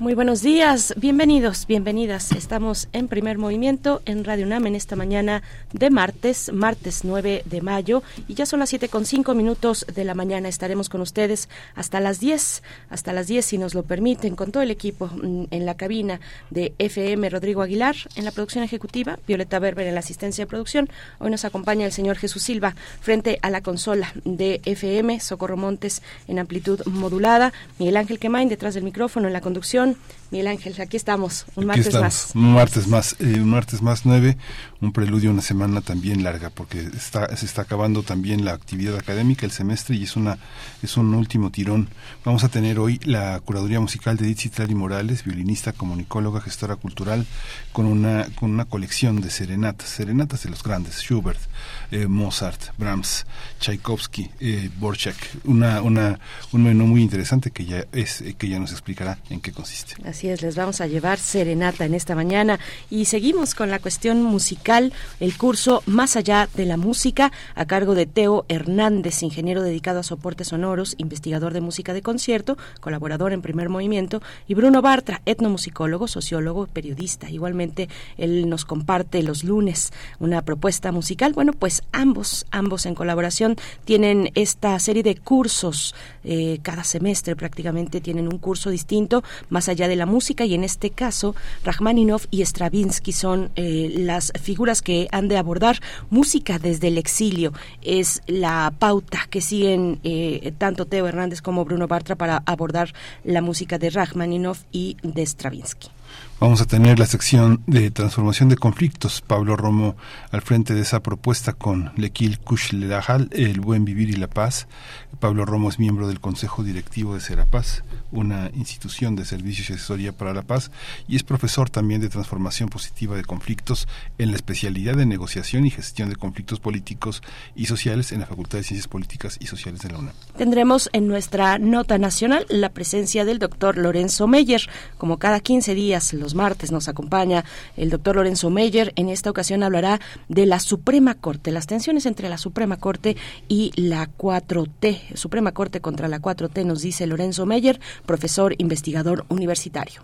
Muy buenos días, bienvenidos, bienvenidas. Estamos en primer movimiento en Radio UNAM en esta mañana de martes, martes 9 de mayo, y ya son las siete con cinco minutos de la mañana. Estaremos con ustedes hasta las 10, hasta las 10 si nos lo permiten, con todo el equipo mm, en la cabina de FM Rodrigo Aguilar, en la producción ejecutiva, Violeta Berber en la asistencia de producción. Hoy nos acompaña el señor Jesús Silva frente a la consola de FM, Socorro Montes en amplitud modulada, Miguel Ángel Quemain detrás del micrófono en la conducción Miguel Ángel, aquí estamos, un martes más. Un martes más, eh, un martes más nueve, un preludio a una semana también larga, porque está, se está acabando también la actividad académica, el semestre, y es una es un último tirón. Vamos a tener hoy la curaduría musical de Edith Citlali Morales, violinista, comunicóloga, gestora cultural, con una, con una colección de serenatas, serenatas de los grandes, Schubert, eh, Mozart, Brahms, Tchaikovsky, eh, Borchak, una, una, un menú muy interesante que ya es, que ya nos explicará en qué consiste. Así es, les vamos a llevar serenata en esta mañana y seguimos con la cuestión musical, el curso Más allá de la música a cargo de Teo Hernández, ingeniero dedicado a soportes sonoros, investigador de música de concierto, colaborador en Primer Movimiento, y Bruno Bartra, etnomusicólogo, sociólogo, periodista. Igualmente, él nos comparte los lunes una propuesta musical. Bueno, pues ambos, ambos en colaboración tienen esta serie de cursos eh, cada semestre prácticamente tienen un curso distinto más allá de la música y en este caso Rachmaninoff y Stravinsky son eh, las figuras que han de abordar música desde el exilio. Es la pauta que siguen eh, tanto Teo Hernández como Bruno Bartra para abordar la música de Rachmaninoff y de Stravinsky. Vamos a tener la sección de transformación de conflictos. Pablo Romo al frente de esa propuesta con Lequil Kushlehal, El Buen Vivir y la Paz. Pablo Romo es miembro del Consejo Directivo de Serapaz, una institución de servicios y asesoría para la paz, y es profesor también de transformación positiva de conflictos en la especialidad de negociación y gestión de conflictos políticos y sociales en la Facultad de Ciencias Políticas y Sociales de la UNAM. Tendremos en nuestra nota nacional la presencia del doctor Lorenzo Meyer. Como cada 15 días, los martes nos acompaña el doctor Lorenzo Meyer. En esta ocasión hablará de la Suprema Corte, las tensiones entre la Suprema Corte y la 4T. Suprema Corte contra la 4T, nos dice Lorenzo Meyer, profesor investigador universitario.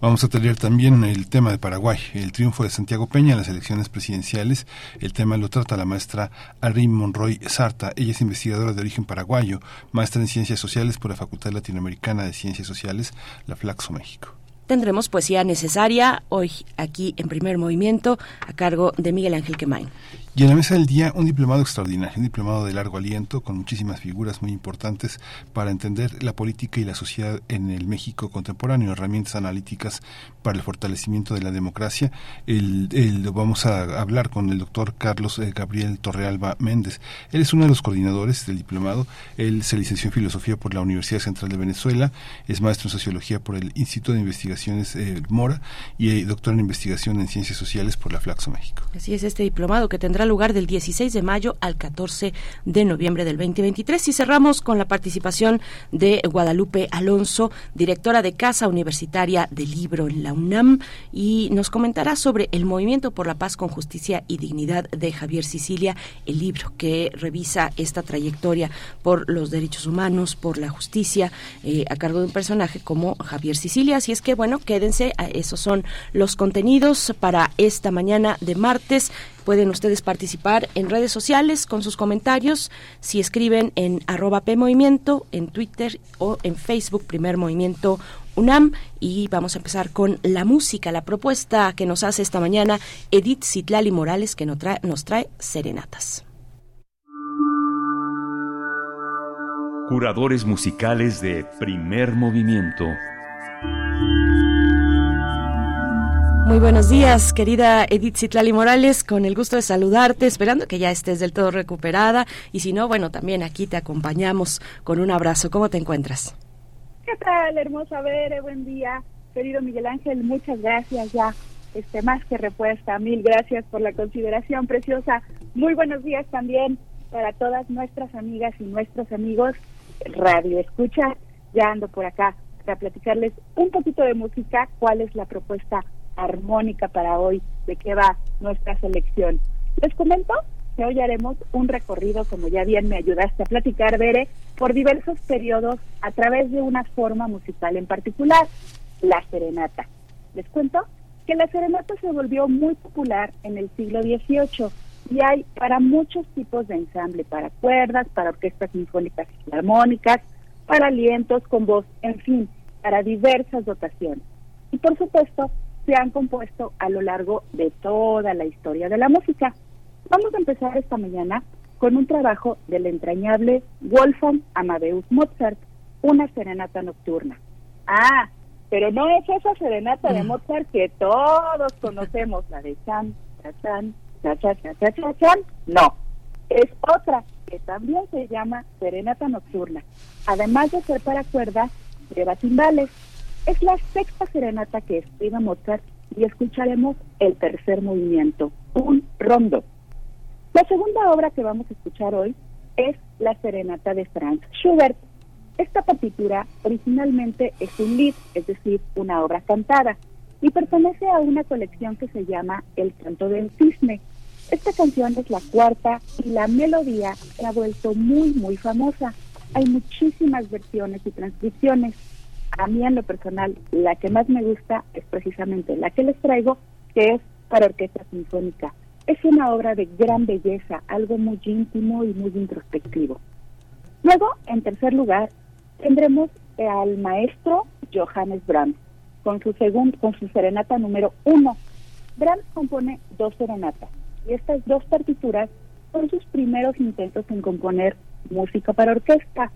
Vamos a tener también el tema de Paraguay, el triunfo de Santiago Peña en las elecciones presidenciales. El tema lo trata la maestra Arim Monroy Sarta. Ella es investigadora de origen paraguayo, maestra en Ciencias Sociales por la Facultad Latinoamericana de Ciencias Sociales, la Flaxo México. Tendremos poesía necesaria hoy aquí en primer movimiento a cargo de Miguel Ángel Quemain. Y en la mesa del día, un diplomado extraordinario, un diplomado de largo aliento, con muchísimas figuras muy importantes para entender la política y la sociedad en el México contemporáneo, herramientas analíticas para el fortalecimiento de la democracia. El, vamos a hablar con el doctor Carlos eh, Gabriel Torrealba Méndez. Él es uno de los coordinadores del diplomado. Él se licenció en Filosofía por la Universidad Central de Venezuela, es maestro en Sociología por el Instituto de Investigaciones eh, Mora y eh, doctor en Investigación en Ciencias Sociales por la Flaxo México. Así es, este diplomado que tendrá lugar del 16 de mayo al 14 de noviembre del 2023. Y cerramos con la participación de Guadalupe Alonso, directora de Casa Universitaria del Libro en la UNAM, y nos comentará sobre el Movimiento por la Paz con Justicia y Dignidad de Javier Sicilia, el libro que revisa esta trayectoria por los derechos humanos, por la justicia, eh, a cargo de un personaje como Javier Sicilia. Así es que, bueno, quédense, esos son los contenidos para esta mañana de martes. Pueden ustedes participar en redes sociales con sus comentarios si escriben en arroba PMovimiento, en Twitter o en Facebook Primer Movimiento UNAM y vamos a empezar con la música, la propuesta que nos hace esta mañana Edith Citlali Morales que nos trae, nos trae serenatas. Curadores musicales de Primer Movimiento. Muy buenos días, querida Edith Citlali Morales, con el gusto de saludarte, esperando que ya estés del todo recuperada y si no, bueno, también aquí te acompañamos con un abrazo. ¿Cómo te encuentras? ¿Qué tal, hermosa Bere? Buen día, querido Miguel Ángel, muchas gracias ya. Este, más que repuesta, mil gracias por la consideración preciosa. Muy buenos días también para todas nuestras amigas y nuestros amigos Radio Escucha. Ya ando por acá para platicarles un poquito de música, cuál es la propuesta armónica para hoy de qué va nuestra selección. Les comento que hoy haremos un recorrido, como ya bien me ayudaste a platicar, Bere, por diversos periodos a través de una forma musical en particular. la serenata. Les cuento que la serenata se volvió muy popular en el siglo XVIII y hay para muchos tipos de ensamble, para cuerdas, para orquestas sinfónicas y filarmónicas, para alientos con voz, en fin, para diversas dotaciones. Y por supuesto, se han compuesto a lo largo de toda la historia de la música. Vamos a empezar esta mañana con un trabajo del entrañable Wolfgang Amadeus Mozart, una serenata nocturna. Ah, pero no es esa serenata de mm. Mozart que todos conocemos, la de Chan, Chan, Chan, Chan, Chan, Chan, no. Es otra que también se llama serenata nocturna, además de ser para cuerdas, lleva timbales. Es la sexta serenata que escribe Mozart y escucharemos el tercer movimiento, un rondo. La segunda obra que vamos a escuchar hoy es la serenata de Franz Schubert. Esta partitura originalmente es un lead, es decir, una obra cantada, y pertenece a una colección que se llama El canto del cisne. Esta canción es la cuarta y la melodía se ha vuelto muy, muy famosa. Hay muchísimas versiones y transcripciones. A mí en lo personal, la que más me gusta es precisamente la que les traigo, que es para orquesta sinfónica. Es una obra de gran belleza, algo muy íntimo y muy introspectivo. Luego, en tercer lugar, tendremos al maestro Johannes Brahms con su segundo, con su serenata número uno. Brahms compone dos serenatas y estas dos partituras son sus primeros intentos en componer música para orquesta.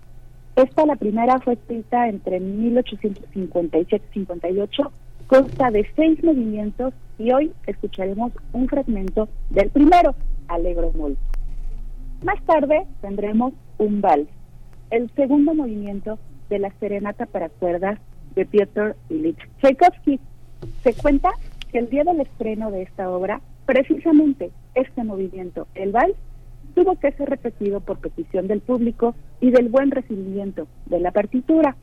Esta, la primera, fue escrita entre 1857 y 58, consta de seis movimientos y hoy escucharemos un fragmento del primero, Alegro Molto. Más tarde tendremos un vals, el segundo movimiento de la serenata para cuerdas de Piotr Ilyich Tchaikovsky. Se cuenta que el día del estreno de esta obra, precisamente este movimiento, el vals, tuvo que ser repetido por petición del público y del buen recibimiento de la partitura.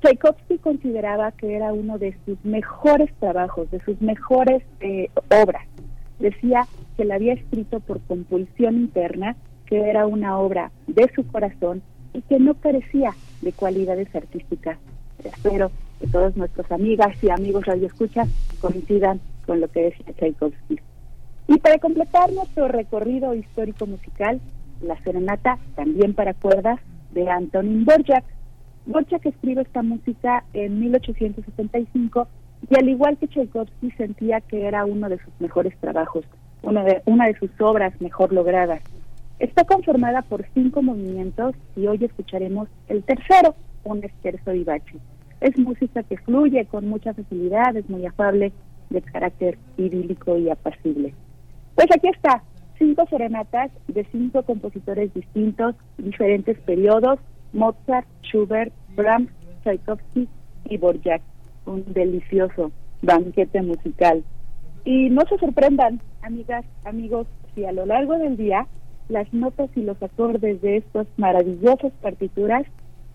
Tchaikovsky consideraba que era uno de sus mejores trabajos, de sus mejores eh, obras. Decía que la había escrito por compulsión interna, que era una obra de su corazón y que no carecía de cualidades artísticas. Espero que todas nuestras amigas y amigos radioescuchas coincidan con lo que decía Tchaikovsky. Y para completar nuestro recorrido histórico musical, la serenata también para cuerdas de Antonin Borjak, que escribe esta música en 1875 y al igual que Tchaikovsky sentía que era uno de sus mejores trabajos, una de, una de sus obras mejor logradas. Está conformada por cinco movimientos y hoy escucharemos el tercero, un esterzo vivace. Es música que fluye con mucha facilidad, es muy afable, de carácter idílico y apacible. Pues aquí está, cinco serenatas de cinco compositores distintos, diferentes periodos, Mozart, Schubert, Brahms, Tchaikovsky y Borjak. Un delicioso banquete musical. Y no se sorprendan, amigas, amigos, si a lo largo del día las notas y los acordes de estas maravillosas partituras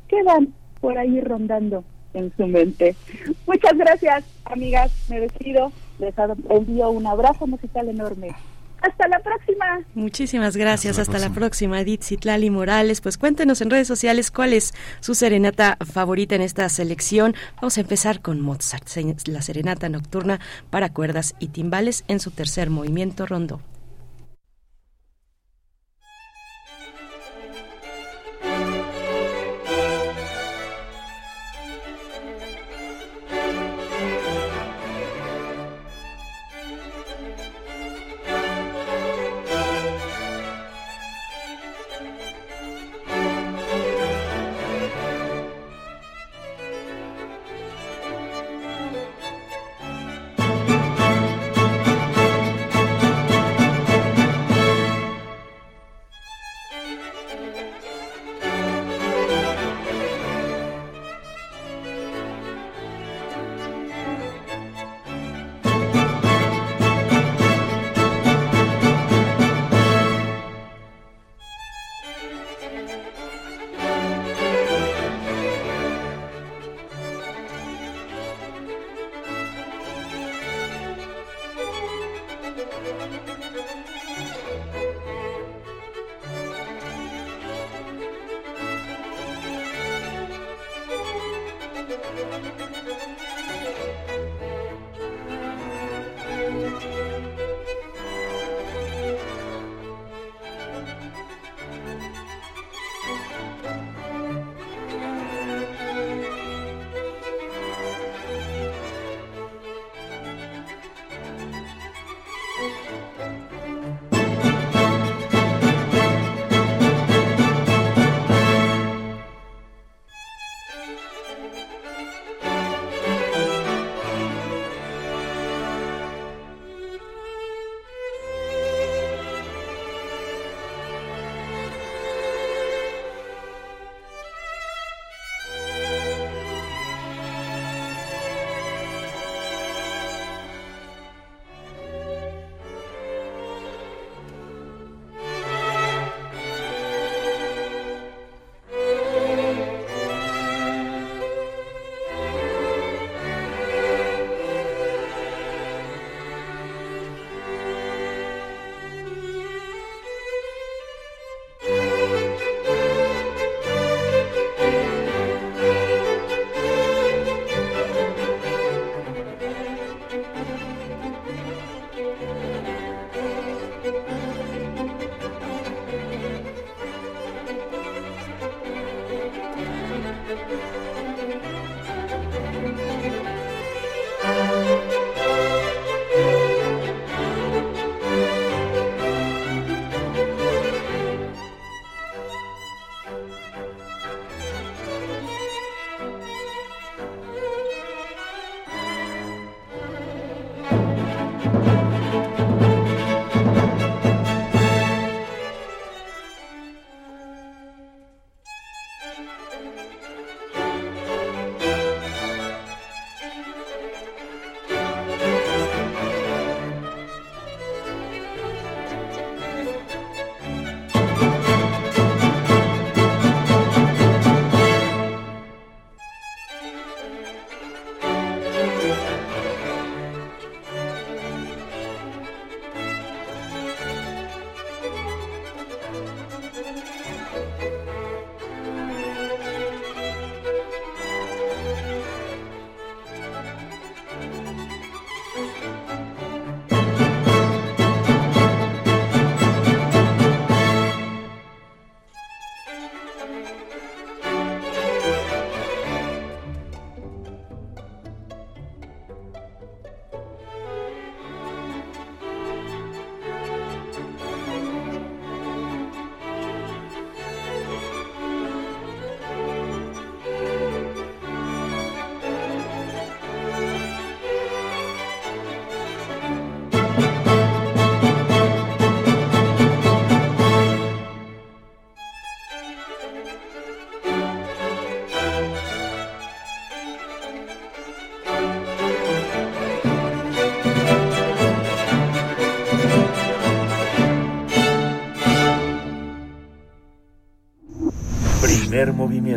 quedan por ahí rondando en su mente. Muchas gracias, amigas. Me despido. Les envío un abrazo musical enorme. Hasta la próxima. Muchísimas gracias. Hasta, la, próxima. Edith Citlali Morales. Pues cuéntenos en redes sociales cuál es su serenata favorita en esta selección. Vamos a empezar con Mozart, la serenata nocturna para cuerdas y timbales en su tercer movimiento rondo.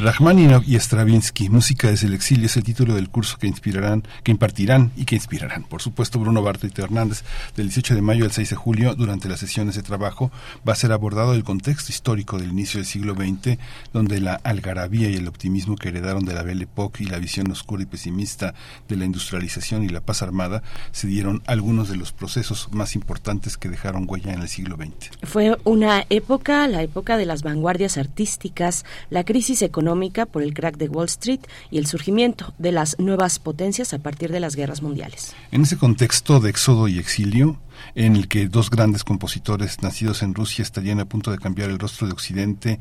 Rachmaninoff y Stravinsky, Música desde el exilio, es el título del curso que inspirarán, que impartirán y que inspirarán. Por supuesto, Bruno Bartlett Hernández, del 18 de mayo al 6 de julio, durante las sesiones de trabajo, va a ser abordado el contexto histórico del inicio del siglo XX, donde la algarabía y el optimismo que heredaron de la Belle Époque y la visión oscura y pesimista de la industrialización y la paz armada se dieron algunos de los procesos más importantes que dejaron huella en el siglo XX. Fue una época, la época de las vanguardias artísticas, la crisis económica, por el crack de Wall Street y el surgimiento de las nuevas potencias a partir de las guerras mundiales. En ese contexto de éxodo y exilio, en el que dos grandes compositores nacidos en Rusia estarían a punto de cambiar el rostro de Occidente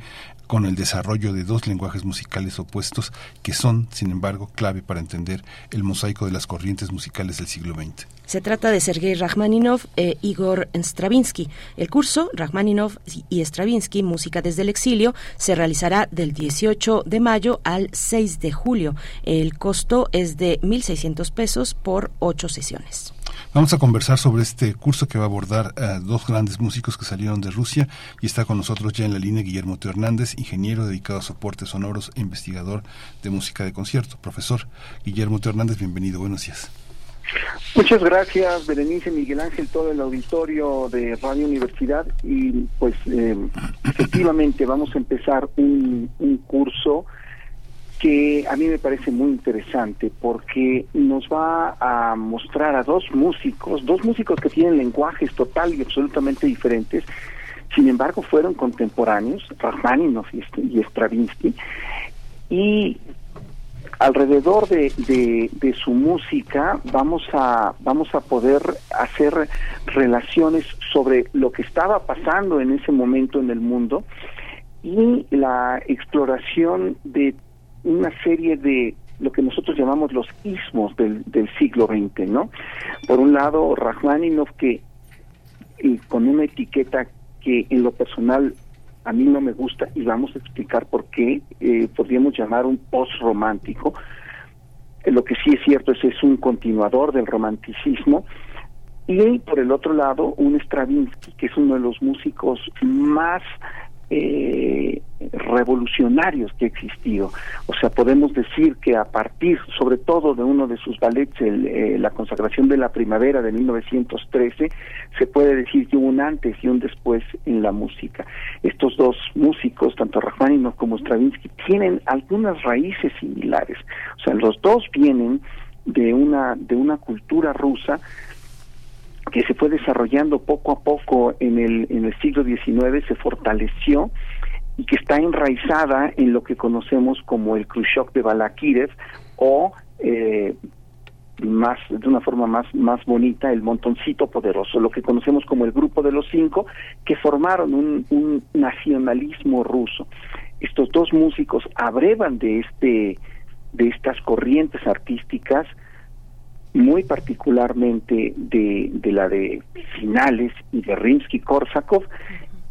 con el desarrollo de dos lenguajes musicales opuestos que son, sin embargo, clave para entender el mosaico de las corrientes musicales del siglo XX. Se trata de Sergei Rachmaninov e Igor Stravinsky. El curso Rachmaninov y Stravinsky, Música desde el exilio, se realizará del 18 de mayo al 6 de julio. El costo es de 1.600 pesos por ocho sesiones. Vamos a conversar sobre este curso que va a abordar a dos grandes músicos que salieron de Rusia y está con nosotros ya en la línea Guillermo Teo Hernández, ingeniero dedicado a soportes sonoros e investigador de música de concierto. Profesor Guillermo Teo Hernández, bienvenido, buenos días. Muchas gracias, Berenice, Miguel Ángel, todo el auditorio de Radio Universidad y pues eh, efectivamente vamos a empezar un curso que a mí me parece muy interesante porque nos va a mostrar a dos músicos, dos músicos que tienen lenguajes total y absolutamente diferentes, sin embargo fueron contemporáneos, Rachmaninoff y Stravinsky, y alrededor de, su música vamos a vamos a poder hacer relaciones sobre lo que estaba pasando en ese momento en el mundo y la exploración de una serie de lo que nosotros llamamos los ismos del, del siglo XX, ¿no? Por un lado, Rachmaninoff, que con una etiqueta que en lo personal a mí no me gusta y vamos a explicar por qué eh, podríamos llamar un post-romántico. Eh, lo que sí es cierto es es un continuador del romanticismo y por el otro lado un Stravinsky que es uno de los músicos más eh, revolucionarios que ha existido. O sea, podemos decir que a partir, sobre todo, de uno de sus ballets, eh, La consagración de la primavera de 1913, se puede decir que hubo un antes y un después en la música. Estos dos músicos, tanto Rachmaninoff como Stravinsky, tienen algunas raíces similares. O sea, los dos vienen de una de una cultura rusa que se fue desarrollando poco a poco en el, en el siglo XIX, se fortaleció y que está enraizada en lo que conocemos como el Khrushchev de Balakirev o eh, más de una forma más más bonita el montoncito poderoso lo que conocemos como el grupo de los cinco que formaron un, un nacionalismo ruso. Estos dos músicos abrevan de este de estas corrientes artísticas muy particularmente de, de la de finales y de Rimsky-Korsakov,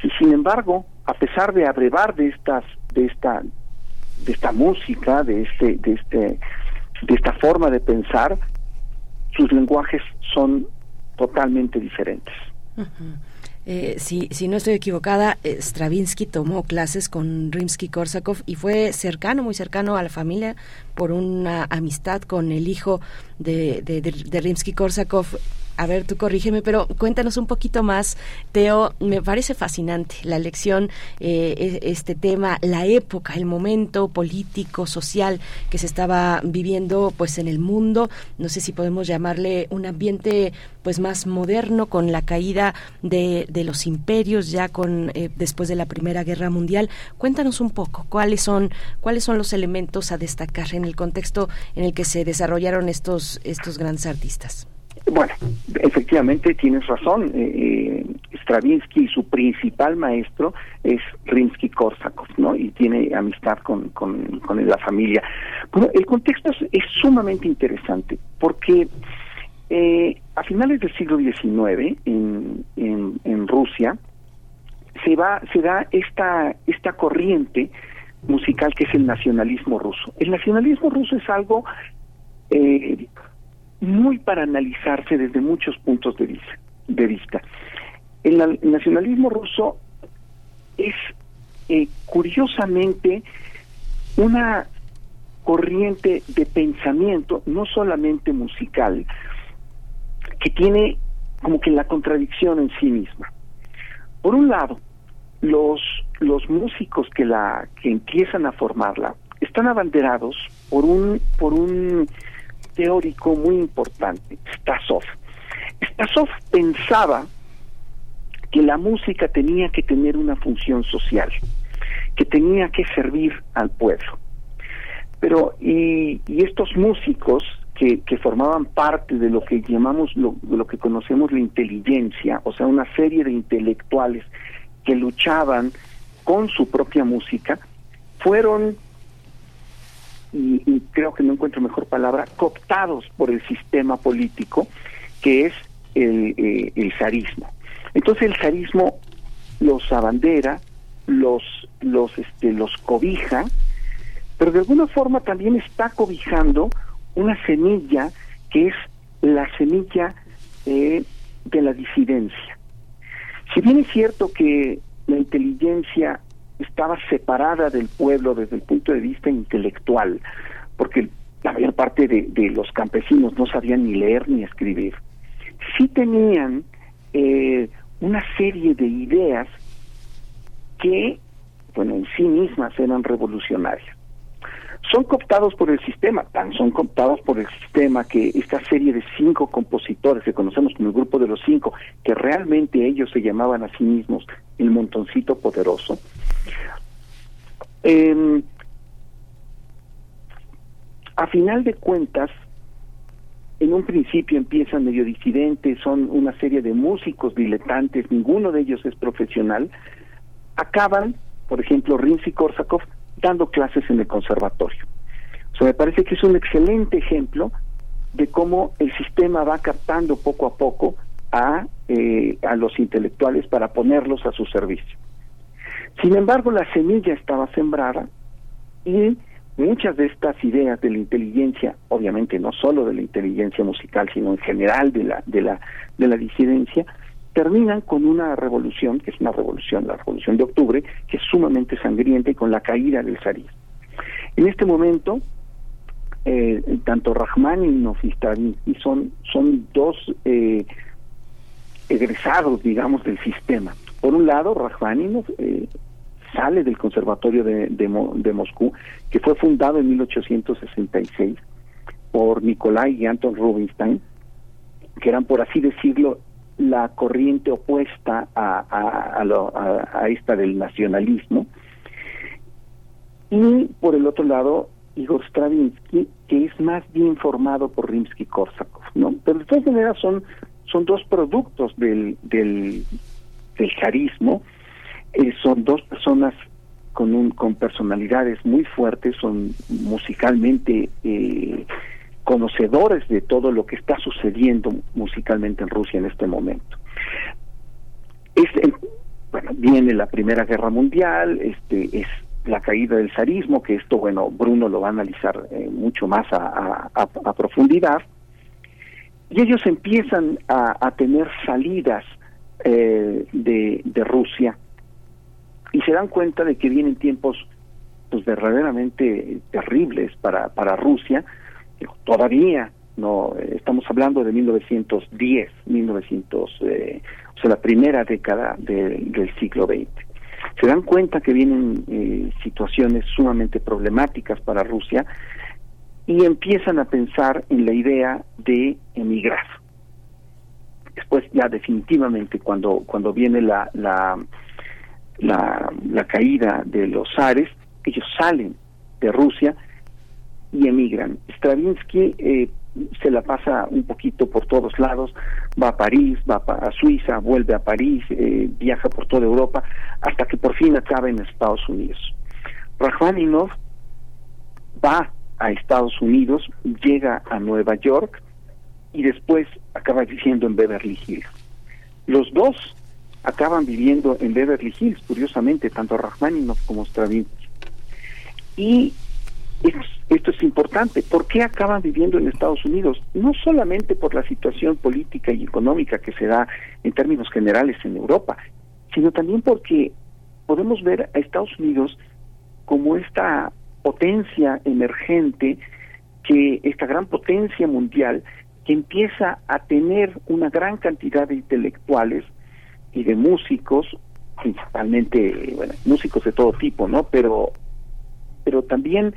y sin embargo, a pesar de abrevar de estas, de esta, de esta música, de este, de este, de esta forma de pensar, sus lenguajes son totalmente diferentes. Eh, si, si no estoy equivocada, eh, Stravinsky tomó clases con Rimsky-Korsakov y fue cercano, muy cercano a la familia por una amistad con el hijo de, de, de Rimsky-Korsakov a ver, tú corrígeme, pero cuéntanos un poquito más, Teo. Me parece fascinante la lección, eh, e, este tema, la época, el momento político, social que se estaba viviendo, pues en el mundo. No sé si podemos llamarle un ambiente, pues más moderno, con la caída de, de los imperios ya con eh, después de la Primera Guerra Mundial. Cuéntanos un poco cuáles son cuáles son los elementos a destacar en el contexto en el que se desarrollaron estos estos grandes artistas. Bueno, efectivamente tienes razón. Eh, eh, Stravinsky, su principal maestro es Rimsky-Korsakov, ¿no? Y tiene amistad con, con, la familia. Bueno, el contexto es, sumamente interesante porque eh, a finales del siglo XIX en, en, en, Rusia se va se da esta esta corriente musical que es el nacionalismo ruso. El nacionalismo ruso es algo eh, muy para analizarse desde muchos puntos de vista. De vista. El, nacionalismo ruso es eh, curiosamente una corriente de pensamiento, no solamente musical, que tiene como que la contradicción en sí misma. Por un lado, los, los músicos que la que empiezan a formarla están abanderados por un por un teórico muy importante, Stasov. Stasov pensaba que la música tenía que tener una función social, que tenía que servir al pueblo. Pero, y, estos músicos que, que, formaban parte de lo que llamamos, lo, lo que conocemos la inteligencia, o sea, una serie de intelectuales que luchaban con su propia música, fueron y, creo que no encuentro mejor palabra, cooptados por el sistema político que es el, eh, el zarismo. Entonces el zarismo los abandera, los, los, este, los cobija, pero de alguna forma también está cobijando una semilla que es la semilla eh, de la disidencia. Si bien es cierto que la inteligencia estaba separada del pueblo desde el punto de vista intelectual, porque la mayor parte de, los campesinos no sabían ni leer ni escribir. Sí tenían eh, una serie de ideas que, bueno, en sí mismas eran revolucionarias. Son cooptados por el sistema, tan son cooptados por el sistema que esta serie de cinco compositores que conocemos como el grupo de los cinco, que realmente ellos se llamaban a sí mismos el montoncito poderoso, eh, a final de cuentas, en un principio empiezan medio disidentes, son una serie de músicos diletantes, ninguno de ellos es profesional, acaban, por ejemplo, Rimsky Korsakov, dando clases en el conservatorio. Me parece que es un excelente ejemplo de cómo el sistema va captando poco a poco a, eh, a los intelectuales para ponerlos a su servicio. Sin embargo, la semilla estaba sembrada y muchas de estas ideas de la inteligencia, obviamente no solo de la inteligencia musical, sino en general de la de la de la disidencia, terminan con una revolución, que es una revolución, la revolución de octubre, que es sumamente sangrienta y con la caída del zarismo. En este momento, eh, tanto Rachmaninoff y Stravinsky son, son dos eh, egresados, digamos, del sistema. Por un lado, Rachmaninoff eh, sale del Conservatorio de, de, Moscú, que fue fundado en 1866 por Nikolai y Anton Rubinstein, que eran, por así decirlo, la corriente opuesta a, a, a, esta del nacionalismo. Y por el otro lado, Igor Stravinsky, que es más bien formado por Rimsky-Korsakov, ¿no? Pero de todas maneras son, son dos productos del, del, del eh, son dos personas con, un, con personalidades muy fuertes, son musicalmente eh, conocedores de todo lo que está sucediendo musicalmente en Rusia en este momento. bueno, viene la Primera Guerra Mundial, este es la caída del zarismo, que esto, bueno, Bruno lo va a analizar eh, mucho más a, profundidad, y ellos empiezan a, tener salidas eh, de, de Rusia y se dan cuenta de que vienen tiempos pues verdaderamente terribles para, para Rusia, todavía no estamos hablando de 1910, 1900, eh, o sea, la primera década del siglo XX. Se dan cuenta que vienen eh, situaciones sumamente problemáticas para Rusia y empiezan a pensar en la idea de emigrar. Después ya definitivamente cuando cuando viene la la, la, la caída de los zares, ellos salen de Rusia y emigran. Stravinsky eh, se la pasa un poquito por todos lados, va a París, va a Suiza, vuelve a París, eh, viaja por toda Europa, hasta que por fin acaba en Estados Unidos. Rachmaninoff va a Estados Unidos, llega a Nueva York y después acaba viviendo en Beverly Hills. Los dos acaban viviendo en Beverly Hills, curiosamente, tanto Rachmaninoff como Stravinsky. Y esto es importante. ¿Por qué acaban viviendo en Estados Unidos? No solamente por la situación política y económica que se da en términos generales en Europa, sino también porque podemos ver a Estados Unidos como esta potencia emergente, que esta gran potencia mundial que empieza a tener una gran cantidad de intelectuales y de músicos, principalmente, bueno, músicos de todo tipo, ¿no? Pero pero también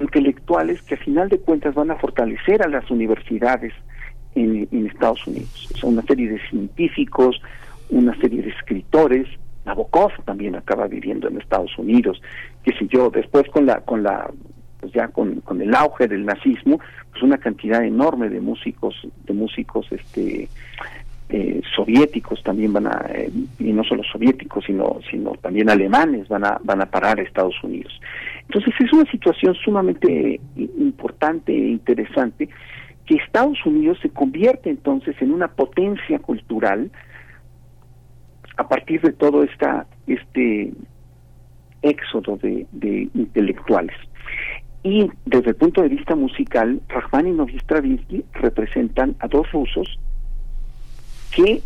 intelectuales que a final de cuentas van a fortalecer a las universidades en, Estados Unidos. Son una serie de científicos, una serie de escritores. Nabokov también acaba viviendo en Estados Unidos, qué sé yo, después con la, con la, pues ya con, con el auge del nazismo, pues una cantidad enorme de músicos, de músicos, este, eh, soviéticos también van a eh, y no solo soviéticos sino sino también alemanes van a van a parar a Estados Unidos. Entonces es una situación sumamente importante e interesante que Estados Unidos se convierte entonces en una potencia cultural a partir de todo esta este éxodo de, intelectuales. Y desde el punto de vista musical Rachmaninoff y Stravinsky representan a dos rusos que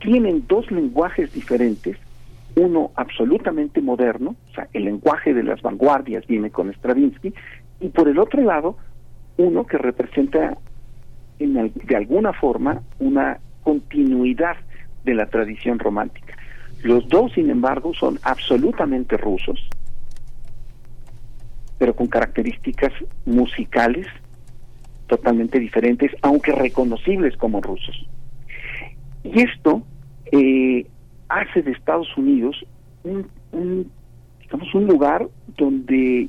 tienen dos lenguajes diferentes, uno absolutamente moderno, o sea, el lenguaje de las vanguardias viene con Stravinsky, y por el otro lado, uno que representa en, de alguna forma una continuidad de la tradición romántica. Los dos, sin embargo, son absolutamente rusos, pero con características musicales totalmente diferentes, aunque reconocibles como rusos. Y esto eh, hace de Estados Unidos un, digamos, un lugar donde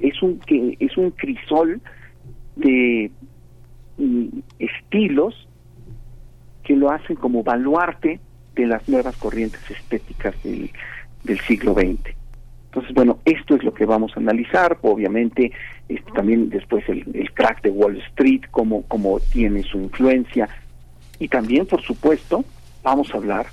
es un que es un crisol de mm, estilos que lo hacen como baluarte de las nuevas corrientes estéticas del, del siglo XX. Entonces, bueno, esto es lo que vamos a analizar, obviamente este, también después el, el, crack de Wall Street, cómo, cómo tiene su influencia, y también, por supuesto, vamos a hablar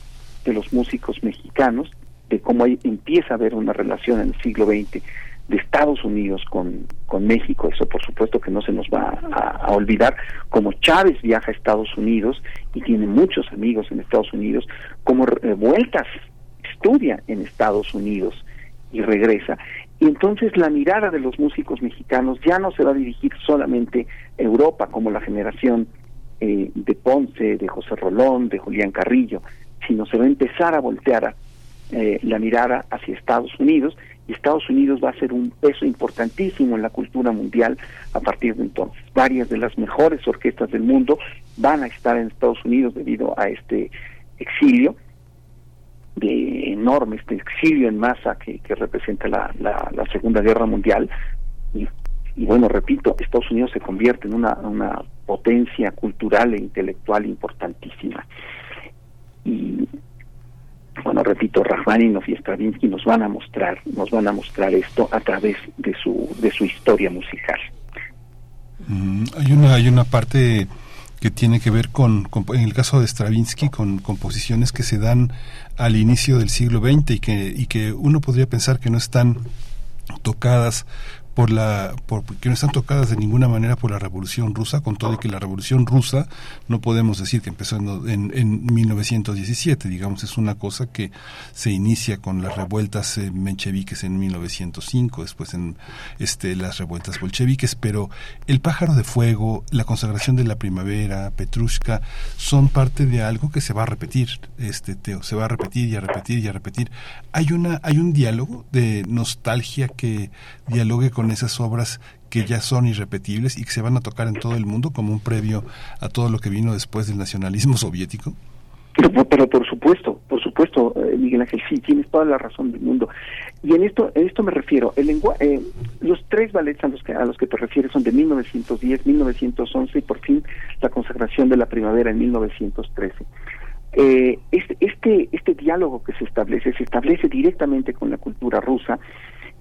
de los músicos mexicanos, de cómo empieza a haber una relación en el siglo XX de Estados Unidos con, con México, eso por supuesto que no se nos va a, olvidar, como Chávez viaja a Estados Unidos y tiene muchos amigos en Estados Unidos, como Vueltas estudia en Estados Unidos y regresa. Y entonces la mirada de los músicos mexicanos ya no se va a dirigir solamente a Europa, como la generación eh, de Ponce, de José Rolón, de Julián Carrillo, sino se va a empezar a voltear eh, la mirada hacia Estados Unidos y Estados Unidos va a ser un peso importantísimo en la cultura mundial a partir de entonces. Varias de las mejores orquestas del mundo van a estar en Estados Unidos debido a este exilio de enorme, este exilio en masa que, representa la, Segunda Guerra Mundial. Y, bueno, repito, Estados Unidos se convierte en una potencia cultural e intelectual importantísima. Y bueno, repito, Rachmaninoff y Stravinsky nos van a mostrar, nos van a mostrar esto a través de su, de su historia musical. Mm, hay una, hay una parte que tiene que ver con, en el caso de Stravinsky, con composiciones que se dan al inicio del siglo XX y que, y que uno podría pensar que no están tocadas por la por, que no están tocadas de ninguna manera por la revolución rusa con todo y que la revolución rusa no podemos decir que empezó en, en, 1917 digamos es una cosa que se inicia con las revueltas eh, mencheviques en 1905 después en este las revueltas bolcheviques pero el pájaro de fuego la consagración de la primavera Petrushka son parte de algo que se va a repetir este Teo se va a repetir y a repetir y a repetir. Hay una hay un diálogo de nostalgia que dialogue con esas obras que ya son irrepetibles y que se van a tocar en todo el mundo como un previo a todo lo que vino después del nacionalismo soviético? Pero, por supuesto, por supuesto, eh, Miguel Ángel, sí, tienes toda la razón del mundo. Y en esto, en esto me refiero. El eh, los tres ballets a los que a los que te refieres son de 1910, 1911 y por fin la consagración de la primavera en 1913. Eh, este, este, este diálogo que se establece se establece directamente con la cultura rusa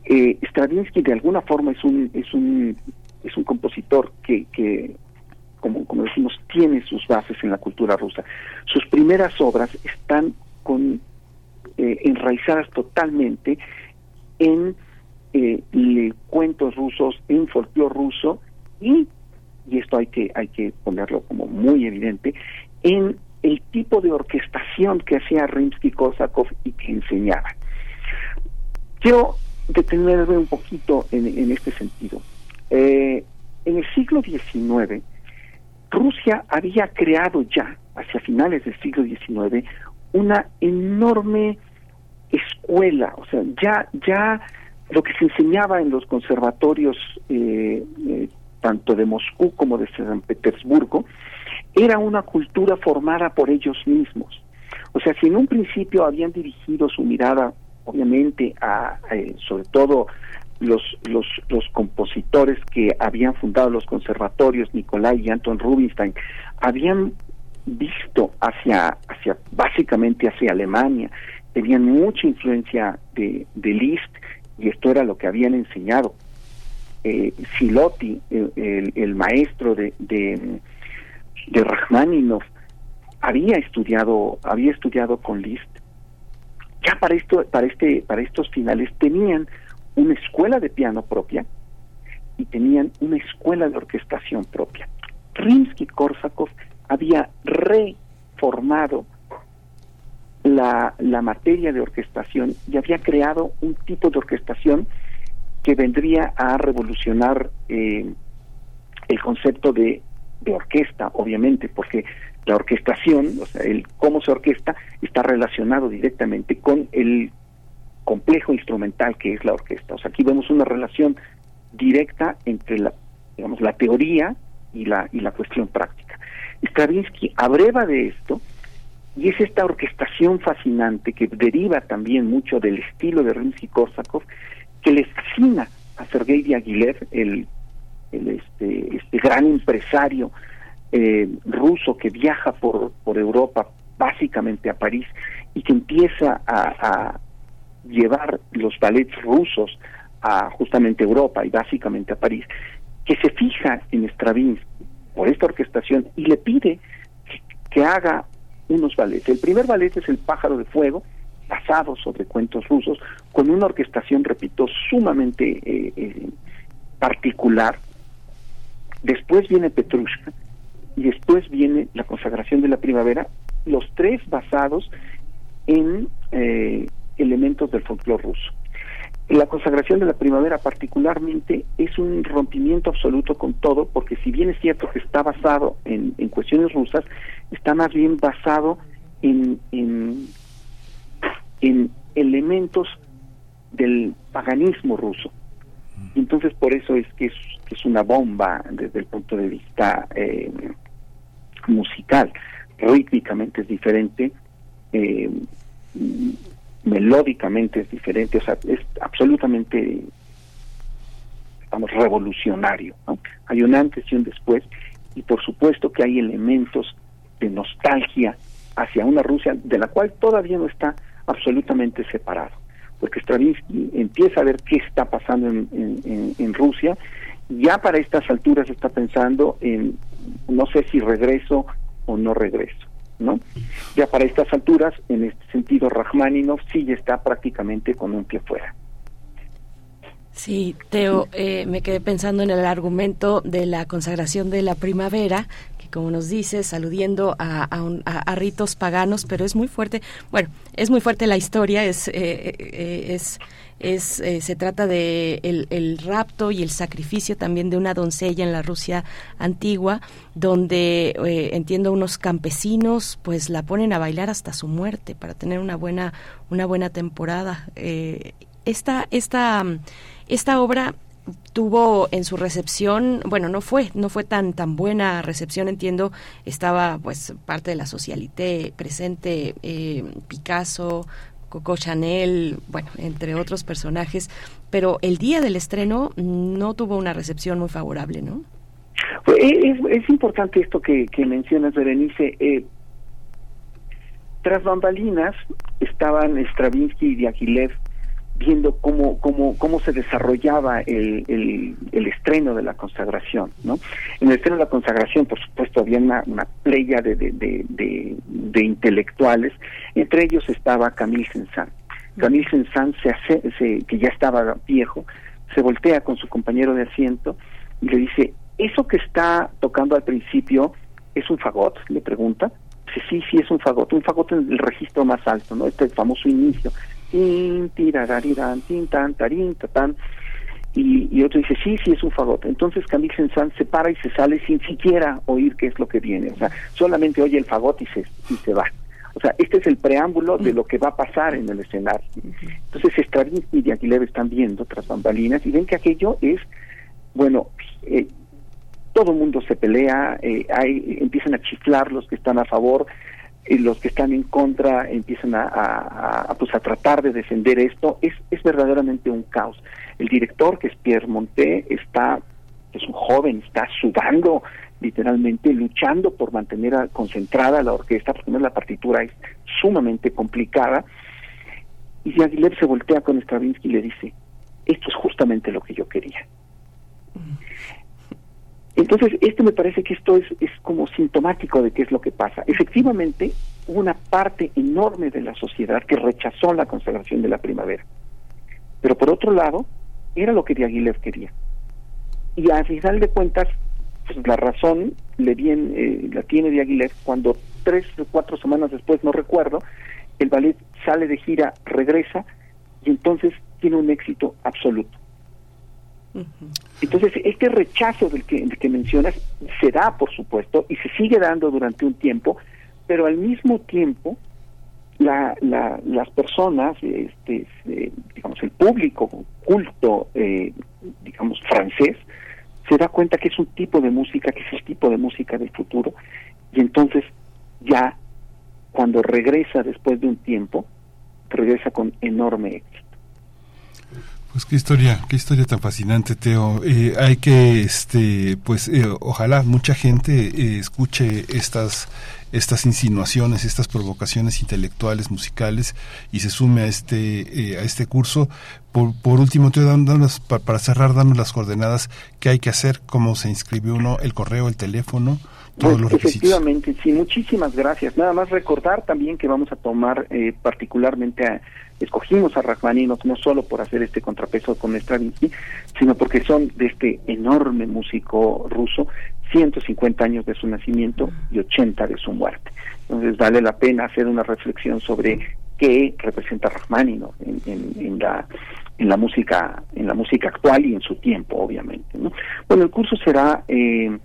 eh, Stravinsky de alguna forma es un es un es un compositor que, que como, como decimos tiene sus bases en la cultura rusa. Sus primeras obras están con eh, enraizadas totalmente en eh, cuentos rusos, en folclore ruso y y esto hay que hay que ponerlo como muy evidente en el tipo de orquestación que hacía Rimsky-Korsakov y que enseñaba. Quiero detenerme un poquito en, este sentido. Eh, en el siglo XIX, Rusia había creado ya, hacia finales del siglo XIX, una enorme escuela, o sea, ya, ya lo que se enseñaba en los conservatorios eh, eh, tanto de Moscú como de San Petersburgo, era una cultura formada por ellos mismos. O sea, si en un principio habían dirigido su mirada obviamente a, eh, sobre todo los, los, los compositores que habían fundado los conservatorios, Nicolai y Anton Rubinstein, habían visto hacia, hacia básicamente hacia Alemania, tenían mucha influencia de, de Liszt y esto era lo que habían enseñado. Eh, Silotti, el, maestro de, de Rachmaninoff, había estudiado, había estudiado con Liszt ya para esto, para este, para estos finales tenían una escuela de piano propia y tenían una escuela de orquestación propia. Rimsky-Korsakov había reformado la, la materia de orquestación y había creado un tipo de orquestación que vendría a revolucionar eh, el concepto de, de orquesta, obviamente, porque la orquestación, o sea, el cómo se orquesta, está relacionado directamente con el complejo instrumental que es la orquesta. O sea, aquí vemos una relación directa entre la, digamos, la teoría y la, y la cuestión práctica. Stravinsky abreva de esto y es esta orquestación fascinante que deriva también mucho del estilo de Rimsky-Korsakov que le fascina a Sergei Diaghilev, el, el este, este gran empresario eh, ruso que viaja por, por Europa, básicamente a París, y que empieza a, llevar los ballets rusos a justamente Europa y básicamente a París, que se fija en Stravinsky por esta orquestación y le pide que, haga unos ballets. El primer ballet es El pájaro de fuego, la basados sobre cuentos rusos, con una orquestación, repito, sumamente eh, eh, particular. Después viene Petrushka y después viene la consagración de la primavera, los tres basados en eh, elementos del folclore ruso. La consagración de la primavera particularmente es un rompimiento absoluto con todo, porque si bien es cierto que está basado en, cuestiones rusas, está más bien basado en, en, elementos del paganismo ruso. Entonces por eso es que es, una bomba desde el punto de vista eh, musical. Rítmicamente es diferente, eh, melódicamente es diferente, o sea, es absolutamente, vamos, revolucionario. Hay un antes y un después, y por supuesto que hay elementos de nostalgia hacia una Rusia de la cual todavía no está absolutamente separado, porque Stravinsky empieza a ver qué está pasando en, en Rusia, ya para estas alturas está pensando en, no sé si regreso o no regreso. ¿no? Ya para estas alturas, en este sentido, Rachmaninoff sí ya está prácticamente con un pie fuera. Sí, Teo, eh, me quedé pensando en el argumento de la consagración de la primavera, como nos dices, aludiendo a, ritos paganos, pero es muy fuerte. Bueno, es muy fuerte la historia, es, eh, eh, es es eh, se trata de el, rapto y el sacrificio también de una doncella en la Rusia antigua donde eh, entiendo unos campesinos pues la ponen a bailar hasta su muerte para tener una buena una buena temporada esta esta esta obra tuvo en su recepción, bueno, no fue, no fue tan tan buena recepción, entiendo, estaba pues parte de la socialité presente, Picasso, Coco Chanel, bueno, entre otros personajes, pero el día del estreno no tuvo una recepción muy favorable, ¿no? Pues, es, es importante esto que, que mencionas, Berenice. Eh, tras bambalinas estaban Stravinsky y Diaghilev viendo cómo, cómo, cómo se desarrollaba el, el, estreno de la consagración. ¿no? En el estreno de la consagración, por supuesto, había una, una de, de, de, intelectuales, entre ellos estaba Camille Saint-Saëns. Camille Saint-Saëns, se hace, que ya estaba viejo, se voltea con su compañero de asiento y le dice, ¿eso que está tocando al principio es un fagot? Le pregunta. Dice, sí, sí es un fagot, un fagot en el registro más alto, ¿no? Este famoso inicio tin, tan, tarín, tatán. Y, otro dice, sí, sí, es un fagot. Entonces Camille saint se para y se sale sin siquiera oír qué es lo que viene. O sea, solamente oye el fagot y se, y se va. O sea, este es el preámbulo de lo que va a pasar en el escenario. Entonces Stravinsky y Diaghilev están viendo tras bambalinas y ven que aquello es, bueno, eh, todo el mundo se pelea, eh, empiezan a chiflar los que están a favor, y los que están en contra empiezan a, pues a tratar de defender esto, es, es verdaderamente un caos. El director, que es Pierre Monté, está, es un joven, está sudando literalmente, luchando por mantener concentrada la orquesta, porque la partitura es sumamente complicada, y Aguilera se voltea con Stravinsky y le dice, esto es justamente lo que yo quería. Entonces, esto me parece que esto es, es como sintomático de qué es lo que pasa. Efectivamente, hubo una parte enorme de la sociedad que rechazó la consagración de la primavera. Pero por otro lado, era lo que Diaghilev quería. Y al final de cuentas, pues la razón le viene, eh, la tiene Diaghilev cuando tres o cuatro semanas después, no recuerdo, el ballet sale de gira, regresa y entonces tiene un éxito absoluto. Entonces, este rechazo del que, que mencionas se da, por supuesto, y se sigue dando durante un tiempo, pero al mismo tiempo la, las personas, este, digamos, el público culto, eh, digamos, francés, se da cuenta que es un tipo de música, que es el tipo de música del futuro, y entonces ya cuando regresa después de un tiempo, regresa con enorme éxito. Pues qué historia, qué historia tan fascinante, Teo. Eh, hay que, este, pues, eh, ojalá mucha gente eh, escuche estas estas insinuaciones, estas provocaciones intelectuales, musicales y se sume a este, eh, a este curso. Por, por último, te para cerrar, damos las coordenadas que hay que hacer, cómo se inscribe uno, el correo, el teléfono, todos los requisitos. Efectivamente, sí, muchísimas gracias. Nada más recordar también que vamos a tomar eh, particularmente a, escogimos a Rachmaninoff no solo por hacer este contrapeso con Stravinsky, sino porque son de este enorme músico ruso, 150 años de su nacimiento y 80 de su muerte. Entonces vale la pena hacer una reflexión sobre qué representa Rachmaninoff en, la en la música en la música actual y en su tiempo obviamente ¿no? bueno el curso será eh,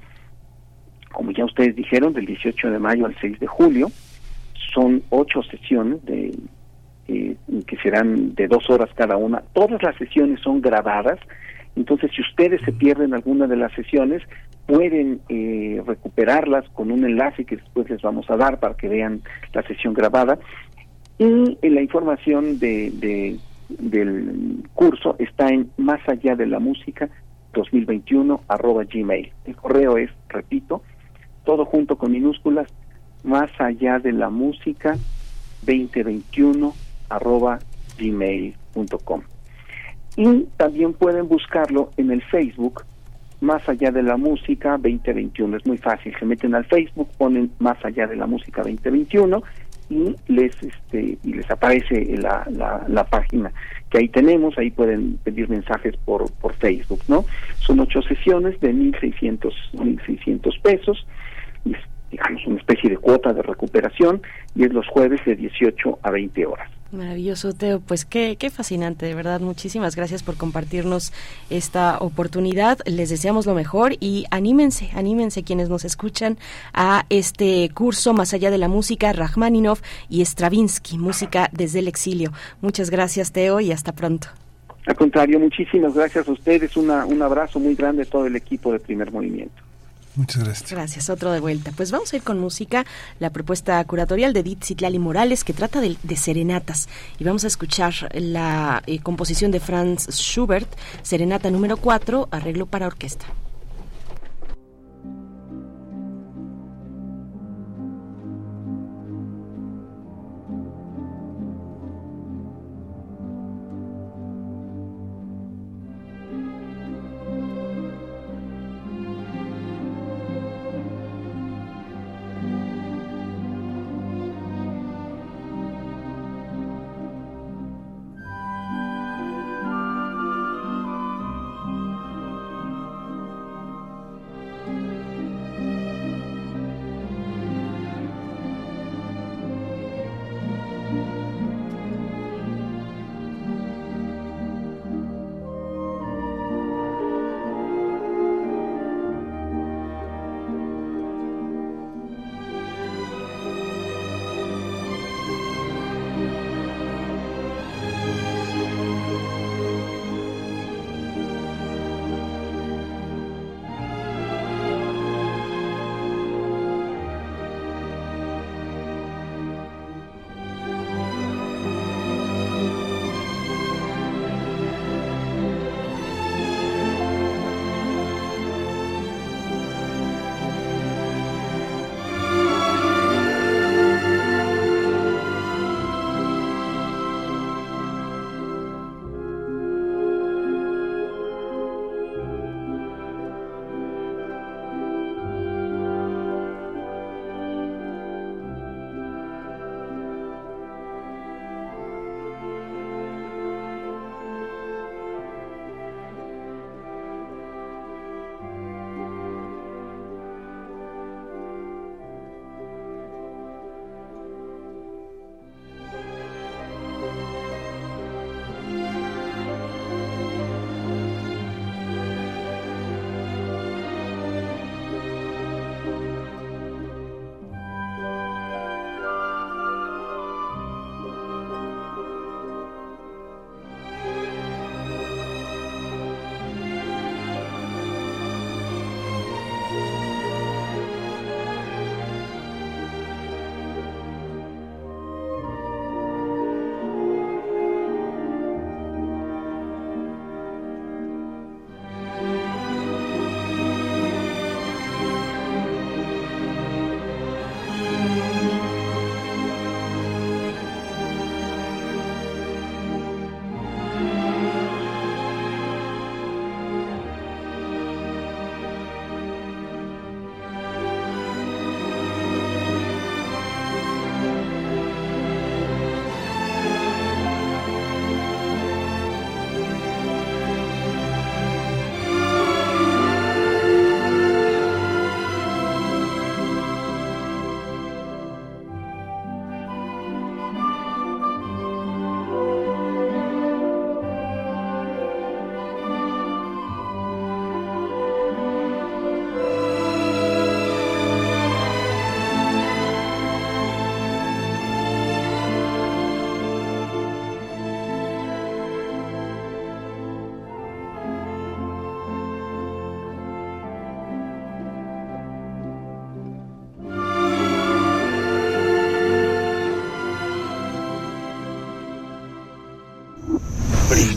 como ya ustedes dijeron del 18 de mayo al 6 de julio son ocho sesiones de eh, que serán de dos horas cada una. Todas las sesiones son grabadas, entonces si ustedes se pierden alguna de las sesiones, pueden eh, recuperarlas con un enlace que después les vamos a dar para que vean la sesión grabada. Y la información de, del curso está en más allá de la música 2021 arroba gmail. El correo es, repito, todo junto con minúsculas, más allá de la música 2021 arroba gmail.com. Y también pueden buscarlo en el Facebook, Más Allá de la Música 2021. Es muy fácil, se meten al Facebook, ponen Más Allá de la Música 2021 y les este y les aparece la, la, página que ahí tenemos, ahí pueden pedir mensajes por, por Facebook, ¿no? Son ocho sesiones de 1.600, 1.600 pesos, digamos una especie de cuota de recuperación y es los jueves de 18 a 20 horas. Maravilloso, Teo. Pues qué, qué fascinante, de verdad. Muchísimas gracias por compartirnos esta oportunidad. Les deseamos lo mejor y anímense, anímense quienes nos escuchan a este curso Más allá de la música, Rachmaninoff y Stravinsky, música desde el exilio. Muchas gracias, Teo, y hasta pronto. Al contrario, muchísimas gracias a ustedes. Una, un abrazo muy grande a todo el equipo de Primer Movimiento. Muchas gracias. Gracias, otro de vuelta. Pues vamos a ir con música, la propuesta curatorial de Edith Citlali Morales, que trata de, serenatas. Y vamos a escuchar la eh, composición de Franz Schubert, Serenata número 4, arreglo para orquesta.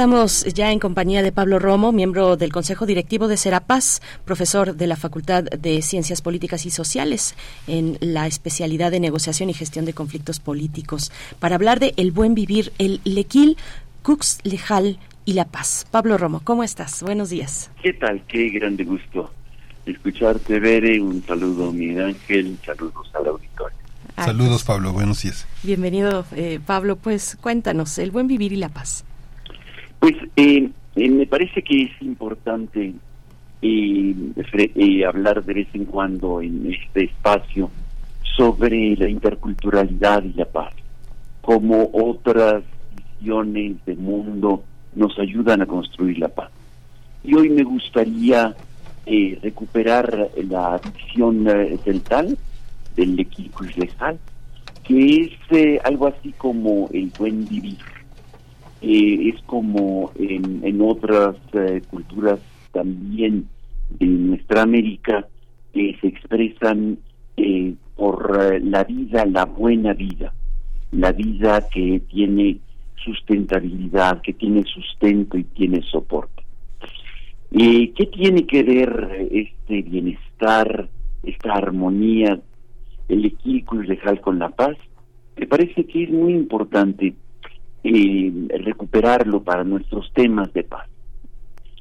Estamos ya en compañía de Pablo Romo, miembro del Consejo Directivo de Serapaz, profesor de la Facultad de Ciencias Políticas y Sociales en la especialidad de negociación y gestión de conflictos políticos, para hablar de el buen vivir, el lequil, cux lejal y la paz. Pablo Romo, ¿cómo estás? Buenos días. ¿Qué tal? Qué grande gusto escucharte, Bere. Un saludo, Miguel Ángel. Saludos al auditorio. Saludos, Pablo. Buenos días. Bienvenido, eh, Pablo. Pues cuéntanos, el buen vivir y la paz. Pues eh, eh, me parece que es importante eh, hablar de vez en cuando en este espacio sobre la interculturalidad y la paz, como otras visiones del mundo nos ayudan a construir la paz. Y hoy me gustaría recuperar la visión celtal del equipo que es algo así como el buen vivir eh, es como en, en otras eh, culturas también de nuestra América que se expresan eh, por la vida, la buena vida, la vida que tiene sustentabilidad, que tiene sustento y tiene soporte. ¿Qué tiene que ver este bienestar, esta armonía, el equilibrio legal con la paz? Me parece que es muy importante y recuperarlo para nuestros temas de paz.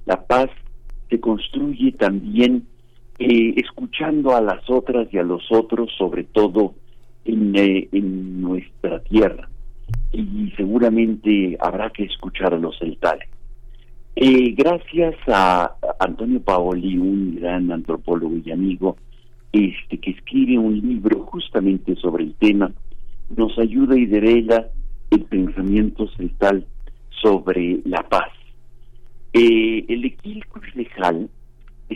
La paz se construye también eh, escuchando a las otras y a los otros, sobre todo en, eh, en nuestra tierra. Y seguramente habrá que escuchar a los celtales. Eh, gracias a Antonio Paoli, un gran antropólogo y amigo, este que escribe un libro justamente sobre el tema, nos ayuda y devela el pensamiento celtal sobre la paz. Eh, el equilibrio lejal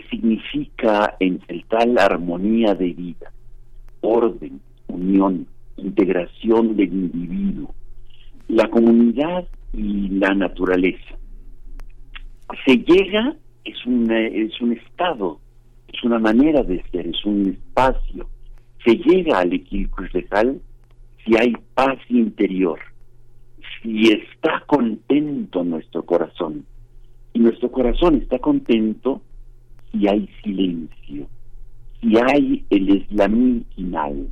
significa en celtal armonía de vida, orden, unión, integración del individuo, la comunidad y la naturaleza. Se llega, es, una, es un estado, es una manera de ser, es un espacio. Se llega al equilibrio lejal si hay paz interior si está contento nuestro corazón, y nuestro corazón está contento si hay silencio, si hay el eslamín final,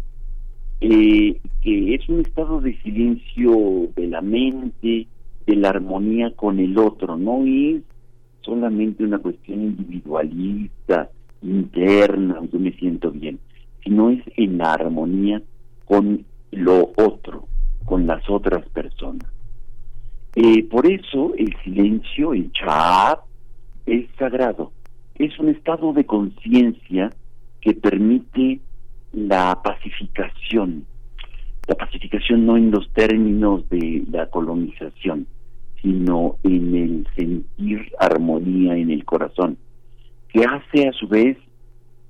eh, que es un estado de silencio de la mente, de la armonía con el otro, no es solamente una cuestión individualista, interna, yo me siento bien, sino es en la armonía con lo otro, con las otras personas. Eh, por eso el silencio, el chat, es sagrado. Es un estado de conciencia que permite la pacificación. La pacificación no en los términos de la colonización, sino en el sentir armonía en el corazón, que hace a su vez,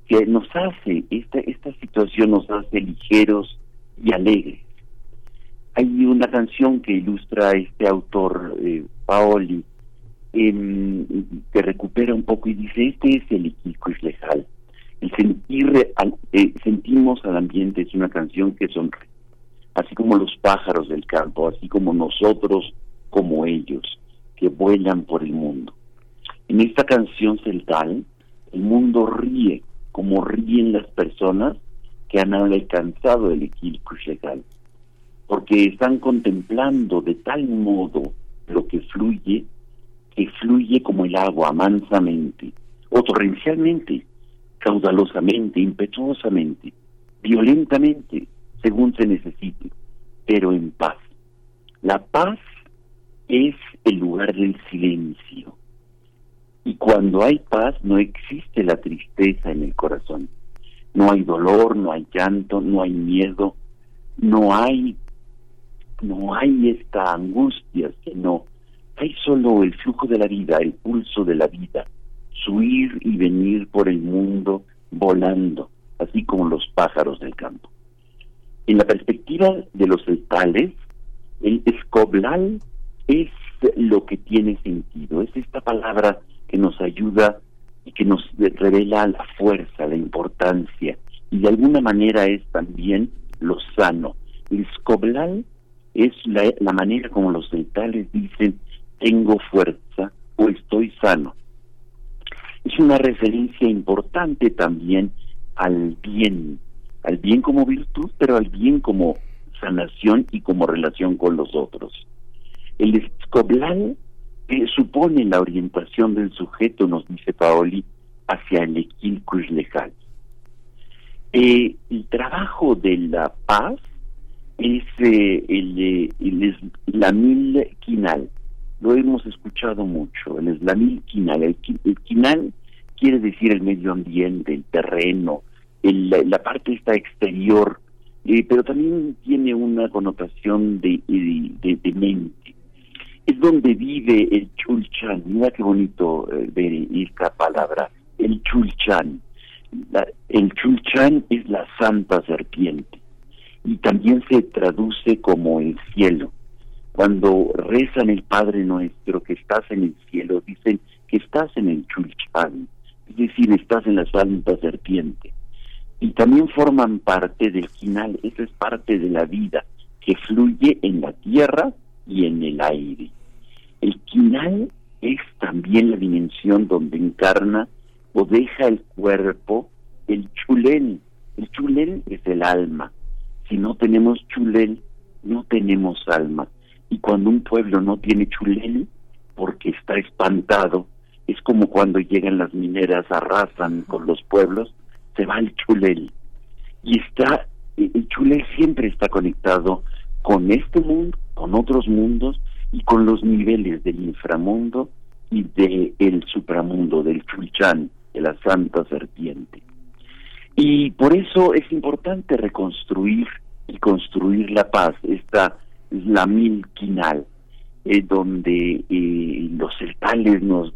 que nos hace, esta, esta situación nos hace ligeros y alegres hay una canción que ilustra este autor, eh, Paoli, em, que recupera un poco y dice, este es el es lejal. El sentir, eh, sentimos al ambiente es una canción que sonríe, así como los pájaros del campo, así como nosotros, como ellos, que vuelan por el mundo. En esta canción celtal, el mundo ríe, como ríen las personas que han alcanzado el equilibrio legal porque están contemplando de tal modo lo que fluye, que fluye como el agua mansamente, o torrencialmente, caudalosamente, impetuosamente, violentamente, según se necesite, pero en paz. La paz es el lugar del silencio. Y cuando hay paz no existe la tristeza en el corazón. No hay dolor, no hay llanto, no hay miedo, no hay no hay esta angustia, sino hay solo el flujo de la vida, el pulso de la vida, su ir y venir por el mundo volando, así como los pájaros del campo. En la perspectiva de los celtales, el escoblal es lo que tiene sentido, es esta palabra que nos ayuda y que nos revela la fuerza, la importancia, y de alguna manera es también lo sano. El escoblal es la, manera como los celtales dicen tengo fuerza o estoy sano. Es una referencia importante también al bien, al bien como virtud, pero al bien como sanación y como relación con los otros. El escoblal eh, supone la orientación del sujeto, nos dice Paoli, hacia el equilcus legal. Eh, el trabajo de la paz es eh, el, el, eslamil quinal. Lo hemos escuchado mucho, el eslamil quinal. El, quinal quiere decir el medio ambiente, el terreno, la parte esta exterior, eh, pero también tiene una connotación de, de, de, mente. Es donde vive el chulchan. Mira qué bonito eh, ver esta palabra, el chulchan. el chulchan es la santa serpiente y también se traduce como el cielo. Cuando rezan el Padre Nuestro que estás en el cielo, dicen que estás en el chulchan, es decir, estás en la santa serpiente y también forman parte del quinal, eso es parte de la vida que fluye en la tierra y en el aire. El quinal es también la dimensión donde encarna o deja el cuerpo el chulel. El chulel es el alma. Si no tenemos chulel, no tenemos alma. Y cuando un pueblo no tiene chulel, porque está espantado, es como cuando llegan las mineras, arrasan con los pueblos, se va el chulel. Y está, el chulel siempre está conectado con este mundo, con otros mundos y con los niveles del inframundo y del el supramundo, del chulchan, de la santa serpiente. Y por eso es importante reconstruir y construir la paz, esta es la mil quinal, eh, donde eh, los celtales nos,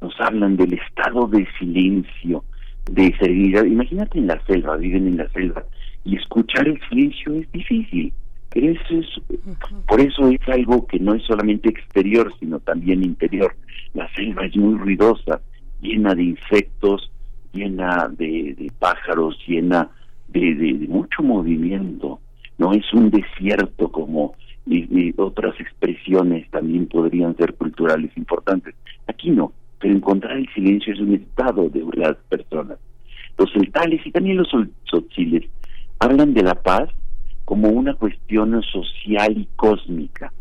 nos hablan del estado de silencio, de serenidad. Imagínate en la selva, viven en la selva, y escuchar el silencio es difícil. Pero eso es, por eso es algo que no es solamente exterior, sino también interior. La selva es muy ruidosa, llena de insectos, llena de, pájaros, llena de, de, mucho movimiento. No es un desierto como y otras expresiones también podrían ser culturales importantes. Aquí no, pero encontrar el silencio es un estado de las personas. Los celtales y también los tzotziles hablan de la paz como una cuestión social y cósmica,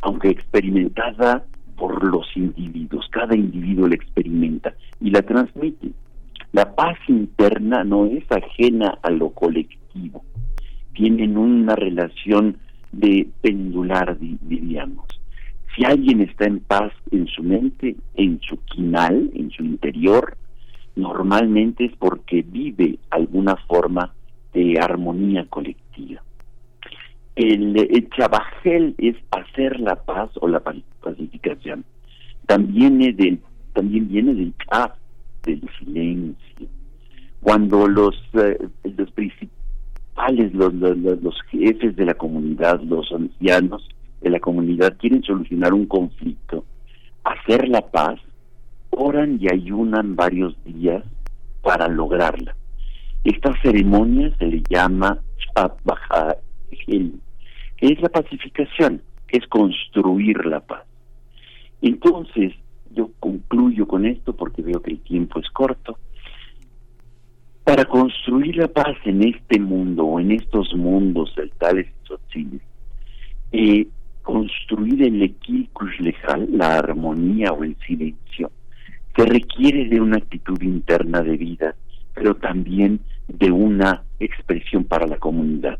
aunque experimentada por los individuos. Cada individuo la experimenta y la transmite. La paz interna no es ajena a lo colectivo. Tienen una relación de pendular, diríamos. Si alguien está en paz en su mente, en su quinal, en su interior, normalmente es porque vive alguna forma de armonía colectiva. El, el chabajel es hacer la paz o la pacificación. También, también viene del chaf, del silencio. Cuando los, eh, los principales, los, los, jefes de la comunidad, los ancianos, de la comunidad quieren solucionar un conflicto, hacer la paz, oran y ayunan varios días para lograrla. Esta ceremonia se le llama que es la pacificación, es construir la paz. Entonces, yo concluyo con esto porque veo que el tiempo es corto. Para construir la paz en este mundo o en estos mundos celtales y sociales, eh, construir el equilibrio legal, la armonía o el silencio, se requiere de una actitud interna de vida, pero también de una expresión para la comunidad.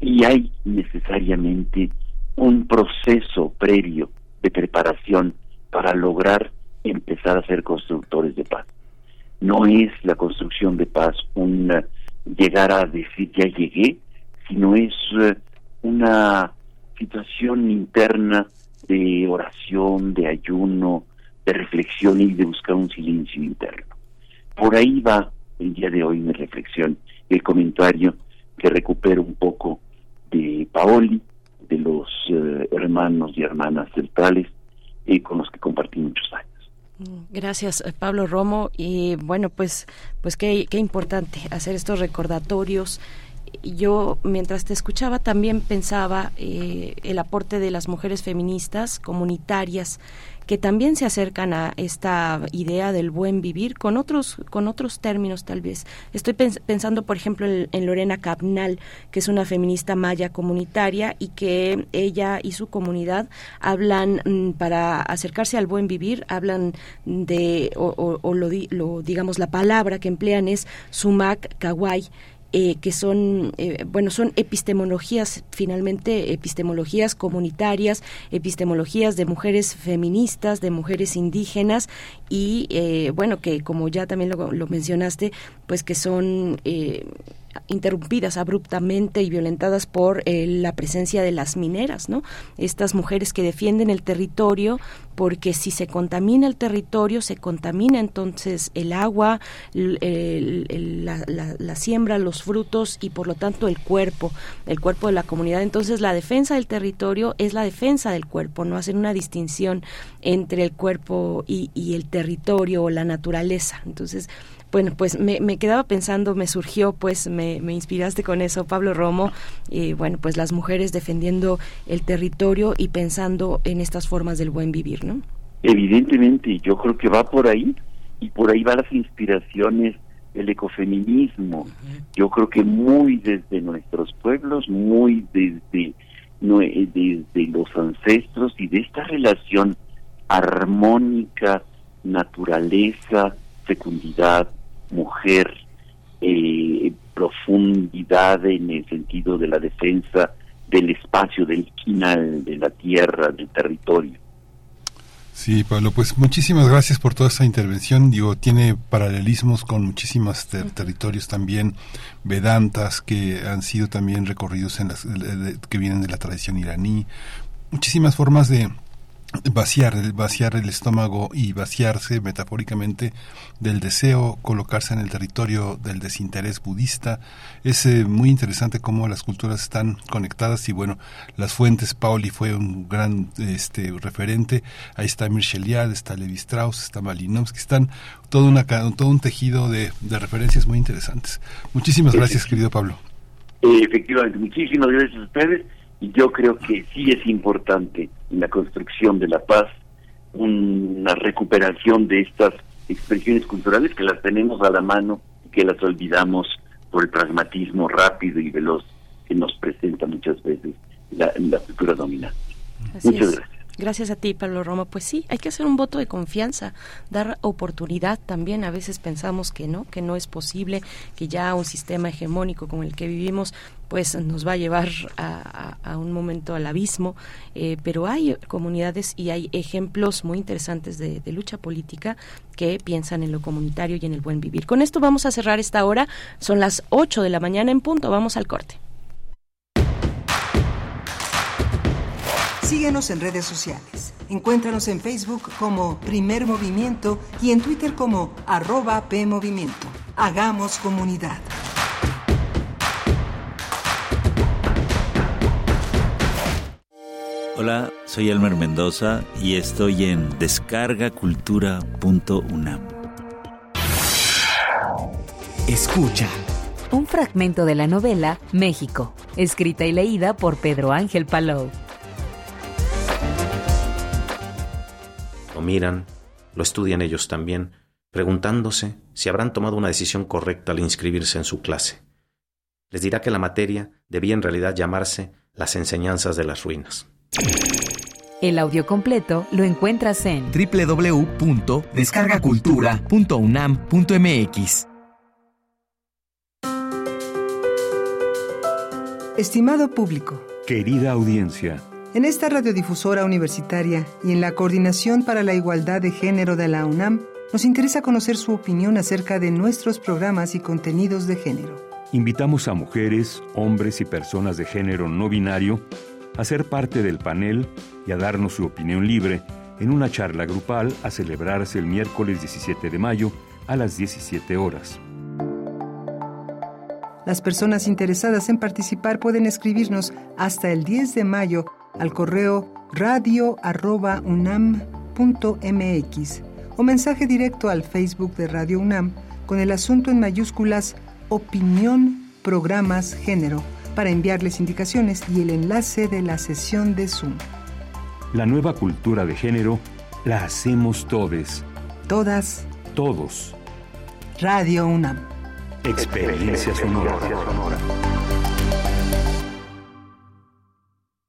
Y hay necesariamente un proceso previo de preparación para lograr empezar a ser constructores de paz. No es la construcción de paz un llegar a decir ya llegué, sino es eh, una situación interna de oración, de ayuno, de reflexión y de buscar un silencio interno. Por ahí va el día de hoy mi reflexión, el comentario que recupero un poco de Paoli, de los eh, hermanos y hermanas centrales y con los que compartí muchos años. Gracias, eh, Pablo Romo. Y bueno, pues, pues qué, qué importante hacer estos recordatorios yo mientras te escuchaba también pensaba eh, el aporte de las mujeres feministas comunitarias que también se acercan a esta idea del buen vivir con otros con otros términos tal vez. Estoy pensando por ejemplo en, Lorena Cabnal que es una feminista maya comunitaria y que ella y su comunidad hablan mm, para acercarse al buen vivir hablan de o, lo, lo digamos la palabra que emplean es sumac kawai eh, que son, eh, bueno, son epistemologías, finalmente epistemologías comunitarias, epistemologías de mujeres feministas, de mujeres indígenas y, eh, bueno, que como ya también lo, lo mencionaste, pues que son interrumpidas abruptamente y violentadas por eh, la presencia de las mineras, ¿no? Estas mujeres que defienden el territorio porque si se contamina el territorio, se contamina entonces el agua, la, siembra, los frutos y por lo tanto el cuerpo, el cuerpo de la comunidad. Entonces la defensa del territorio es la defensa del cuerpo, no hacer una distinción entre el cuerpo y el territorio o la naturaleza. Entonces, bueno, pues me, me quedaba pensando, me surgió, pues me, me, inspiraste con eso, Pablo Romo, y bueno, pues las mujeres defendiendo el territorio y pensando en estas formas del buen vivir, ¿no? Evidentemente, yo creo que va por ahí y por ahí van las inspiraciones el ecofeminismo. Yo creo que muy desde nuestros pueblos, muy desde, desde los ancestros y de esta relación armónica, naturaleza, fecundidad, mujer, eh, profundidad en el sentido de la defensa del espacio, del quinal, de la tierra, del territorio. Sí, Pablo, pues muchísimas gracias por toda esta intervención. Digo, tiene paralelismos con muchísimos territorios también, vedantas que han sido también recorridos en las que vienen de la tradición iraní, muchísimas formas de vaciar, vaciar el estómago y vaciarse metafóricamente del deseo, colocarse en el territorio del desinterés budista. Es eh, muy interesante cómo las culturas están conectadas y bueno, las fuentes, Pauli fue un gran este, referente, ahí está Mircea está Levi Strauss, está Malinowski, están todo, una, todo un tejido de, de referencias muy interesantes. Muchísimas gracias, querido Pablo. Efectivamente, muchísimas gracias a ustedes y yo creo que sí es importante la construcción de la paz una recuperación de estas expresiones culturales que las tenemos a la mano y que las olvidamos por el pragmatismo rápido y veloz que nos presenta muchas veces la, la cultura dominante. Muchas gracias. Gracias a ti, Pablo Roma. Pues sí, hay que hacer un voto de confianza, dar oportunidad también. A veces pensamos que no, que no es posible, que ya un sistema hegemónico como el que vivimos pues nos va a llevar a, un momento al abismo, eh, pero hay comunidades y hay ejemplos muy interesantes de, lucha política que piensan en lo comunitario y en el buen vivir. Con esto vamos a cerrar esta hora, son las 8 de la mañana en punto, vamos al corte. Síguenos en redes sociales. Encuéntranos en Facebook como Primer Movimiento y en Twitter como arroba PMovimiento. Hagamos comunidad. Hola, soy Elmer Mendoza y estoy en descargacultura.unam. Escucha. Un fragmento de la novela México, escrita y leída por Pedro Ángel Palou. Lo miran, lo estudian ellos también, preguntándose si habrán tomado una decisión correcta al inscribirse en su clase. Les dirá que la materia debía en realidad llamarse Las enseñanzas de las ruinas. El audio completo lo encuentras en www.descargacultura.unam.mx. Estimado público. Querida audiencia. En esta radiodifusora universitaria y en la Coordinación para la Igualdad de Género de la UNAM, nos interesa conocer su opinión acerca de nuestros programas y contenidos de género. Invitamos a mujeres, hombres y personas de género no binario a ser parte del panel y a darnos su opinión libre en una charla grupal a celebrarse el miércoles 17 de mayo a las 17 horas. Las personas interesadas en participar pueden escribirnos hasta el 10 de mayo al correo radio.unam.mx o mensaje directo al Facebook de Radio UNAM con el asunto en mayúsculas Opinión, Programas, Género para enviarles indicaciones y el enlace de la sesión de Zoom. La nueva cultura de género la hacemos todos. Todas. Todos. Radio UNAM. Experiencia sonora.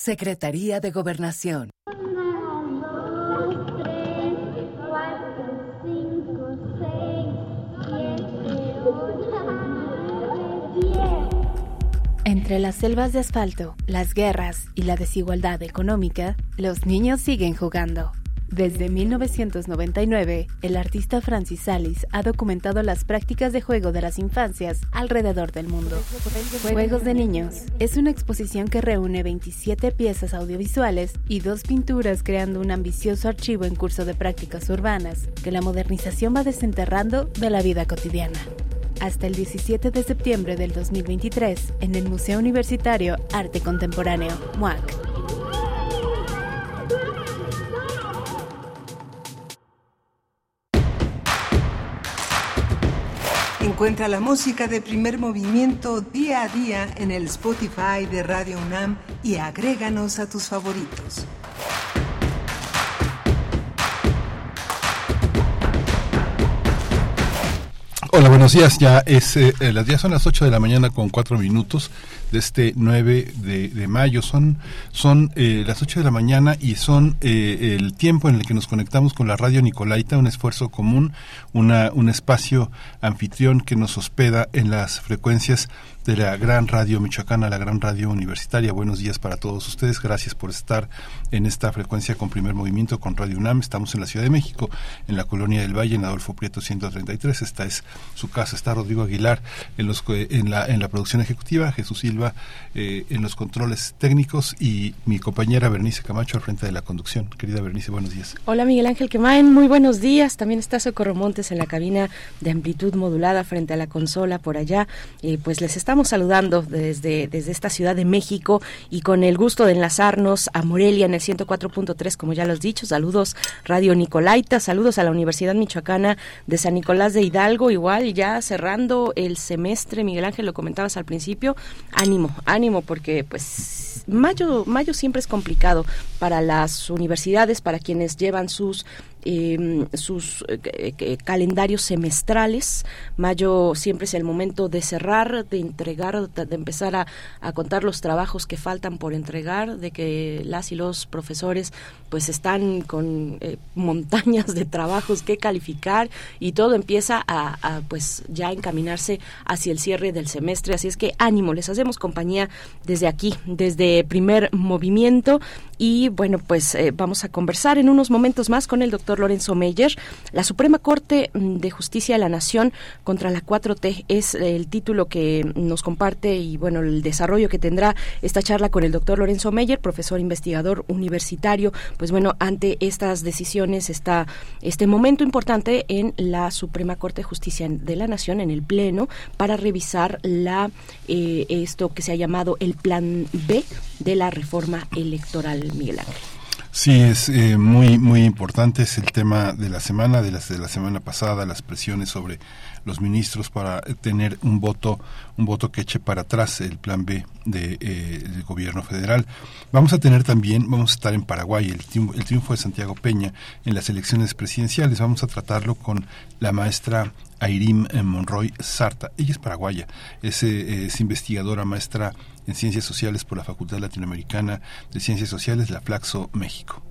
Secretaría de Gobernación. Entre las selvas de asfalto, las guerras y la desigualdad económica, los niños siguen jugando. Desde 1999, el artista Francis Salis ha documentado las prácticas de juego de las infancias alrededor del mundo. Juegos de Niños es una exposición que reúne 27 piezas audiovisuales y dos pinturas creando un ambicioso archivo en curso de prácticas urbanas que la modernización va desenterrando de la vida cotidiana hasta el 17 de septiembre del 2023 en el Museo Universitario Arte Contemporáneo, MUAC. Encuentra la música de primer movimiento día a día en el Spotify de Radio UNAM y agréganos a tus favoritos. Hola, buenos días. Ya es eh, eh, las días son las 8 de la mañana con 4 minutos de este 9 de, mayo. Son son eh, las 8 de la mañana y son el tiempo en el que nos conectamos con la radio Nicolaita, un esfuerzo común, una un espacio anfitrión que nos hospeda en las frecuencias de la gran radio michoacana, la gran radio universitaria. Buenos días para todos ustedes. Gracias por estar en esta frecuencia con primer movimiento con Radio UNAM. Estamos en la Ciudad de México, en la Colonia del Valle, en Adolfo Prieto 133. Esta es su casa. Está Rodrigo Aguilar en, los, en, la, en la producción ejecutiva, Jesús Silva eh, en los controles técnicos y mi compañera Bernice Camacho al frente de la conducción. Querida Bernice, buenos días. Hola Miguel Ángel Quemain, muy buenos días. También está Socorro Montes en la cabina de amplitud modulada frente a la consola por allá. y pues les estamos saludando desde, desde esta Ciudad de México y con el gusto de enlazarnos a Morelia en el 104.3, como ya lo has dicho. Saludos Radio Nicolaita, saludos a la Universidad Michoacana de San Nicolás de Hidalgo, igual ya cerrando el semestre, Miguel Ángel, lo comentabas al principio. Ánimo, ánimo, porque pues mayo, mayo siempre es complicado para las universidades, para quienes llevan sus eh, sus eh, calendarios semestrales. Mayo siempre es el momento de cerrar, de entregar, de, empezar a, a, contar los trabajos que faltan por entregar, de que las y los profesores pues están con eh, montañas de trabajos que calificar y todo empieza a, a, pues ya encaminarse hacia el cierre del semestre. Así es que ánimo, les hacemos compañía desde aquí, desde primer movimiento y bueno pues eh, vamos a conversar en unos momentos más con el doctor Lorenzo Meyer. La Suprema Corte mm, de Justicia de la Nación contra la 4T es el título que nos comparte y bueno, el desarrollo que tendrá esta charla con el doctor Lorenzo Meyer, profesor investigador universitario. Pues bueno, ante estas decisiones está este momento importante en la Suprema Corte de Justicia de la Nación, en el Pleno, para revisar la eh, esto que se ha llamado el Plan B de la reforma electoral, Sí, es eh, muy muy importante, es el tema de la semana, de, las, de la semana pasada, las presiones sobre los ministros para tener un voto un voto que eche para atrás el plan B de, eh, del gobierno federal. Vamos a tener también, vamos a estar en Paraguay, el triunfo, el triunfo de Santiago Peña en las elecciones presidenciales. Vamos a tratarlo con la maestra Airim Monroy Sarta. Ella es paraguaya, es, eh, es investigadora maestra en Ciencias Sociales por la Facultad Latinoamericana de Ciencias Sociales, la Flaxo, México.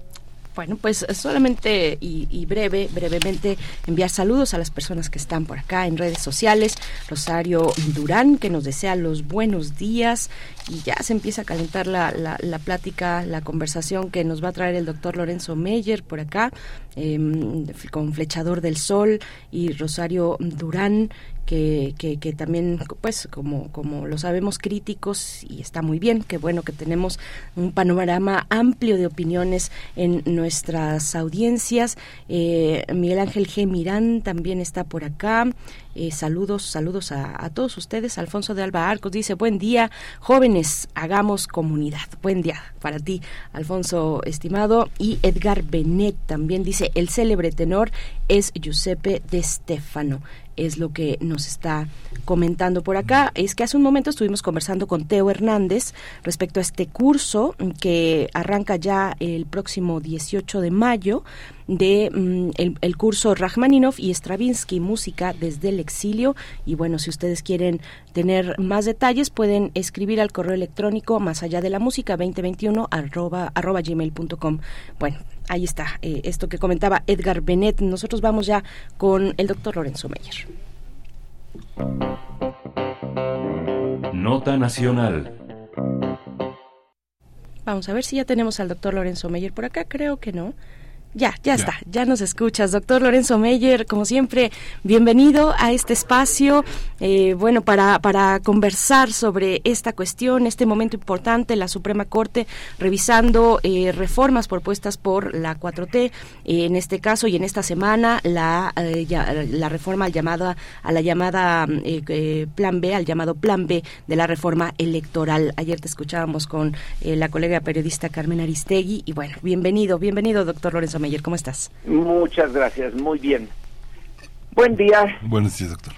Bueno, pues solamente y, breve, brevemente enviar saludos a las personas que están por acá en redes sociales. Rosario Durán, que nos desea los buenos días y ya se empieza a calentar la, la, plática, la conversación que nos va a traer el doctor Lorenzo Meyer por acá, em, con Flechador del Sol y Rosario Durán, que, que, también, pues, como, como lo sabemos, críticos y está muy bien, qué bueno que tenemos un panorama amplio de opiniones en nuestras audiencias. Eh, Miguel Ángel G. Mirán también está por acá. Eh, saludos, saludos a, todos ustedes. Alfonso de Alba Arcos dice, buen día, jóvenes, hagamos comunidad. Buen día para ti, Alfonso estimado. Y Edgar Benet también dice, el célebre tenor es Giuseppe de Stefano es lo que nos está comentando por acá. Es que hace un momento estuvimos conversando con Teo Hernández respecto a este curso que arranca ya el próximo 18 de mayo de mm, el, curso Rachmaninoff y Stravinsky Música desde el exilio. Y bueno, si ustedes quieren tener más detalles, pueden escribir al correo electrónico más allá de la música 2021 arroba, arroba gmail.com. Bueno, ahí está eh, esto que comentaba Edgar Benet. Nosotros vamos ya con el doctor Lorenzo Meyer. Nota Nacional. Vamos a ver si ya tenemos al doctor Lorenzo Meyer por acá. Creo que no. Ya, ya, está, ya nos escuchas. Doctor Lorenzo Meyer, como siempre, bienvenido a este espacio, eh, bueno, para, para conversar sobre esta cuestión, este momento importante, la Suprema Corte revisando eh, reformas propuestas por la 4T, eh, en este caso y en esta semana, la, la reforma llamada, a la llamada Plan B, al llamado Plan B de la reforma electoral. Ayer te escuchábamos con la colega periodista Carmen Aristegui y bueno, bienvenido, bienvenido, doctor Lorenzo Meyer. ¿Cómo estás? Muchas gracias, muy bien. Buen día. Buenos días, doctor.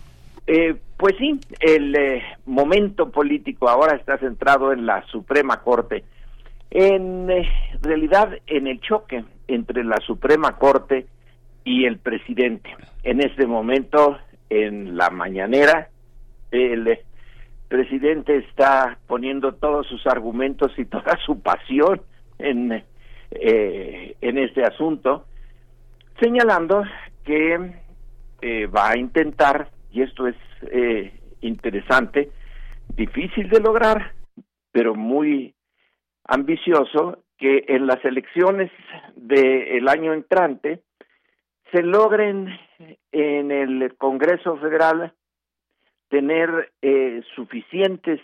Eh, pues sí, el eh, momento político ahora está centrado en la Suprema Corte. En eh, realidad, en el choque entre la Suprema Corte y el presidente. En este momento, en la mañanera, el presidente está poniendo todos sus argumentos y toda su pasión en eh, en este asunto, señalando que eh, va a intentar, y esto es eh, interesante, difícil de lograr, pero muy ambicioso, que en las elecciones del año entrante se logren en el Congreso Federal tener eh, suficientes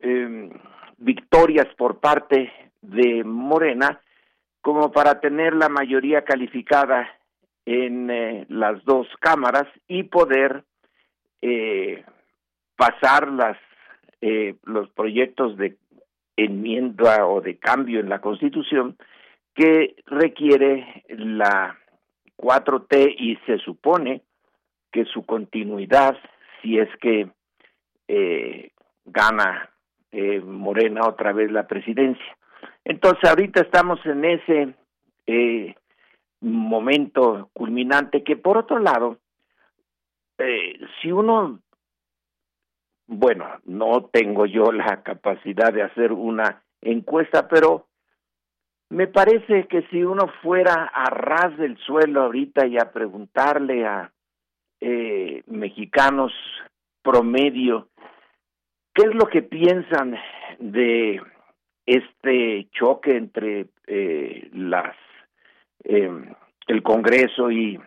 eh, victorias por parte de Morena como para tener la mayoría calificada en eh, las dos cámaras y poder eh, pasar las eh, los proyectos de enmienda o de cambio en la Constitución que requiere la 4T y se supone que su continuidad, si es que gana Morena otra vez la presidencia. Entonces ahorita estamos en ese eh, momento culminante que por otro lado, eh, si uno, bueno, no tengo yo la capacidad de hacer una encuesta, pero me parece que si uno fuera a ras del suelo ahorita y a preguntarle a eh, mexicanos promedio qué es lo que piensan de este choque entre eh, las em, el Congreso y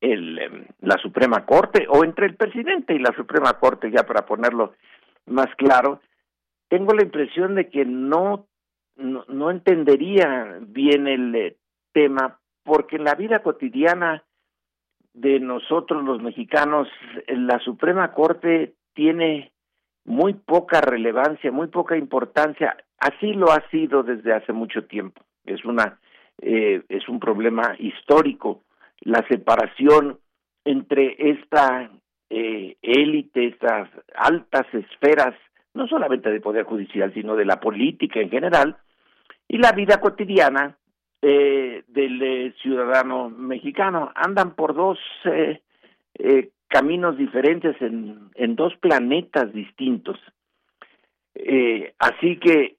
el, em, la Suprema Corte o entre el presidente y la Suprema Corte ya para ponerlo más claro tengo la impresión de que no no, no entendería bien el eh, tema porque en la vida cotidiana de nosotros los mexicanos la Suprema Corte tiene muy poca relevancia, muy poca importancia. Así lo ha sido desde hace mucho tiempo. es una eh, es un problema histórico la separación entre esta eh, élite, estas altas esferas, no solamente del poder judicial, sino de la política en general, y la vida cotidiana eh, del eh, ciudadano mexicano. Andan por dos eh, eh, caminos diferentes en, en dos planetas distintos. Eh, así que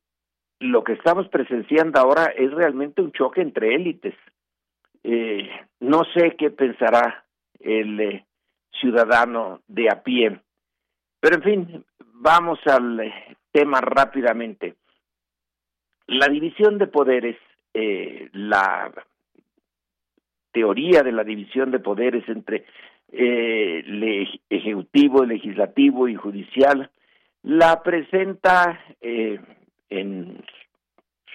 lo que estamos presenciando ahora es realmente un choque entre élites. Eh, no sé qué pensará el eh, ciudadano de a pie. Pero en fin, vamos al tema rápidamente. La división de poderes, la teoría de la división de poderes entre eh, el ejecutivo, legislativo y judicial, la presenta eh, en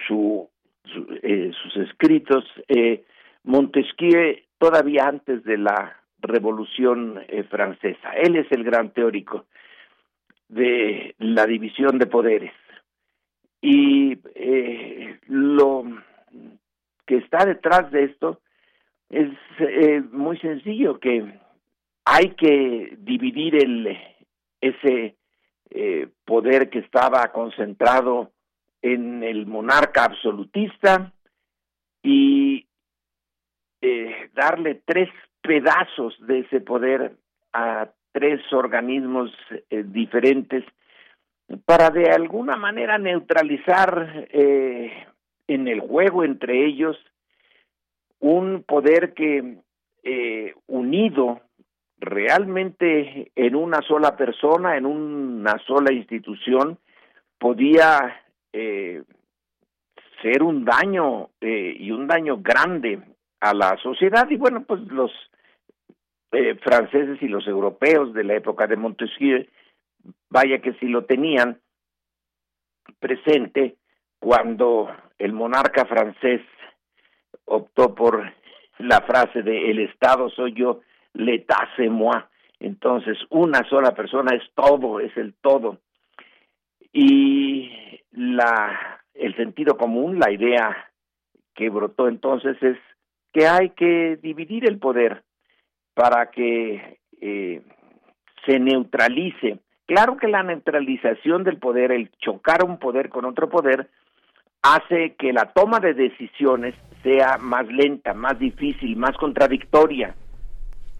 su, su, eh, sus escritos eh, Montesquieu todavía antes de la Revolución eh, Francesa. Él es el gran teórico de la división de poderes. Y lo que está detrás de esto es muy sencillo, que hay que dividir el, ese eh, poder que estaba concentrado en el monarca absolutista y eh, darle tres pedazos de ese poder a tres organismos eh, diferentes para de alguna manera neutralizar eh, en el juego entre ellos un poder que eh, unido realmente en una sola persona, en una sola institución, podía eh, ser un daño eh, y un daño grande a la sociedad. Y bueno pues los eh, franceses y los europeos de la época de Montesquieu vaya que si lo tenían presente cuando el monarca francés optó por la frase de el Estado soy yo, l'état c'est moi. Entonces, una sola persona es todo, es el todo. Y la el sentido común, la idea que brotó entonces es que hay que dividir el poder para que eh, se neutralice. Claro que la neutralización del poder, el chocar un poder con otro poder, hace que la toma de decisiones sea más lenta, más difícil, más contradictoria.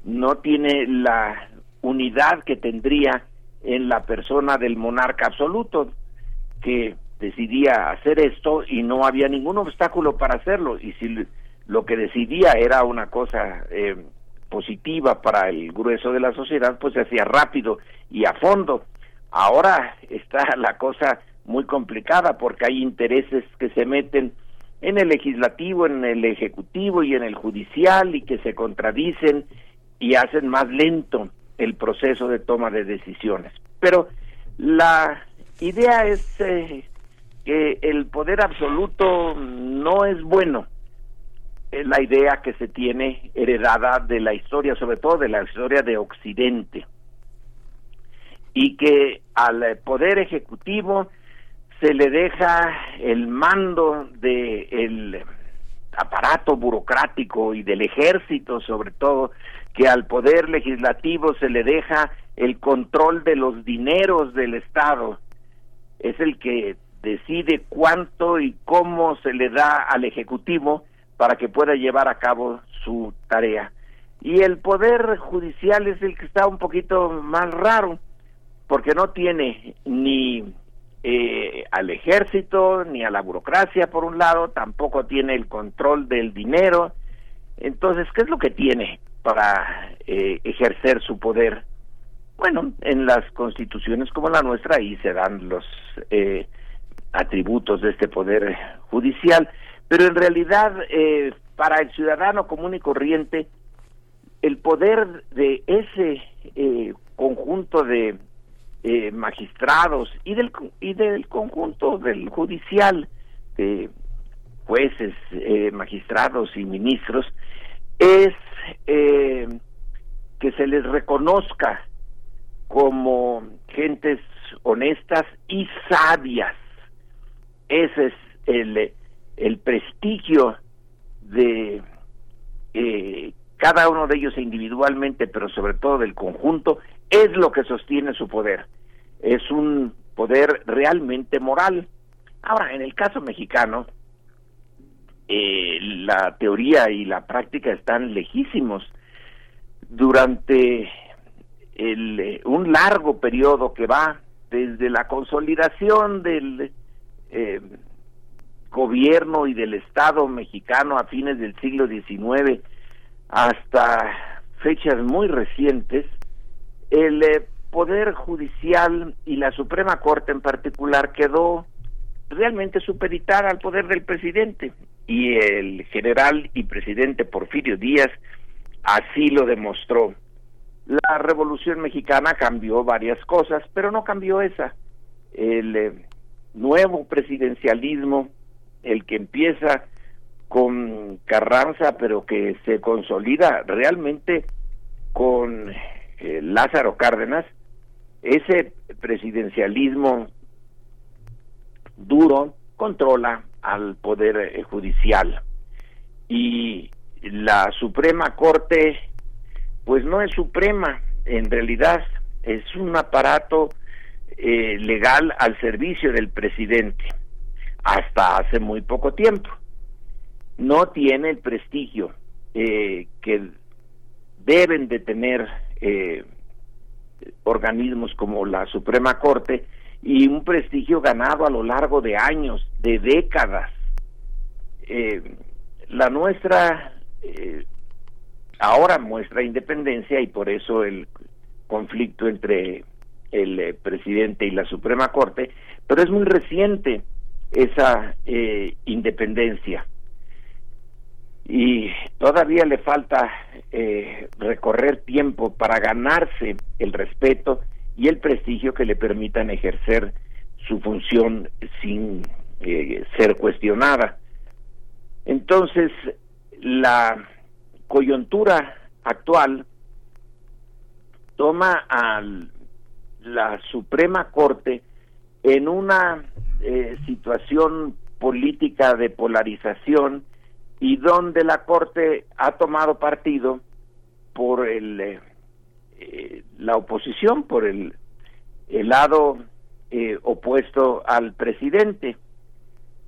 No tiene la unidad que tendría en la persona del monarca absoluto, que decidía hacer esto y no había ningún obstáculo para hacerlo. Y si lo que decidía era una cosa eh, positiva para el grueso de la sociedad, pues se hacía rápido y a fondo. Ahora está la cosa muy complicada porque hay intereses que se meten en el legislativo, en el ejecutivo y en el judicial y que se contradicen y hacen más lento el proceso de toma de decisiones. Pero la idea es eh, que el poder absoluto no es bueno. Es la idea que se tiene heredada de la historia, sobre todo de la historia de Occidente. Y que al poder ejecutivo se le deja el mando del el aparato burocrático y del ejército sobre todo que al poder legislativo se le deja el control de los dineros del estado. Es el que decide cuánto y cómo se le da al ejecutivo para que pueda llevar a cabo su tarea. Y el poder judicial es el que está un poquito más raro porque no tiene ni eh, al ejército ni a la burocracia por un lado, tampoco tiene el control del dinero. Entonces, ¿qué es lo que tiene para eh, ejercer su poder? Bueno, en las constituciones como la nuestra ahí se dan los eh, atributos de este poder judicial, pero en realidad eh, para el ciudadano común y corriente el poder de ese eh, conjunto de eh, magistrados y del y del conjunto del judicial de jueces, eh, magistrados y ministros es eh, que se les reconozca como gentes honestas y sabias. Ese es el el prestigio de eh, cada uno de ellos individualmente, pero sobre todo del conjunto, es lo que sostiene su poder. Es un poder realmente moral. Ahora, en el caso mexicano, eh, la teoría y la práctica están lejísimos. Durante el, eh, un largo periodo que va desde la consolidación del eh, gobierno y del Estado mexicano a fines del siglo XIX hasta fechas muy recientes, el eh, Poder Judicial y la Suprema Corte en particular quedó realmente supeditada al poder del presidente y el general y presidente Porfirio Díaz así lo demostró. La Revolución Mexicana cambió varias cosas, pero no cambió esa. El eh, nuevo presidencialismo, el que empieza con Carranza, pero que se consolida realmente con eh, Lázaro Cárdenas, ese presidencialismo duro controla al poder eh, judicial y la Suprema Corte pues no es suprema, en realidad es un aparato eh, legal al servicio del presidente hasta hace muy poco tiempo. No tiene el prestigio eh, que deben de tener eh, organismos como la Suprema Corte y un prestigio ganado a lo largo de años, de décadas. la nuestra ahora muestra independencia y por eso el conflicto entre el eh, presidente y la Suprema Corte, pero es muy reciente esa eh, independencia y todavía le falta eh, recorrer tiempo para ganarse el respeto y el prestigio que le permitan ejercer su función sin ser cuestionada. Entonces, la coyuntura actual toma a la Suprema Corte en una eh, situación política de polarización y donde la Corte ha tomado partido por el eh, eh, la oposición, por el, lado opuesto al presidente.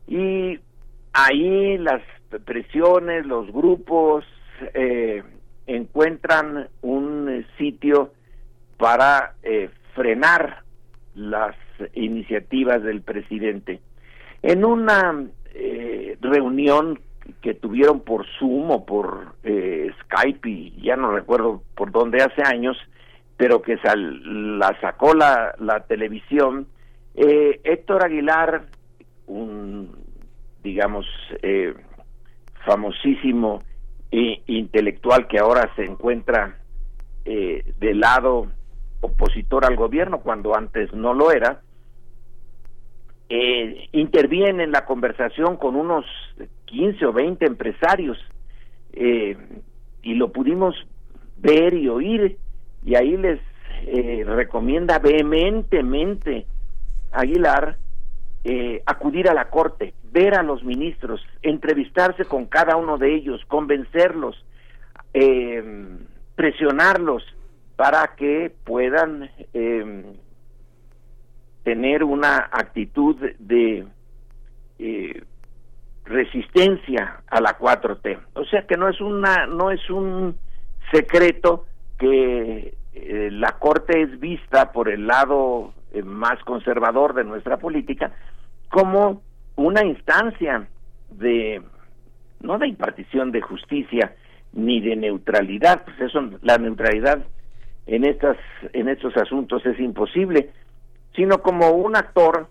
Y ahí las presiones, los grupos, eh, encuentran un sitio para eh, frenar las iniciativas del presidente. En una eh, reunión que tuvieron por Zoom o por Skype y ya no recuerdo por dónde hace años, pero que la sacó la, la televisión, Héctor Aguilar, un digamos famosísimo intelectual que ahora se encuentra eh, del lado opositor al gobierno cuando antes no lo era, eh, interviene en la conversación con unos 15 o 20 empresarios eh, y lo pudimos ver y oír y ahí les eh, recomienda vehementemente Aguilar eh, acudir a la corte, ver a los ministros, entrevistarse con cada uno de ellos, convencerlos, eh, presionarlos para que puedan eh, tener una actitud de resistencia a la 4T. O sea que no es una no es un secreto que la corte es vista por el lado más conservador de nuestra política como una instancia de no de impartición de justicia ni de neutralidad, pues eso la neutralidad en estas en estos asuntos es imposible, sino como un actor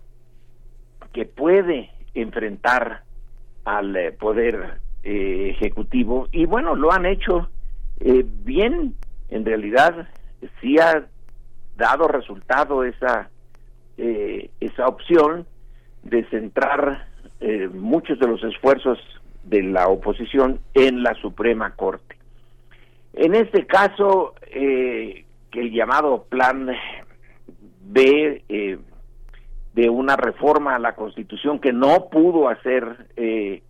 que puede enfrentar al eh, poder eh, ejecutivo y bueno, lo han hecho eh, bien, en realidad sí ha dado resultado esa esa opción de centrar muchos de los esfuerzos de la oposición en la Suprema Corte. En este caso, que el llamado Plan B, eh, de una reforma a la Constitución que no pudo hacer eh,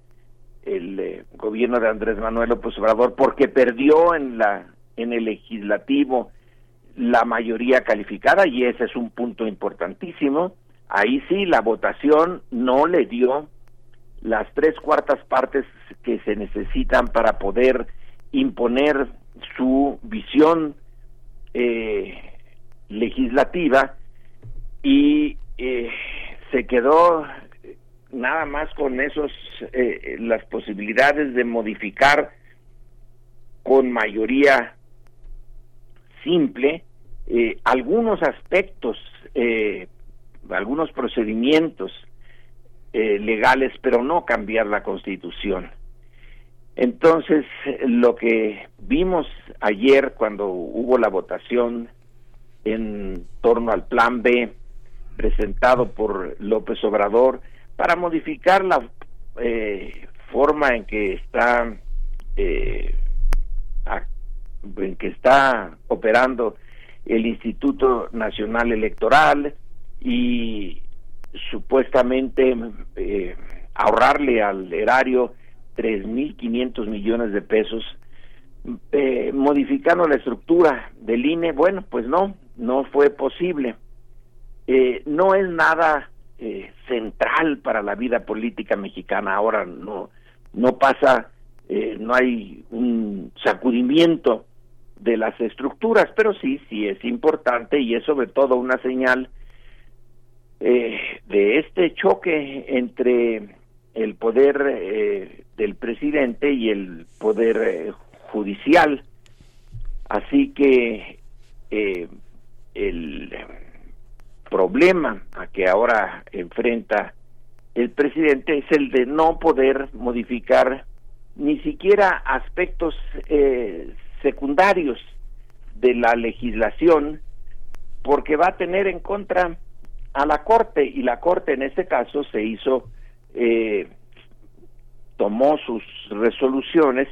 el eh, gobierno de Andrés Manuel López Obrador porque perdió en la en el legislativo la mayoría calificada y ese es un punto importantísimo. Ahí sí la votación no le dio las tres cuartas partes que se necesitan para poder imponer su visión eh, legislativa y eh, se quedó nada más con esos eh, las posibilidades de modificar con mayoría simple eh, algunos aspectos algunos procedimientos legales pero no cambiar la constitución. Entonces lo que vimos ayer cuando hubo la votación en torno al plan B presentado por López Obrador para modificar la eh, forma en que está eh, en que está operando el Instituto Nacional Electoral y supuestamente eh, ahorrarle al erario 3.500 millones de pesos modificando la estructura del INE, bueno, pues no, no fue posible. Eh, no es nada eh, central para la vida política mexicana ahora, no, no pasa, eh, no hay un sacudimiento de las estructuras, pero sí, sí es importante y es sobre todo una señal de este choque entre el poder del presidente y el poder judicial. Así que el problema a que ahora enfrenta el presidente es el de no poder modificar ni siquiera aspectos eh, secundarios de la legislación porque va a tener en contra a la corte y la corte en este caso se hizo eh, tomó sus resoluciones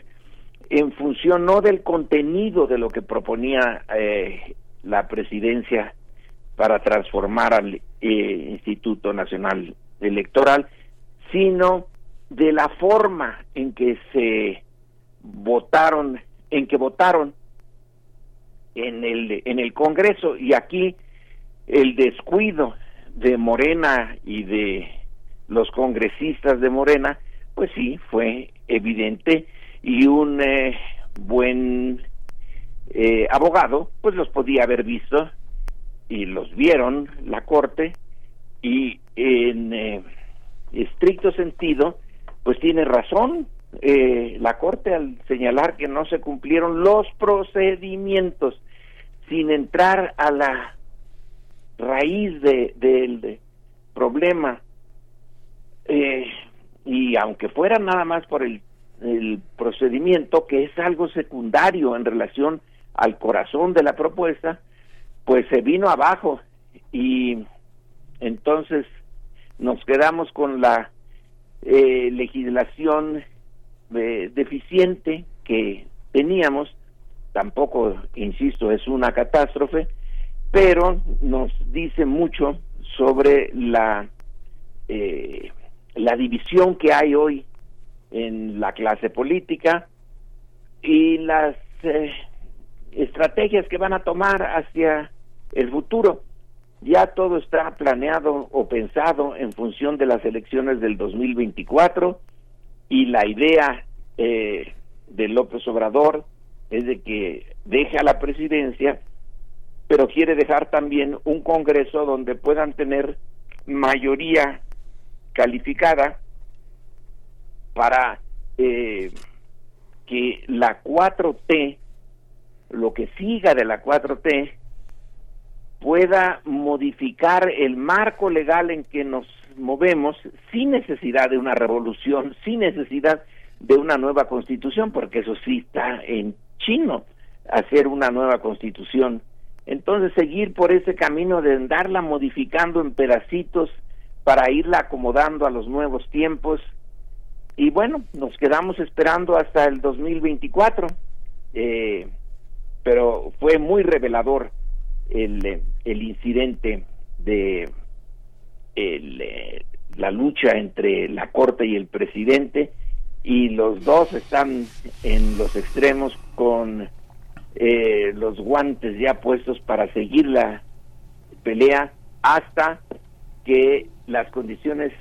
en función no del contenido de lo que proponía eh, la presidencia para transformar al eh, Instituto Nacional Electoral, sino de la forma en que se votaron, en que votaron en el en el Congreso. Y aquí el descuido de Morena y de los congresistas de Morena, pues sí fue evidente. Y un eh, buen eh, abogado pues los podía haber visto y los vieron la corte y en eh, estricto sentido pues tiene razón eh, la corte al señalar que no se cumplieron los procedimientos sin entrar a la raíz de, del problema eh, y aunque fuera nada más por el, el procedimiento que es algo secundario en relación al corazón de la propuesta pues se vino abajo y entonces nos quedamos con la eh, legislación eh, deficiente que teníamos. Tampoco insisto es una catástrofe pero nos dice mucho sobre la eh, la división que hay hoy en la clase política y las estrategias que van a tomar hacia el futuro. Ya todo está planeado o pensado en función de las elecciones del 2024 y la idea eh, de López Obrador es de que deje a la presidencia, pero quiere dejar también un Congreso donde puedan tener mayoría calificada para eh, que la 4T, lo que siga de la 4T, pueda modificar el marco legal en que nos movemos sin necesidad de una revolución, sin necesidad de una nueva constitución, porque eso sí está en chino, hacer una nueva constitución. Entonces seguir por ese camino de andarla modificando en pedacitos para irla acomodando a los nuevos tiempos. Y bueno, nos quedamos esperando hasta el 2024, eh, pero fue muy revelador el, el incidente de eh, la lucha entre la Corte y el presidente y los dos están en los extremos con eh, los guantes ya puestos para seguir la pelea hasta que las condiciones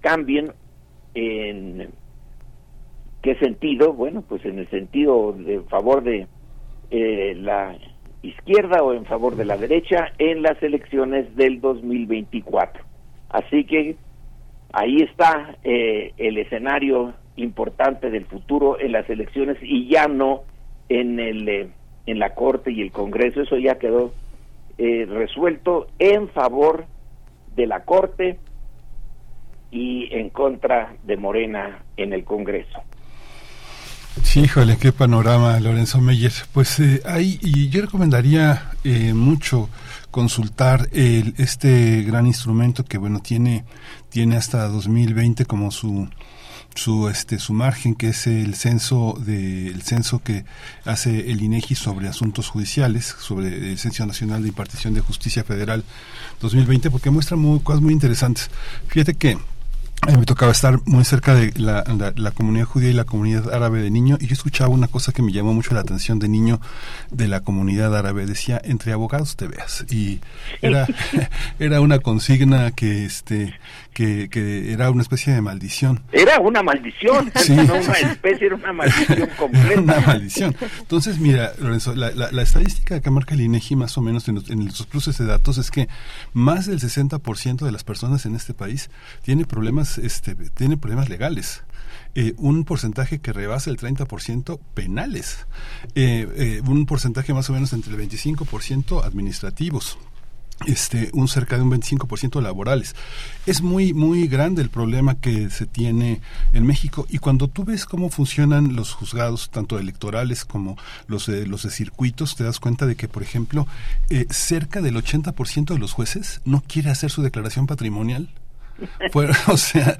cambien en qué sentido bueno pues en el sentido de favor de eh, la izquierda o en favor de la derecha en las elecciones del 2024 así que ahí está eh, el escenario importante del futuro en las elecciones y ya no en el eh, en la corte y el Congreso eso ya quedó eh, resuelto en favor de la corte y en contra de Morena en el Congreso. Sí, híjole, qué panorama, Lorenzo Meyer. Pues eh, ahí, y yo recomendaría eh, mucho consultar el, este gran instrumento que, bueno, tiene, tiene hasta 2020 como su su este su margen que es el censo de el censo que hace el INEGI sobre asuntos judiciales sobre el censo nacional de impartición de justicia federal 2020 porque muestra muy, cosas muy interesantes fíjate que me tocaba estar muy cerca de la, la, comunidad judía y la comunidad árabe de niño y yo escuchaba una cosa que me llamó mucho la atención de niño de la comunidad árabe. Decía entre abogados te veas y era era una consigna que este que, que era una especie de maldición. Era una maldición. No una especie era una maldición completa. Una maldición. Entonces mira Lorenzo la, la, estadística que marca el INEGI más o menos en los, en los cruces de datos es que más del 60% de las personas en este país tiene problemas este, tiene problemas legales. Eh, un porcentaje que rebasa el 30% penales, eh, eh, un porcentaje más o menos entre el 25% administrativos, este, un cerca de un 25% laborales. Es muy, muy grande el problema que se tiene en México y cuando tú ves cómo funcionan los juzgados, tanto electorales como los de, los de circuitos, te das cuenta de que, por ejemplo, cerca del 80% de los jueces no quiere hacer su declaración patrimonial o sea,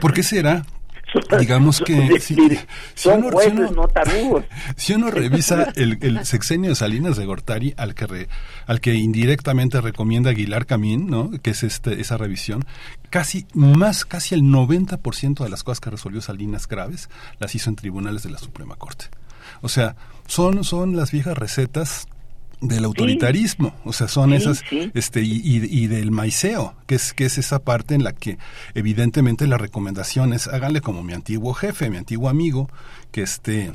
¿por qué será? Digamos que si, uno, si, uno, revisa el, sexenio de Salinas de Gortari al que al que indirectamente recomienda Aguilar Camín, ¿no? que es este, esa revisión, casi más casi el 90% de las cosas que resolvió Salinas graves las hizo en tribunales de la Suprema Corte. O sea, son son las viejas recetas del autoritarismo, o sea, son esas, este, y, y, del maiceo, que es, que es esa parte en la que evidentemente la recomendación es háganle como mi antiguo jefe, mi antiguo amigo, que este,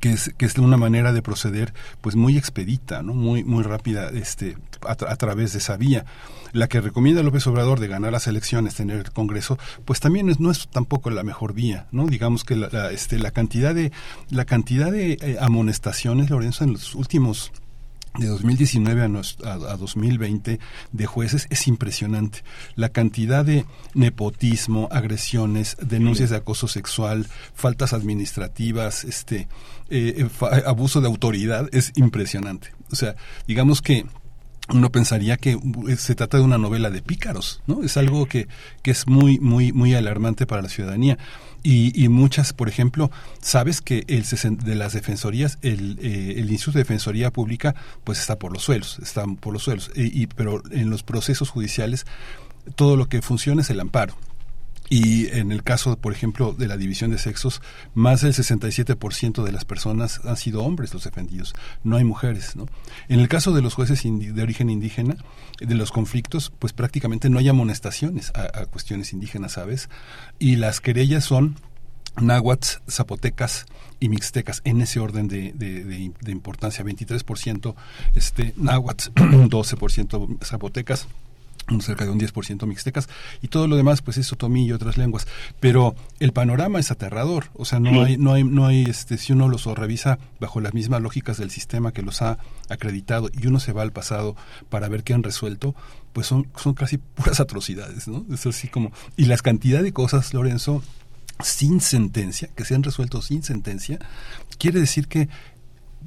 que es, que es una manera de proceder pues muy expedita, ¿no? muy, muy rápida este, a, través de esa vía. La que recomienda López Obrador de ganar las elecciones, tener el Congreso, pues también es, no es tampoco la mejor vía, ¿no? Digamos que la, este, la cantidad de, la cantidad de eh, amonestaciones, Lorenzo, en los últimos de 2019 a, a, 2020 de jueces es impresionante. La cantidad de nepotismo, agresiones, denuncias de acoso sexual, faltas administrativas, este, eh, eh, abuso de autoridad es impresionante. O sea, digamos que uno pensaría que uh, se trata de una novela de pícaros, ¿no? Es algo que, que es muy, muy, muy alarmante para la ciudadanía. Y, y muchas, por ejemplo, sabes que el de las defensorías, el, eh, el Instituto de Defensoría Pública, pues está por los suelos, está por los suelos. Y, y, pero en los procesos judiciales, todo lo que funciona es el amparo. Y en el caso, por ejemplo, de la división de sexos, más del 67% de las personas han sido hombres los defendidos, no hay mujeres. ¿no? En el caso de los jueces de origen indígena, de los conflictos, pues prácticamente no hay amonestaciones a, cuestiones indígenas, ¿sabes? Y las querellas son náhuatl, zapotecas y mixtecas en ese orden de, de, de, importancia 23% este náhuatl 12% zapotecas cerca de un 10% mixtecas y todo lo demás pues es otomí y otras lenguas. Pero el panorama es aterrador o sea no hay no hay no hay este si uno los revisa bajo las mismas lógicas del sistema que los ha acreditado y uno se va al pasado para ver qué han resuelto pues son son casi puras atrocidades no es así como y las cantidad de cosas Lorenzo sin sentencia que se han resuelto sin sentencia quiere decir que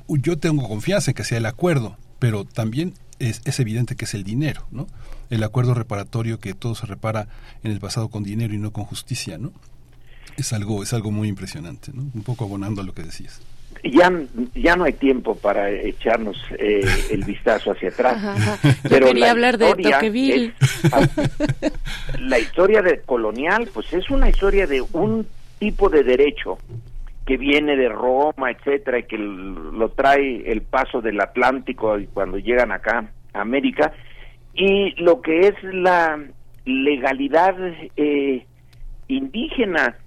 yo tengo confianza en que sea el acuerdo pero también es, es evidente que es el dinero, ¿no? El acuerdo reparatorio que todo se repara en el pasado con dinero y no con justicia, ¿no? Es algo, es algo muy impresionante, ¿no? Un poco abonando a lo que decías. ya, ya no hay tiempo para echarnos eh, el vistazo hacia atrás. Pero quería hablar de Toqueville. la historia de colonial, pues es una historia de un tipo de derecho que viene de Roma, etcétera, y que lo trae el paso del Atlántico y cuando llegan acá a América, y lo que es la legalidad eh, indígena,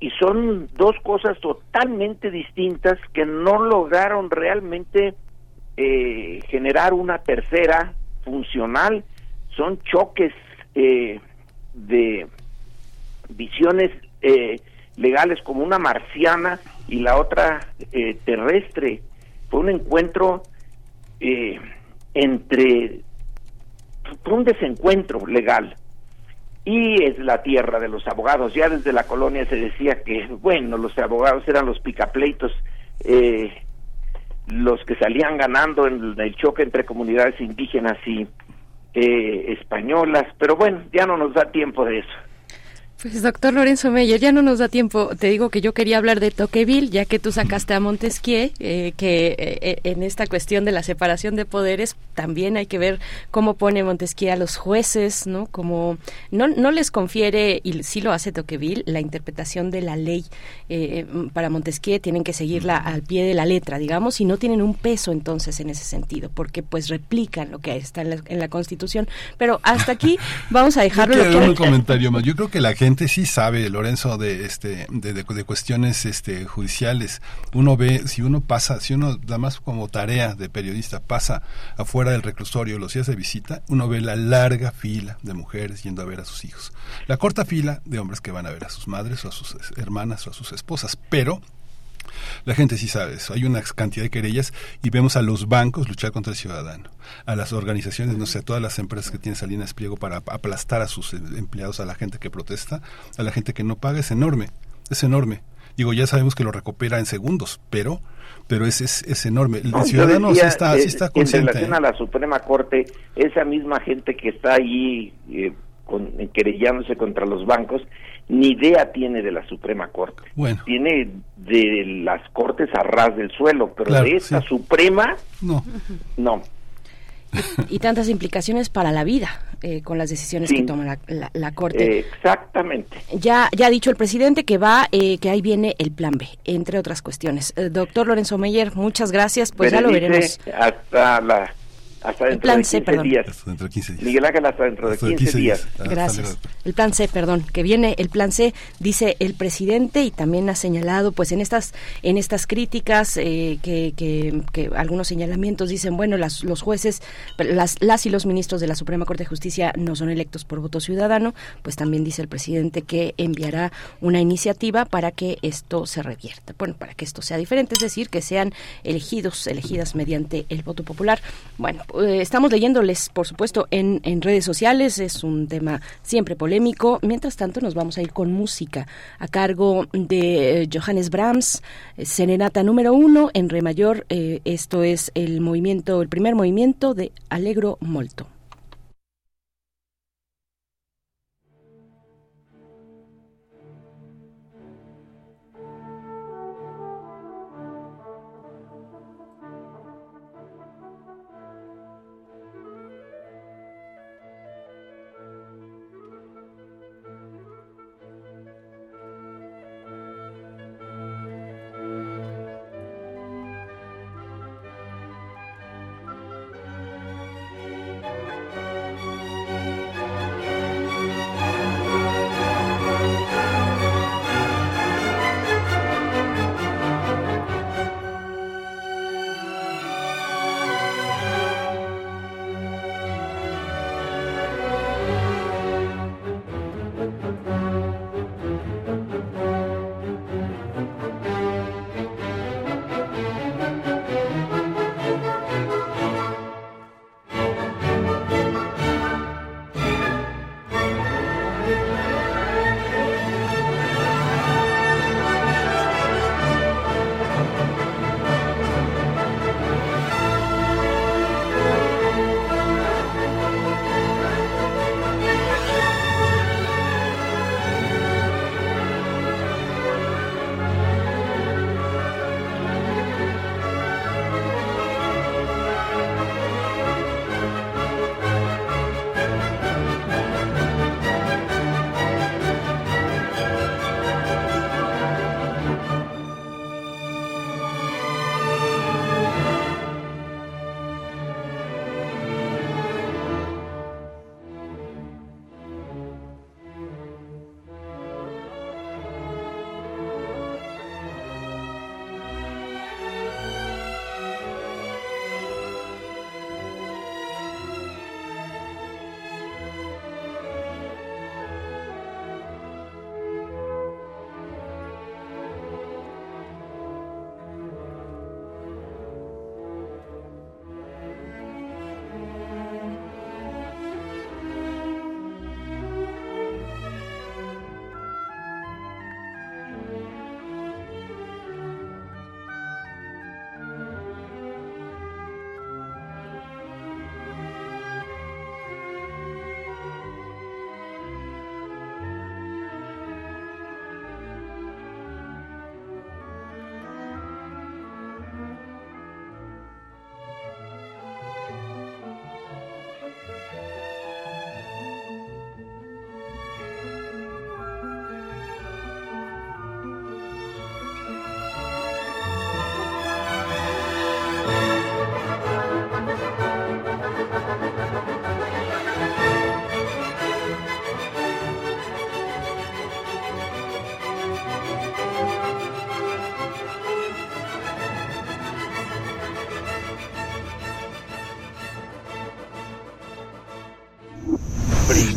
y son dos cosas totalmente distintas que no lograron realmente eh, generar una tercera funcional, son choques eh, de visiones eh, legales como una marciana y la otra eh, terrestre. Fue un encuentro eh, entre, fue un desencuentro legal. Y es la tierra de los abogados. Ya desde la colonia se decía que, bueno, los abogados eran los picapleitos, eh, los que salían ganando en el choque entre comunidades indígenas y eh, españolas. Pero bueno, ya no nos da tiempo de eso. Pues doctor Lorenzo Meyer, ya no nos da tiempo. Te digo que yo quería hablar de Toqueville, ya que tú sacaste a Montesquieu, eh, que eh, en esta cuestión de la separación de poderes también hay que ver cómo pone Montesquieu a los jueces, ¿no? Como no, no les confiere, y sí lo hace Toqueville, la interpretación de la ley. Eh, para Montesquieu tienen que seguirla al pie de la letra, digamos, y no tienen un peso entonces en ese sentido, porque pues replican lo que está en la, en la Constitución. Pero hasta aquí vamos a dejarlo. Yo quiero un comentario más. Yo creo que la gente sí sabe, Lorenzo, de este de, de, cuestiones este judiciales. Uno ve, si uno pasa, si uno, nada más como tarea de periodista, pasa afuera del reclusorio los días de visita, uno ve la larga fila de mujeres yendo a ver a sus hijos. La corta fila de hombres que van a ver a sus madres o a sus hermanas o a sus esposas. Pero la gente sí sabe eso. Hay una cantidad de querellas y vemos a los bancos luchar contra el ciudadano, a las organizaciones, no sé, a todas las empresas que tienen Salinas Pliego para aplastar a sus empleados, a la gente que protesta, a la gente que no paga. Es enorme, es enorme. Digo, ya sabemos que lo recupera en segundos, pero pero es, es, es enorme. El no, ciudadano sí está, eh, sí está consciente. En relación ¿eh? a la Suprema Corte, esa misma gente que está ahí eh, con, querellándose contra los bancos, ni idea tiene de la Suprema Corte. Bueno. Tiene de las Cortes a ras del suelo, pero Claro, de esta sí. Suprema, No. no. y, y tantas implicaciones para la vida eh, con las decisiones Sí. que toma la, la- la Corte. Eh, exactamente. Ya, ya ha dicho el presidente que va, eh, que ahí viene el plan B, entre otras cuestiones. Eh, doctor Lorenzo Meyer, muchas gracias. Pues ya lo veremos. Hasta la hasta El dentro plan de C, 15 perdón. días. Hasta dentro de 15 días. Miguel Ángel, hasta dentro de Hasta 15, días. Gracias. El plan C, perdón, que viene el plan C, dice el presidente y también ha señalado, pues en estas en estas críticas eh, que, que, que algunos señalamientos dicen, bueno, las, los jueces, las, las y los ministros de la Suprema Corte de Justicia no son electos por voto ciudadano, pues también dice el presidente que enviará una iniciativa para que esto se revierta, bueno, para que esto sea diferente, es decir, que sean elegidos, elegidas mediante el voto popular. Bueno, eh, estamos leyéndoles, por supuesto, en, en redes sociales, es un tema siempre polémico. Mientras tanto, nos vamos a ir con música a cargo de eh, Johannes Brahms, eh, Serenata número uno en Re mayor. esto es el movimiento, el primer movimiento de Allegro Molto.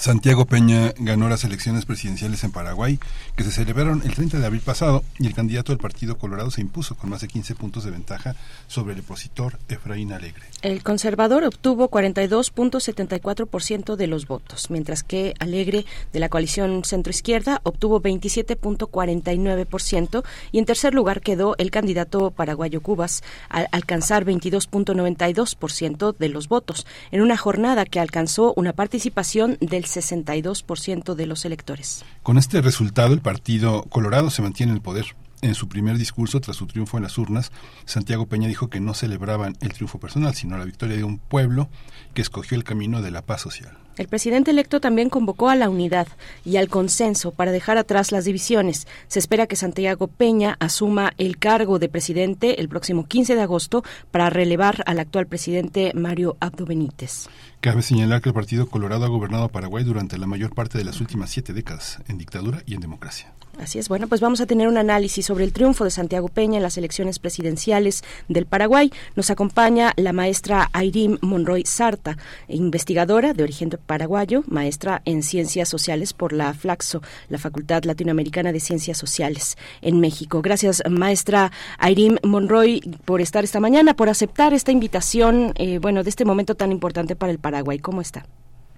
Santiago Peña ganó las elecciones presidenciales en Paraguay, que se celebraron el 30 de abril pasado, y el candidato del Partido Colorado se impuso con más de 15 puntos de ventaja sobre el opositor Efraín Alegre. El conservador obtuvo 42.74% de los votos, mientras que Alegre, de la coalición centroizquierda, obtuvo 27.49%, y en tercer lugar quedó el candidato paraguayo Cubas, al alcanzar 22.92% de los votos, en una jornada que alcanzó una participación del 62% de los electores. Con este resultado, el Partido Colorado se mantiene en el poder. En su primer discurso tras su triunfo en las urnas, Santiago Peña dijo que no celebraban el triunfo personal, sino la victoria de un pueblo que escogió el camino de la paz social. El presidente electo también convocó a la unidad y al consenso para dejar atrás las divisiones. Se espera que Santiago Peña asuma el cargo de presidente el próximo 15 de agosto para relevar al actual presidente Mario Abdo Benítez. Cabe señalar que el Partido Colorado ha gobernado Paraguay durante la mayor parte de las últimas siete décadas, en dictadura y en democracia. Así es, bueno, pues vamos a tener un análisis sobre el triunfo de Santiago Peña en las elecciones presidenciales del Paraguay. Nos acompaña la maestra Airim Monroy Sarta, investigadora de origen paraguayo, maestra en Ciencias Sociales por la Flaxo, la Facultad Latinoamericana de Ciencias Sociales en México. Gracias, maestra Airim Monroy, por estar esta mañana, por aceptar esta invitación, eh, bueno, de este momento tan importante para el Paraguay. ¿Cómo está?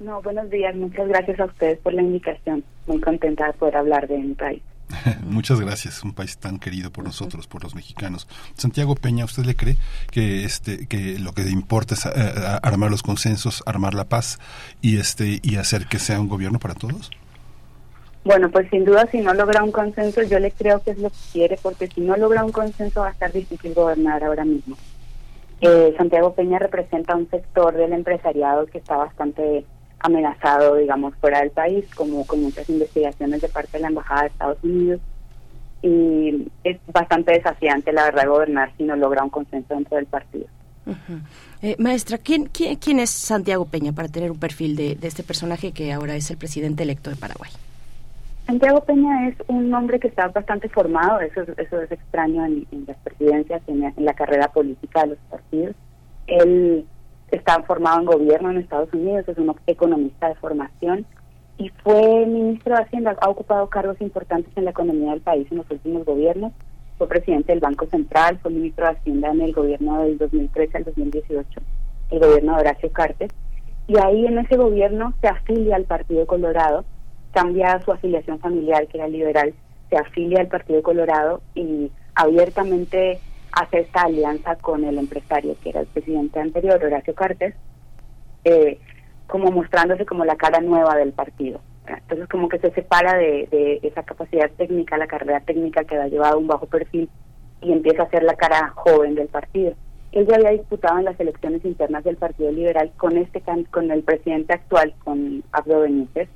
No, buenos días. Muchas gracias a ustedes por la invitación. Muy contenta de poder hablar de mi país. Muchas gracias, un país tan querido por nosotros, por los mexicanos. Santiago Peña, ¿usted le cree que este que lo que importa es eh, armar los consensos, armar la paz y este y hacer que sea un gobierno para todos? Bueno, pues sin duda si no logra un consenso, yo le creo que es lo que quiere, porque si no logra un consenso va a estar difícil gobernar ahora mismo. Eh, Santiago Peña representa un sector del empresariado que está bastante amenazado, digamos, fuera del país, como con muchas investigaciones de parte de la Embajada de Estados Unidos. Y es bastante desafiante, la verdad, gobernar si no logra un consenso dentro del partido. Eh, maestra, ¿quién, quién, es Santiago Peña para tener un perfil de, este personaje que ahora es el presidente electo de Paraguay? Santiago Peña es un hombre que está bastante formado, eso, eso es extraño en, las presidencias, en, en, la carrera política de los partidos. Él está formado en gobierno en Estados Unidos, es un economista de formación y fue ministro de Hacienda, ha ocupado cargos importantes en la economía del país en los últimos gobiernos, fue presidente del Banco Central, fue ministro de Hacienda en el gobierno del 2013 al 2018, el gobierno de Horacio Cartes, y ahí en ese gobierno se afilia al Partido Colorado, cambia su afiliación familiar, que era liberal, se afilia al Partido Colorado y abiertamente hace esta alianza con el empresario que era el presidente anterior, Horacio Cartes, eh, como mostrándose como la cara nueva del partido. Entonces como que se separa de, esa capacidad técnica, la carrera técnica que ha llevado un bajo perfil y empieza a ser la cara joven del partido. Él ya había disputado en las elecciones internas del Partido Liberal con este con el presidente actual, con Abdo Benítez,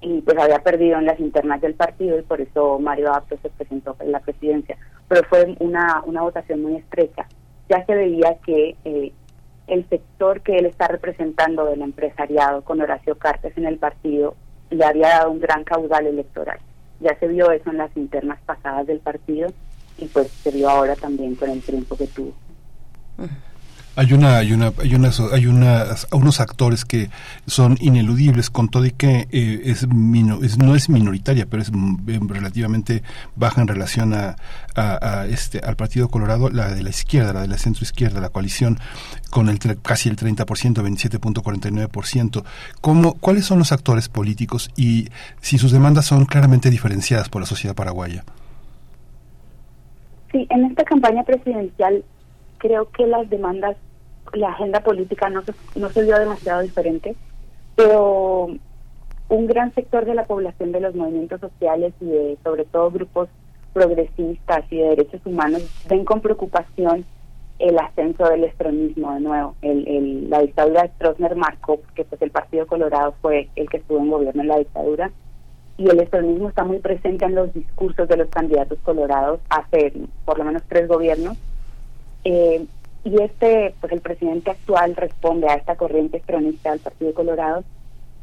y pues había perdido en las internas del partido y por eso Mario Abdo se presentó en la presidencia pero fue una, una votación muy estrecha. Ya se veía que eh, el sector que él está representando del empresariado con Horacio Cartes en el partido le había dado un gran caudal electoral. Ya se vio eso en las internas pasadas del partido y pues se vio ahora también con el triunfo que tuvo. Hay una, hay una, hay unas, hay unas, unos actores que son ineludibles con todo y que eh, es, no es minoritaria, pero es mm, relativamente baja en relación a, este al Partido Colorado, la de la izquierda, la de la centro izquierda, la coalición con el casi el 30%, 27.49%. ¿Cómo, ¿Cuáles son los actores políticos y si sus demandas son claramente diferenciadas por la sociedad paraguaya? Sí, en esta campaña presidencial creo que las demandas la agenda política no se, no se vio demasiado diferente, pero un gran sector de la población de los movimientos sociales y de sobre todo grupos progresistas y de derechos humanos ven con preocupación el ascenso del extremismo de nuevo. El, la dictadura de Stroessner marcó que pues el Partido Colorado fue el que estuvo en gobierno en la dictadura y el extremismo está muy presente en los discursos de los candidatos colorados hace por lo menos tres gobiernos. Eh, y este, pues el presidente actual responde a esta corriente cronista del Partido Colorado.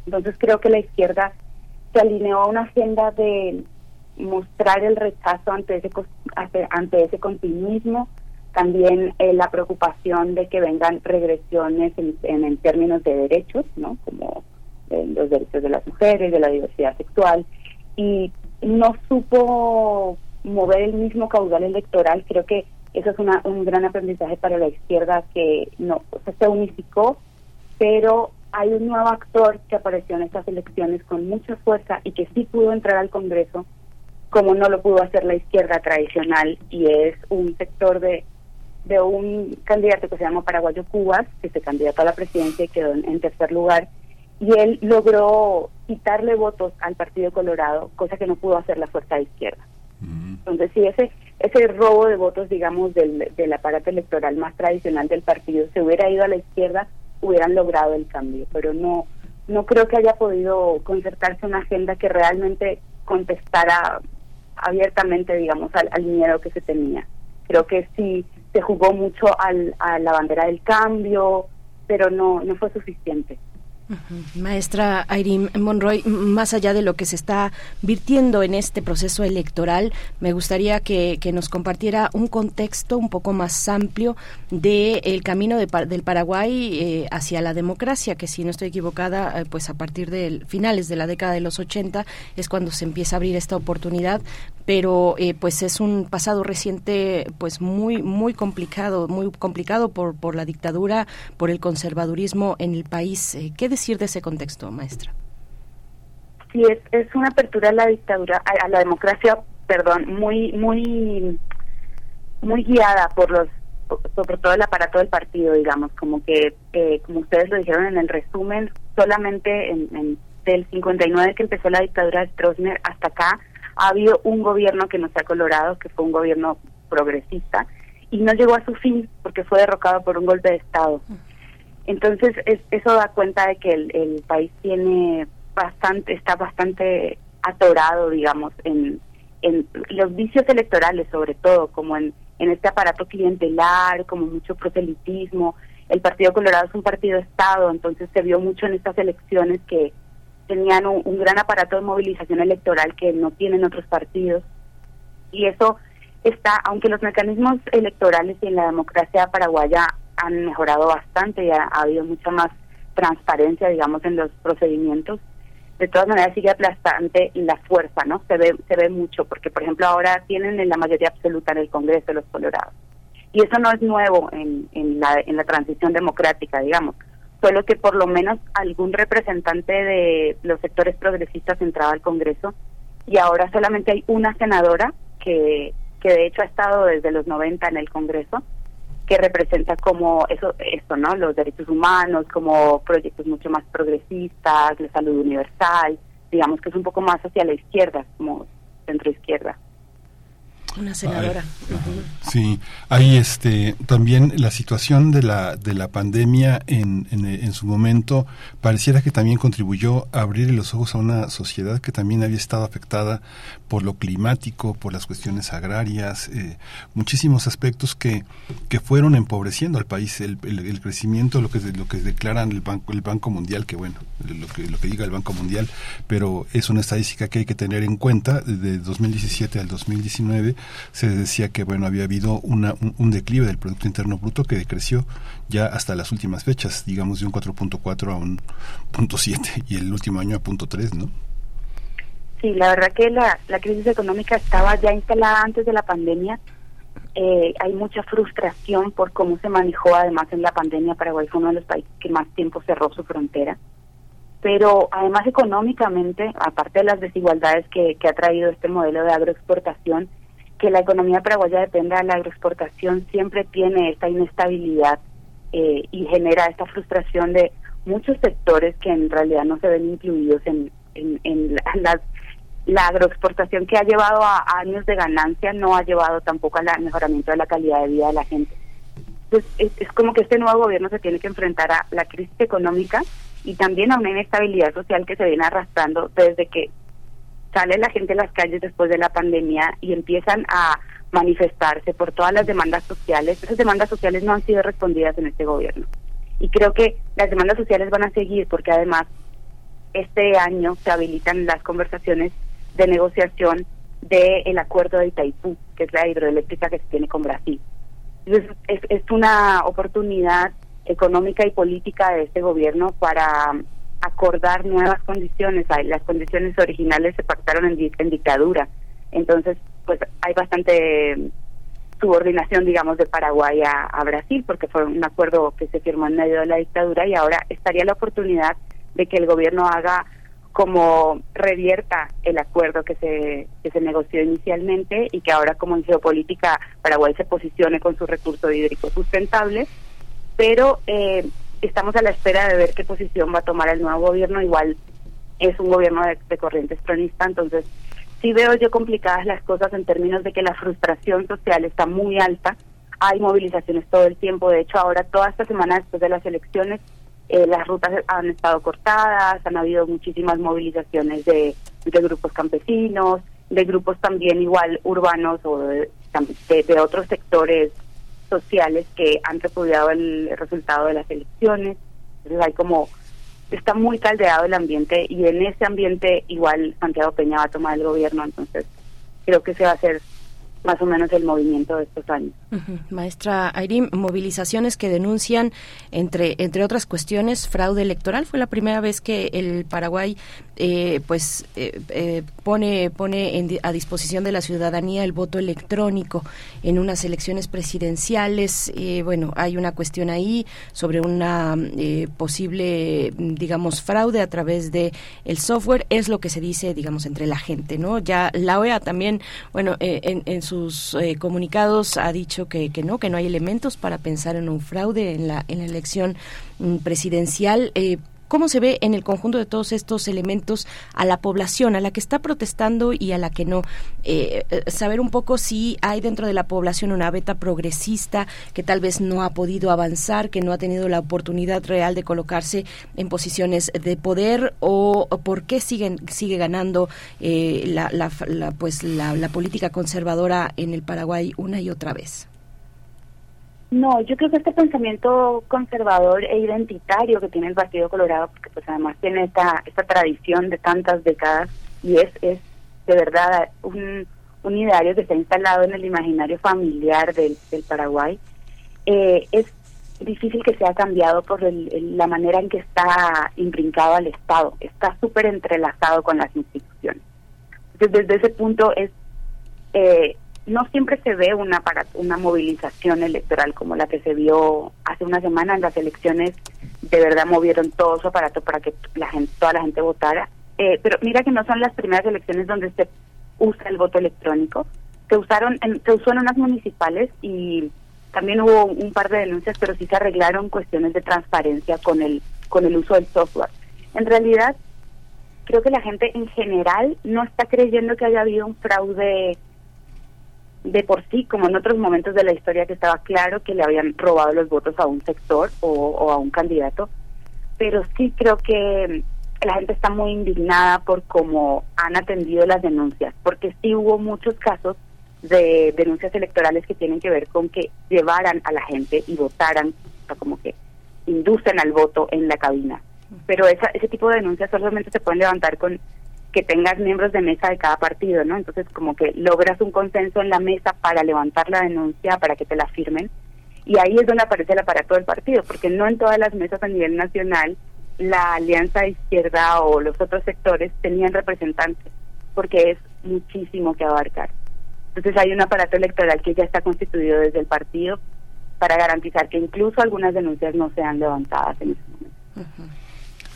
Entonces creo que la izquierda se alineó a una agenda de mostrar el rechazo ante ese ante, ese continuismo, también eh, la preocupación de que vengan regresiones en, en, términos de derechos, ¿no? Como eh, los derechos de las mujeres, de la diversidad sexual, y no supo mover el mismo caudal electoral. Creo que eso es una, un gran aprendizaje para la izquierda que no se unificó, pero hay un nuevo actor que apareció en estas elecciones con mucha fuerza y que sí pudo entrar al Congreso como no lo pudo hacer la izquierda tradicional y es un sector de, de un candidato que se llama Paraguayo Cubas, que se candidató a la presidencia y quedó en, tercer lugar, y él logró quitarle votos al Partido Colorado, cosa que no pudo hacer la fuerza de izquierda. Entonces, sí, ese, ese robo de votos, digamos, del, del aparato electoral más tradicional del partido se hubiera ido a la izquierda, hubieran logrado el cambio, pero no no creo que haya podido concertarse una agenda que realmente contestara abiertamente, digamos, al, miedo que se tenía. Creo que sí se jugó mucho al, a la bandera del cambio, pero no, no fue suficiente. Maestra Irene Monroy, más allá de lo que se está virtiendo en este proceso electoral, me gustaría que, nos compartiera un contexto un poco más amplio del el camino del Paraguay eh, hacia la democracia, que si no estoy equivocada, eh, pues a partir de finales de la década de los 80 es cuando se empieza a abrir esta oportunidad, pero eh, pues es un pasado reciente pues muy muy complicado, muy complicado por, por la dictadura, por el conservadurismo en el país. ¿Qué decir de ese contexto, maestra? Sí, es, es una apertura a la dictadura, a, la democracia, perdón, muy, muy, muy guiada por los, sobre todo el aparato del partido, digamos, como que, eh, como ustedes lo dijeron en el resumen, solamente en, en, del 59 que empezó la dictadura de Stroessner hasta acá ha habido un gobierno que no se ha colorado, que fue un gobierno progresista, y no llegó a su fin porque fue derrocado por un golpe de Estado. Entonces, eso da cuenta de que el, país tiene bastante, está bastante atorado, digamos, en, en los vicios electorales, sobre todo, como en, en este aparato clientelar, como mucho proselitismo. El Partido Colorado es un partido Estado, entonces se vio mucho en estas elecciones que tenían un, un gran aparato de movilización electoral que no tienen otros partidos. Y eso está, aunque los mecanismos electorales y en la democracia paraguaya han mejorado bastante y ha, habido mucha más transparencia, digamos, en los procedimientos. De todas maneras sigue aplastante la fuerza, ¿no? Se ve se ve mucho porque, por ejemplo, ahora tienen en la mayoría absoluta en el Congreso los Colorados. Y eso no es nuevo en, en, la, en la transición democrática, digamos. Solo que por lo menos algún representante de los sectores progresistas entraba al Congreso y ahora solamente hay una senadora que, que de hecho ha estado desde los 90 en el Congreso que representa como eso, esto, ¿no? Los derechos humanos, como proyectos mucho más progresistas, la salud universal, digamos que es un poco más hacia la izquierda, como centro izquierda. Una senadora. Sí, hay este también la situación de la de la pandemia en, en, su momento pareciera que también contribuyó a abrir los ojos a una sociedad que también había estado afectada por lo climático, por las cuestiones agrarias, eh, muchísimos aspectos que, que fueron empobreciendo al país, el, el, crecimiento, lo que lo que declaran el banco el Banco Mundial, que bueno, lo que lo que diga el Banco Mundial, pero es una estadística que hay que tener en cuenta de 2017 al 2019 se decía que bueno había habido una, un, declive del Producto Interno Bruto que decreció ya hasta las últimas fechas, digamos de un 4.4 a un punto .7 y el último año a punto .3, ¿no? Sí, la verdad que la, crisis económica estaba ya instalada antes de la pandemia. Eh, hay mucha frustración por cómo se manejó además en la pandemia. Paraguay fue uno de los países que más tiempo cerró su frontera pero además económicamente, aparte de las desigualdades que, ha traído este modelo de agroexportación, que la economía paraguaya dependa de la agroexportación siempre tiene esta inestabilidad eh, y genera esta frustración de muchos sectores que en realidad no se ven incluidos en, en, la, la, agroexportación que ha llevado a, años de ganancia no ha llevado tampoco al mejoramiento de la calidad de vida de la gente. Entonces es, es como que este nuevo gobierno se tiene que enfrentar a la crisis económica y también a una inestabilidad social que se viene arrastrando desde que sale la gente a las calles después de la pandemia y empiezan a manifestarse por todas las demandas sociales, esas demandas sociales no han sido respondidas en este gobierno. Y creo que las demandas sociales van a seguir porque además este año se habilitan las conversaciones de negociación del acuerdo de Itaipú, que es la hidroeléctrica que se tiene con Brasil. Entonces, es, es una oportunidad económica y política de este gobierno para acordar nuevas condiciones. Las condiciones originales se pactaron en, en dictadura. Entonces, pues hay bastante subordinación, digamos, de Paraguay a, Brasil, porque fue un acuerdo que se firmó en medio de la dictadura y ahora estaría la oportunidad de que el gobierno haga como revierta el acuerdo que se, que se negoció inicialmente y que ahora como en geopolítica Paraguay se posicione con su recurso hídrico sustentable, pero eh, estamos a la espera de ver qué posición va a tomar el nuevo gobierno, igual es un gobierno de, de corriente estronista, entonces sí veo yo complicadas las cosas en términos de que la frustración social está muy alta, hay movilizaciones todo el tiempo, de hecho ahora toda esta semana después de las elecciones eh, las rutas han estado cortadas, han habido muchísimas movilizaciones de, de grupos campesinos, de grupos también igual urbanos o de, otros sectores sociales que han repudiado el resultado de las elecciones. Entonces hay como, está muy caldeado el ambiente y en ese ambiente igual Santiago Peña va a tomar el gobierno, entonces creo que se va a hacer más o menos el movimiento de estos años. Maestra Ayrim, movilizaciones que denuncian, entre, entre otras cuestiones, fraude electoral. Fue la primera vez que el Paraguay eh, pues eh, eh, pone, pone a disposición de la ciudadanía el voto electrónico en unas elecciones presidenciales. bueno, hay una cuestión ahí sobre una posible, digamos, fraude a través de el software. Es lo que se dice, digamos, entre la gente, ¿no? Ya la OEA también, bueno, en, en sus comunicados ha dicho que, que no, que no hay elementos para pensar en un fraude en la, en la elección mm, presidencial. Eh, ¿Cómo se ve en el conjunto de todos estos elementos a la población, a la que está protestando y a la que no? Eh, eh, saber un poco si hay dentro de la población una beta progresista que tal vez no ha podido avanzar, que no ha tenido la oportunidad real de colocarse en posiciones de poder o, por qué siguen, sigue ganando la, la, pues la política conservadora en el Paraguay una y otra vez. No, yo creo que este pensamiento conservador e identitario que tiene el Partido Colorado, porque pues además tiene esta, esta tradición de tantas décadas y es, es de verdad un, un ideario que está instalado en el imaginario familiar del, Paraguay, eh, es difícil que sea cambiado por la manera en que está imbrincado al Estado, está súper entrelazado con las instituciones. Entonces, desde ese punto es eh, no siempre se ve una una movilización electoral como la que se vio hace una semana en las elecciones de verdad movieron todo su aparato para que la gente toda la gente votara. Eh, pero mira que no son las primeras elecciones donde se usa el voto electrónico se usaron en, se usó en unas municipales y también hubo un par de denuncias pero sí se arreglaron cuestiones de transparencia con el con el uso del software. En realidad creo que la gente en general no está creyendo que haya habido un fraude de por sí, como en otros momentos de la historia que estaba claro que le habían robado los votos a un sector o, a un candidato, pero sí creo que la gente está muy indignada por cómo han atendido las denuncias, porque sí hubo muchos casos de denuncias electorales que tienen que ver con que llevaran a la gente y votaran, o sea, como que inducen al voto en la cabina. Pero esa, ese tipo de denuncias solamente se pueden levantar con que tengas miembros de mesa de cada partido, ¿no? Entonces como que logras un consenso en la mesa para levantar la denuncia, para que te la firmen, y ahí es donde aparece el aparato del partido, porque no en todas las mesas a nivel nacional la alianza izquierda o los otros sectores tenían representantes, porque es muchísimo que abarcar. Entonces hay un aparato electoral que ya está constituido desde el partido para garantizar que incluso algunas denuncias no sean levantadas en ese momento.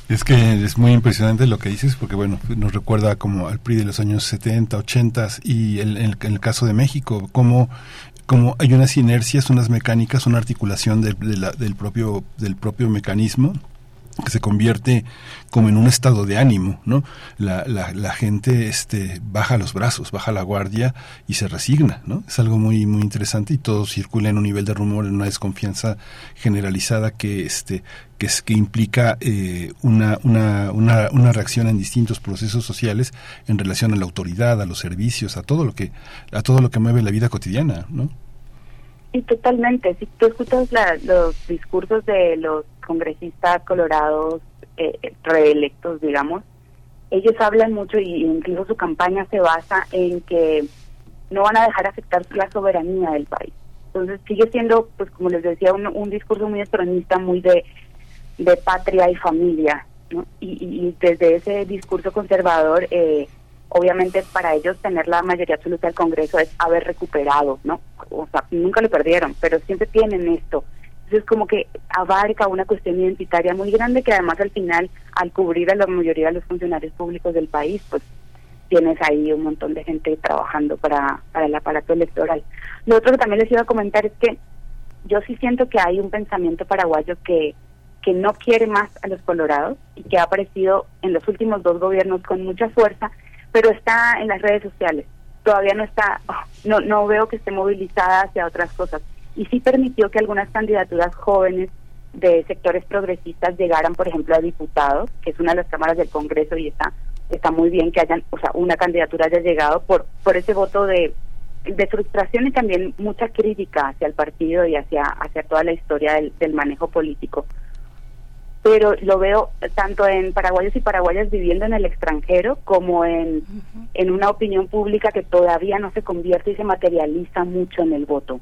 Es que es muy impresionante lo que dices porque, bueno, nos recuerda como al PRI de los años 70, 80 y en, el, caso de México, como como hay unas inercias, unas mecánicas, una articulación del, del propio del propio mecanismo que se convierte como en un estado de ánimo, ¿no? La, la, la, gente este, baja los brazos, baja la guardia y se resigna, ¿no? Es algo muy, muy interesante y todo circula en un nivel de rumor, en una desconfianza generalizada que, este, que, es, que implica eh, una, una, una, una reacción en distintos procesos sociales en relación a la autoridad, a los servicios, a todo lo que, a todo lo que mueve la vida cotidiana, ¿no? Y totalmente, si tú escuchas los discursos de los congresistas colorados eh, reelectos, digamos, ellos hablan mucho y incluso su campaña se basa en que no van a dejar afectar la soberanía del país. Entonces sigue siendo, pues como les decía, un, discurso muy estronista, muy de, patria y familia. ¿no? Y, y, desde ese discurso conservador, eh, obviamente para ellos tener la mayoría absoluta del Congreso es haber recuperado, ¿no? O sea, nunca lo perdieron, pero siempre tienen esto. Entonces como que abarca una cuestión identitaria muy grande que además al final, al cubrir a la mayoría de los funcionarios públicos del país, pues tienes ahí un montón de gente trabajando para, para el aparato electoral. Lo otro que también les iba a comentar es que yo sí siento que hay un pensamiento paraguayo que, que no quiere más a los colorados y que ha aparecido en los últimos dos gobiernos con mucha fuerza pero está en las redes sociales. Todavía no está, no, no veo que esté movilizada hacia otras cosas. Y sí permitió que algunas candidaturas jóvenes de sectores progresistas llegaran, por ejemplo, a diputados, que es una de las cámaras del Congreso y está está muy bien que hayan, o sea, una candidatura haya llegado por por ese voto de, de frustración y también mucha crítica hacia el partido y hacia hacia toda la historia del, del manejo político pero lo veo tanto en paraguayos y paraguayas viviendo en el extranjero como en, en una opinión pública que todavía no se convierte y se materializa mucho en el voto.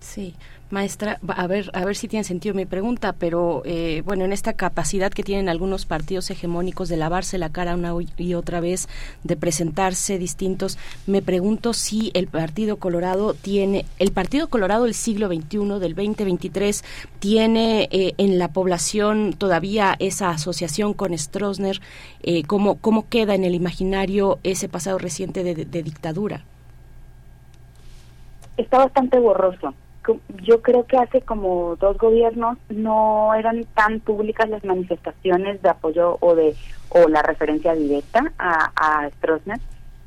Sí, Maestra, a ver, a ver si tiene sentido mi pregunta, pero eh, bueno, en esta capacidad que tienen algunos partidos hegemónicos de lavarse la cara una y otra vez, de presentarse distintos, me pregunto si el Partido Colorado tiene, el Partido Colorado del siglo XXI, del 2023, tiene eh, en la población todavía esa asociación con Stroessner, eh, ¿cómo, ¿cómo queda en el imaginario ese pasado reciente de dictadura? Está bastante borroso yo creo que hace como dos gobiernos no eran tan públicas las manifestaciones de apoyo o de o la referencia directa a, a Stroessner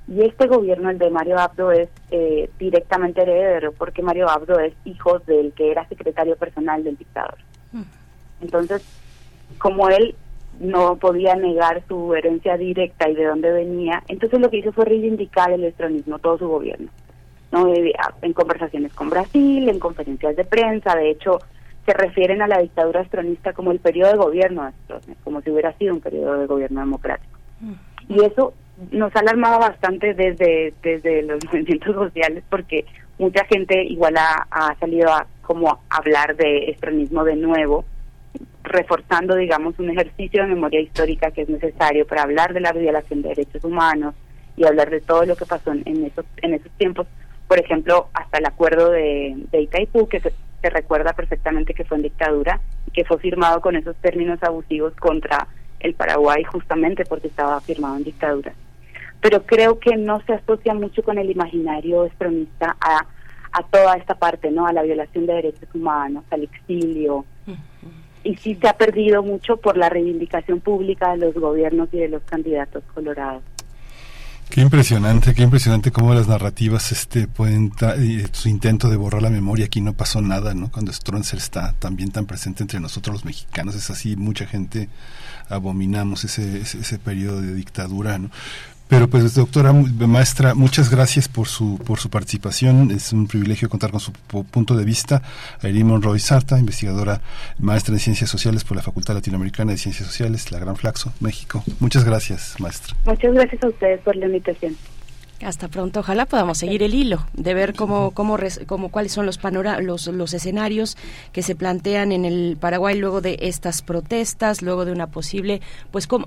y este gobierno, el de Mario Abdo, es eh, directamente heredero porque Mario Abdo es hijo del que era secretario personal del dictador. Mm. Entonces, como él no podía negar su herencia directa y de dónde venía, entonces lo que hizo fue reivindicar el estronismo todo su gobierno. ¿No? en conversaciones con Brasil, en conferencias de prensa, de hecho se refieren a la dictadura astronista como el periodo de gobierno de como si hubiera sido un periodo de gobierno democrático. Mm. Y eso nos ha alarmado bastante desde, desde los movimientos sociales porque mucha gente igual ha, ha salido a como hablar de estronismo de nuevo, reforzando, digamos, un ejercicio de memoria histórica que es necesario para hablar de la violación de derechos humanos y hablar de todo lo que pasó en, esos, en esos tiempos, por ejemplo, hasta el acuerdo de, de Itaipú, que se, recuerda perfectamente que fue en dictadura y que fue firmado con esos términos abusivos contra el Paraguay justamente porque estaba firmado en dictadura. Pero creo que no se asocia mucho con el imaginario estronista a, a toda esta parte, ¿no? A la violación de derechos humanos, al exilio. Y sí se ha perdido mucho por la reivindicación pública de los gobiernos y de los candidatos colorados. Qué impresionante, qué impresionante cómo las narrativas este pueden su intento de borrar la memoria aquí no pasó nada, ¿no? Cuando Stronzer está también tan presente entre nosotros los mexicanos es así, mucha gente abominamos ese, ese, ese periodo de dictadura, ¿no? Pero pues doctora maestra, muchas gracias por su por su participación. Es un privilegio contar con su punto de vista. Irene Monroy Sarta, investigadora maestra en Ciencias Sociales por la Facultad Latinoamericana de Ciencias Sociales, la Gran Flaxo, México. Muchas gracias, maestra. Muchas gracias a ustedes por la invitación. Hasta pronto. Ojalá podamos seguir el hilo de ver cómo, cómo, cómo cuáles son los, panora los, los escenarios que se plantean en el Paraguay luego de estas protestas, luego de una posible, pues como,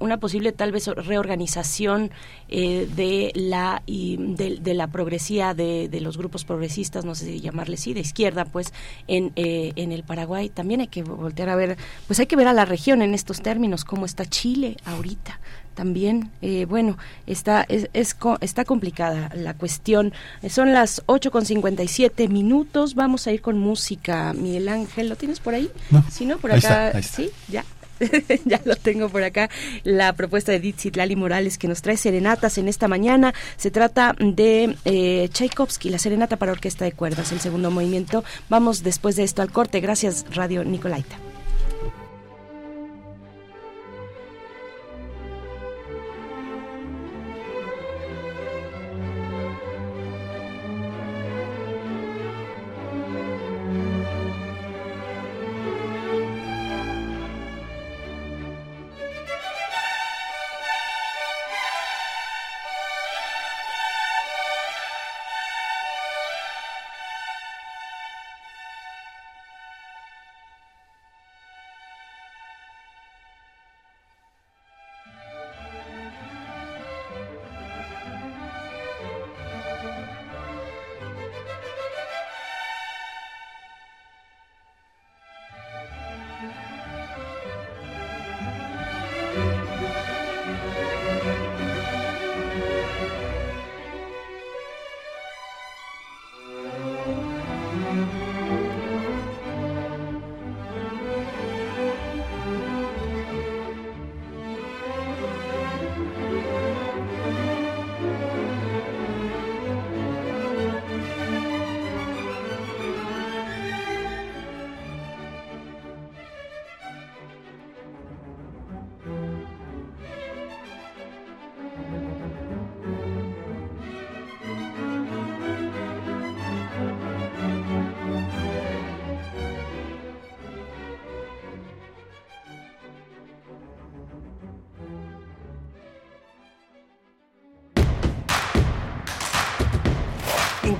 una posible tal vez reorganización eh, de la y de, la progresía de, de, los grupos progresistas, no sé si llamarles sí, de izquierda, pues en, eh, en el Paraguay. También hay que voltear a ver, pues hay que ver a la región en estos términos, cómo está Chile ahorita también, eh, bueno, está, es, está complicada la cuestión. Son las 8 con 57 minutos. Vamos a ir con música. Miguel Ángel, ¿lo tienes por ahí? No. Si no, por acá. Sí, ya. ya lo tengo por acá, la propuesta de Dixit Lali Morales que nos trae serenatas en esta mañana. Se trata de eh, Tchaikovsky, la serenata para orquesta de cuerdas, el segundo movimiento. Vamos después de esto al corte. Gracias, Radio Nicolaita.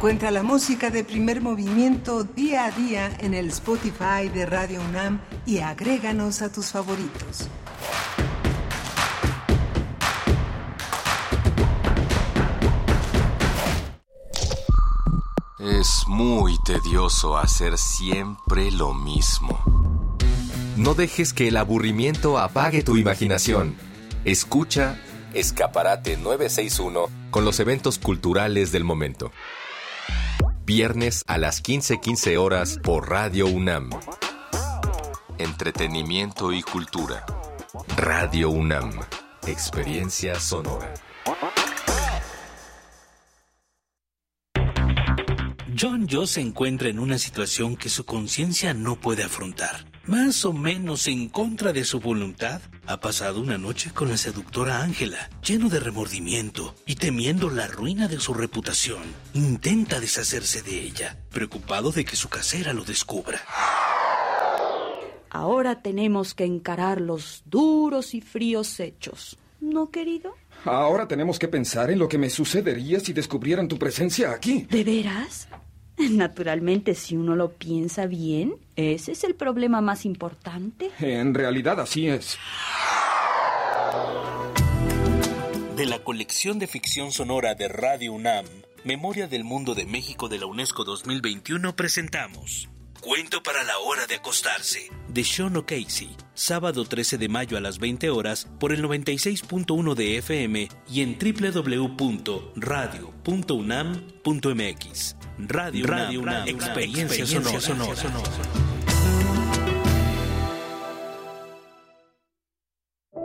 Encuentra la música de primer movimiento día a día en el Spotify de Radio UNAM y agréganos a tus favoritos. Es muy tedioso hacer siempre lo mismo. No dejes que el aburrimiento apague tu imaginación. Escucha Escaparate 961 con los eventos culturales del momento. Viernes a las 15:15 horas por Radio UNAM. Entretenimiento y cultura. Radio UNAM. Experiencia sonora. John Joe se encuentra en una situación que su conciencia no puede afrontar. Más o menos en contra de su voluntad, ha pasado una noche con la seductora Ángela, lleno de remordimiento y temiendo la ruina de su reputación. Intenta deshacerse de ella, preocupado de que su casera lo descubra. Ahora tenemos que encarar los duros y fríos hechos. ¿No, querido? Ahora tenemos que pensar en lo que me sucedería si descubrieran tu presencia aquí. ¿De veras? Naturalmente, si uno lo piensa bien, ese es el problema más importante. En realidad así es. De la colección de ficción sonora de Radio UNAM, Memoria del Mundo de México de la UNESCO 2021, presentamos Cuento para la hora de acostarse, de Sean O'Casey, sábado 13 de mayo a las 20 horas por el 96.1 de FM y en www.radio.unam.mx. Radio, Radio UNAM, experiencia, sonora.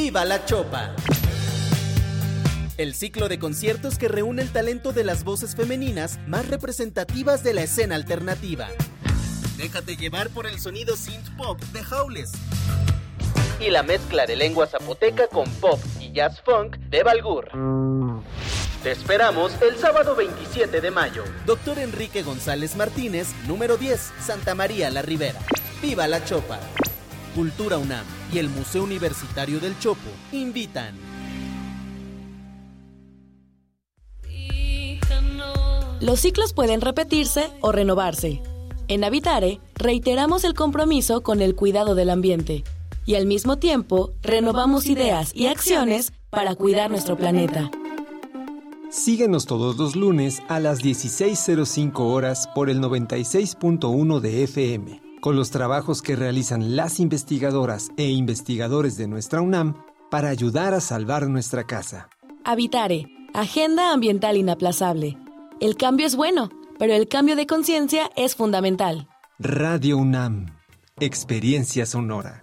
Viva la Chopa. el ciclo de conciertos que reúne el talento de las voces femeninas más representativas de la escena alternativa. Déjate llevar por el sonido synth pop de Howles. Y la mezcla de lengua zapoteca con pop y jazz funk de Balgur. Te esperamos el sábado 27 de mayo. Doctor Enrique González Martínez, número 10, Santa María la Ribera. ¡Viva la Chopa! Cultura UNAM y el Museo Universitario del Chopo invitan. Los ciclos pueden repetirse o renovarse. En Habitare, reiteramos el compromiso con el cuidado del ambiente y al mismo tiempo renovamos ideas y acciones para cuidar nuestro planeta. Síguenos todos los lunes a las 16.05 horas por el 96.1 de FM, con los trabajos que realizan las investigadoras e investigadores de nuestra UNAM para ayudar a salvar nuestra casa. Habitare, Agenda Ambiental Inaplazable. El cambio es bueno, pero el cambio de conciencia es fundamental. Radio UNAM, Experiencia Sonora.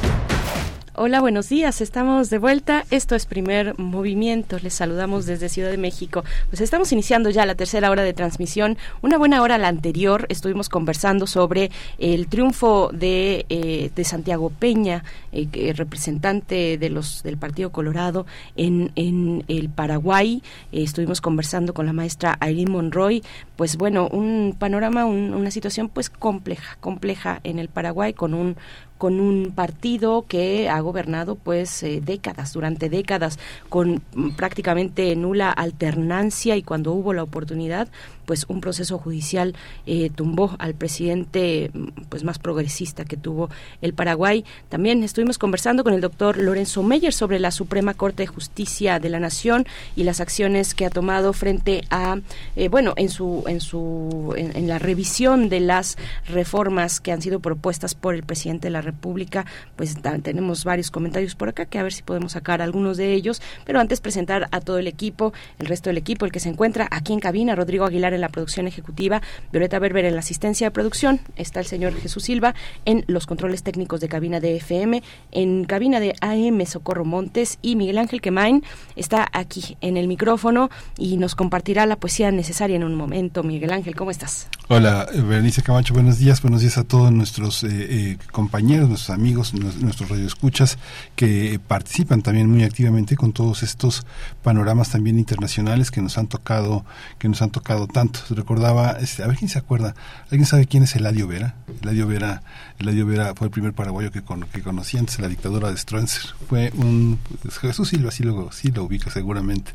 Hola, buenos días. Estamos de vuelta. Esto es Primer Movimiento. Les saludamos desde Ciudad de México. Pues estamos iniciando ya la tercera hora de transmisión. Una buena hora la anterior estuvimos conversando sobre el triunfo de, eh, de Santiago Peña, eh, representante de los del Partido Colorado en, en el Paraguay. Eh, estuvimos conversando con la maestra Irene Monroy. Pues bueno, un panorama, un, una situación pues compleja, compleja en el Paraguay con un con un partido que ha gobernado pues eh, décadas, durante décadas, con mm, prácticamente nula alternancia y cuando hubo la oportunidad, pues un proceso judicial eh, tumbó al presidente pues más progresista que tuvo el Paraguay. También estuvimos conversando con el doctor Lorenzo Meyer sobre la Suprema Corte de Justicia de la Nación y las acciones que ha tomado frente a eh, bueno en su en su en la revisión de las reformas que han sido propuestas por el presidente de la República, pues tenemos varios comentarios por acá que a ver si podemos sacar algunos de ellos, pero antes presentar a todo el equipo, el resto del equipo, el que se encuentra aquí en cabina, Rodrigo Aguilar en la producción ejecutiva, Violeta Berber en la asistencia de producción, está el señor Jesús Silva en los controles técnicos de cabina de FM, en cabina de AM Socorro Montes y Miguel Ángel Quemain está aquí en el micrófono y nos compartirá la poesía necesaria en un momento. Miguel Ángel, ¿cómo estás? Hola, Berenice Camacho, buenos días, buenos días a todos nuestros eh, eh, compañeros, nuestros amigos, nuestros radioescuchas que participan también muy activamente con todos estos panoramas también internacionales que nos han tocado, que nos han tocado tanto. Recordaba, este, a ver quién se acuerda, ¿alguien sabe quién es Eladio Vera? Eladio Vera, Eladio Vera fue el primer paraguayo que, con, que conocí antes de la dictadura de Stroessner. Fue un pues, Jesús Silva, sí lo, sí lo ubica seguramente,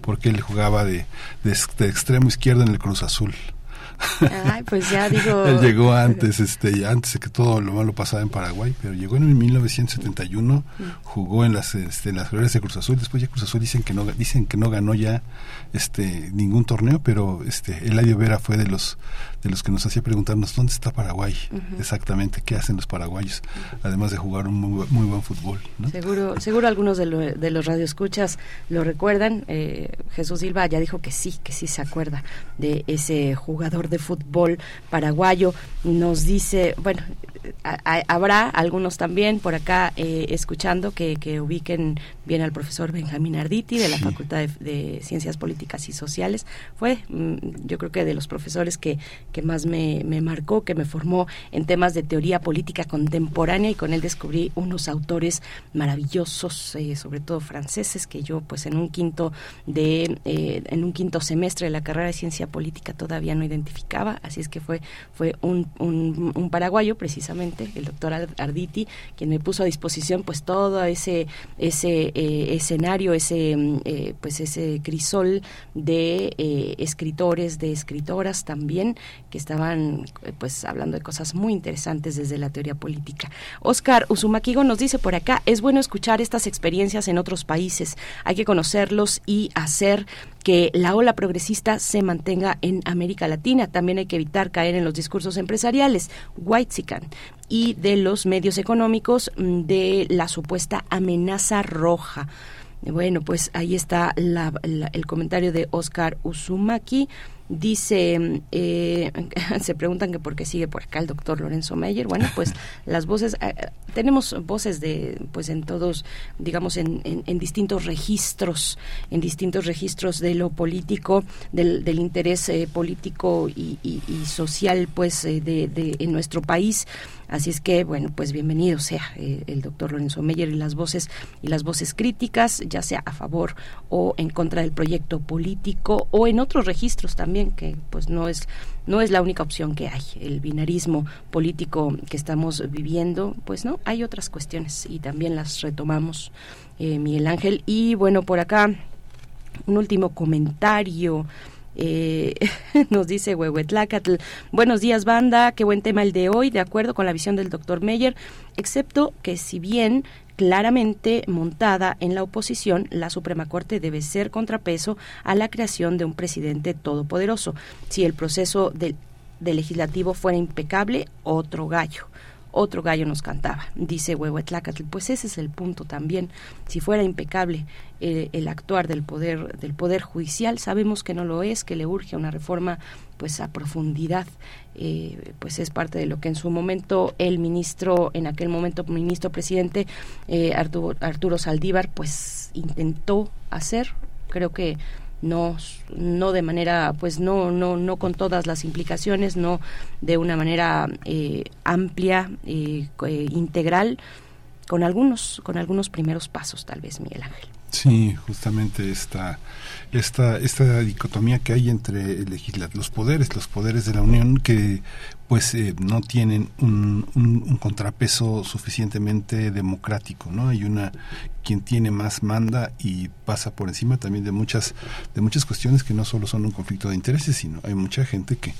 porque él jugaba de, de, de extremo izquierdo en el Cruz Azul. Ay, pues ya digo. Él llegó antes, este, antes de que todo lo malo pasaba en Paraguay, pero llegó en 1971, jugó en las, este, en las glorias de Cruz Azul. Después ya Cruz Azul dicen que no, dicen que no ganó ya, este, ningún torneo, pero este, Eladio Vera fue de los, de los que nos hacía preguntarnos dónde está Paraguay, uh -huh. exactamente qué hacen los paraguayos, además de jugar un muy, muy buen fútbol. ¿no? Seguro, seguro algunos de, lo, de los radioescuchas lo recuerdan. Eh, Jesús Silva ya dijo que sí, que sí se acuerda de ese jugador de fútbol paraguayo. Nos dice, bueno, a, a, habrá algunos también por acá eh, escuchando que, que, ubiquen bien al profesor Benjamín Arditi de la sí. Facultad de, de, Ciencias Políticas y Sociales. Fue, mm, yo creo que de los profesores que, que más me, me, marcó, que me formó en temas de teoría política contemporánea y con él descubrí unos autores maravillosos, eh, sobre todo franceses, que yo pues en un quinto de, eh, en un quinto semestre de la carrera de Ciencia Política todavía no identificaba, así es que fue, fue un, un, paraguayo precisamente, el doctor Arditi, quien me puso a disposición pues todo ese, ese eh, escenario, ese, eh, pues ese crisol de escritores, de escritoras también, estaban pues hablando de cosas muy interesantes desde la teoría política. Oscar Usumakigo nos dice por acá, es bueno escuchar estas experiencias en otros países, hay que conocerlos y hacer que la ola progresista se mantenga en América Latina. También hay que evitar caer en los discursos empresariales, whitezican, y de los medios económicos mm, de la supuesta amenaza roja. Bueno, pues ahí está el comentario de Oscar Uzumaki. Dice, eh, se preguntan que por qué sigue por acá el doctor Lorenzo Meyer. Bueno, pues las voces, eh, tenemos voces de, pues en todos, digamos, en, en, distintos registros, en distintos registros de lo político, del, del interés eh, político y, y, social, pues, de, de, en nuestro país. Así es que, bueno, pues bienvenido sea eh, el doctor Lorenzo Meyer y las voces y las voces críticas, ya sea a favor o en contra del proyecto político o en otros registros también, que pues no es no es la única opción que hay. El binarismo político que estamos viviendo, pues no, hay otras cuestiones y también las retomamos, eh, Miguel Ángel. Y bueno, por acá un último comentario. Eh, nos dice Huehuetlacatl, buenos días banda, qué buen tema el de hoy, de acuerdo con la visión del doctor Meyer, excepto que si bien claramente montada en la oposición, la Suprema Corte debe ser contrapeso a la creación de un presidente todopoderoso. Si el proceso del, del legislativo fuera impecable, otro gallo otro gallo nos cantaba, dice Huehuetlacatl. Pues ese es el punto también. Si fuera impecable eh, el actuar del poder, del poder judicial, sabemos que no lo es, que le urge una reforma pues a profundidad. Eh, pues es parte de lo que en su momento el ministro, en aquel momento ministro presidente eh, Arturo, Arturo Saldívar, pues intentó hacer. Creo que no no de manera pues no no no con todas las implicaciones no de una manera eh, amplia eh, eh, integral con algunos con algunos primeros pasos tal vez Miguel Ángel. Sí justamente esta esta esta dicotomía que hay entre los poderes los poderes de la Unión que pues eh, no tienen un, un, contrapeso suficientemente democrático no hay una quien tiene más manda y pasa por encima también de muchas de muchas cuestiones que no solo son un conflicto de intereses sino hay mucha gente que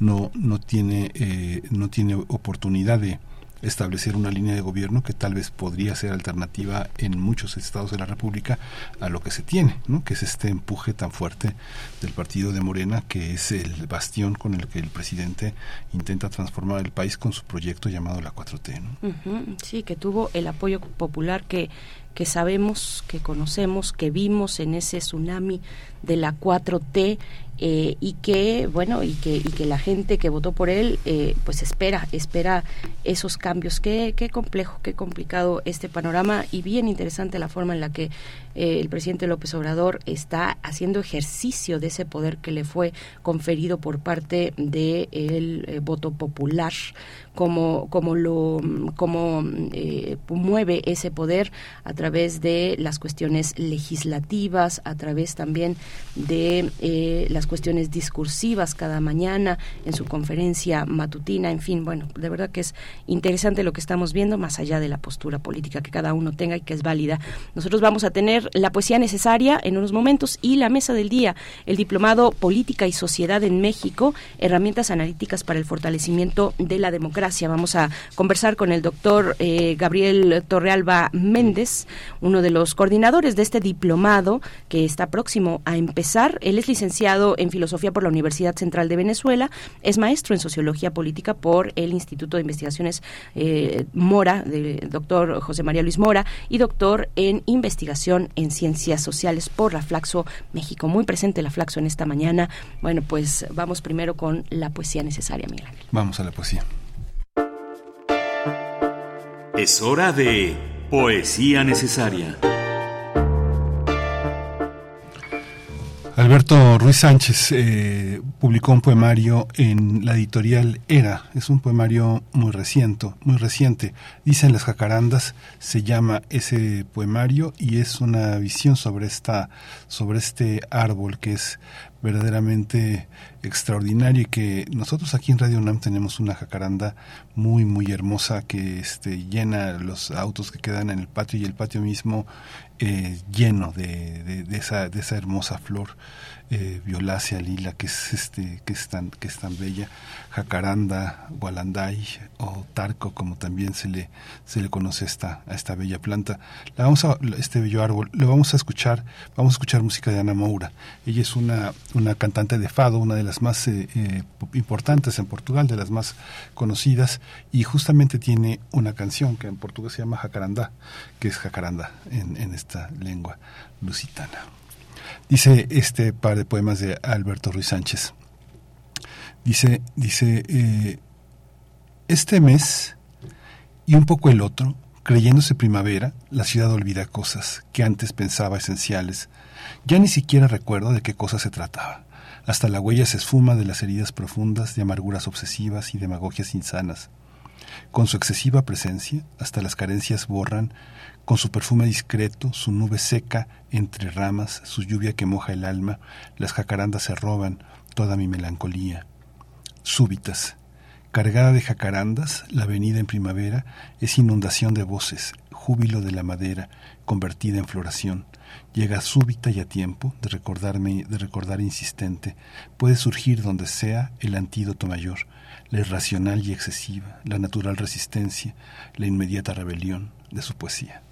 no no tiene eh, no tiene oportunidad de establecer una línea de gobierno que tal vez podría ser alternativa en muchos estados de la República a lo que se tiene, ¿no? que es este empuje tan fuerte del partido de Morena, que es el bastión con el que el presidente intenta transformar el país con su proyecto llamado la 4T. ¿no? Sí, que tuvo el apoyo popular que que sabemos, que conocemos, que vimos en ese tsunami de la 4T eh, y que bueno y que y que la gente que votó por él eh, pues espera espera esos cambios. Qué qué complejo qué complicado este panorama y bien interesante la forma en la que eh, el presidente López Obrador está haciendo ejercicio de ese poder que le fue conferido por parte del de voto popular. Como como lo como mueve ese poder a través de las cuestiones legislativas a través también de las cuestiones discursivas cada mañana en su conferencia matutina, en fin, bueno, de verdad que es interesante lo que estamos viendo, más allá de la postura política que cada uno tenga y que es válida. Nosotros vamos a tener la poesía necesaria en unos momentos y la mesa del día, el diplomado Política y Sociedad en México, herramientas analíticas para el fortalecimiento de la democracia. Vamos a conversar con el doctor eh, Gabriel Torrealba Méndez, uno de los coordinadores de este diplomado que está próximo a empezar. Él es licenciado en Filosofía por la Universidad Central de Venezuela, es maestro en Sociología Política por el Instituto de Investigaciones eh, Mora, del doctor José María Luis Mora, y doctor en Investigación en Ciencias Sociales por la Flaxo México. Muy presente la Flaxo en esta mañana. Bueno, pues vamos primero con la poesía necesaria, Miguel Vamos a la poesía. Es hora de poesía necesaria. Alberto Ruiz Sánchez eh, publicó un poemario en la editorial Era. Es un poemario muy reciente, muy reciente. Dicen las jacarandas, se llama ese poemario y es una visión sobre esta, sobre este árbol que es verdaderamente extraordinario y que nosotros aquí en Radio UNAM tenemos una jacaranda muy muy hermosa que este llena los autos que quedan en el patio y el patio mismo eh, lleno de, de, esa, de esa hermosa flor eh, violácea lila que es este que es tan que es tan bella jacaranda gualanday o tarco como también se le se le conoce esta a esta bella planta. La vamos a este bello árbol lo vamos a escuchar vamos a escuchar música de Ana Moura. Ella es una una cantante de fado una de las más eh, eh, importantes en Portugal de las más conocidas y justamente tiene una canción que en portugués se llama jacaranda que es jacaranda en esta lengua lusitana Dice este par de poemas de Alberto Ruiz Sánchez. Dice, dice, eh, este mes y un poco el otro, creyéndose primavera, la ciudad olvida cosas que antes pensaba esenciales. Ya ni siquiera recuerdo de qué cosa se trataba. Hasta la huella se esfuma de las heridas profundas, de amarguras obsesivas y demagogias insanas. Con su excesiva presencia, hasta las carencias borran con su perfume discreto, su nube seca entre ramas, su lluvia que moja el alma, las jacarandas se roban toda mi melancolía. Súbitas. Cargada de jacarandas, la avenida en primavera es inundación de voces, júbilo de la madera, convertida en floración. Llega súbita y a tiempo de recordarme, de recordar insistente. Puede surgir donde sea el antídoto mayor, la irracional y excesiva, la natural resistencia, la inmediata rebelión de su poesía.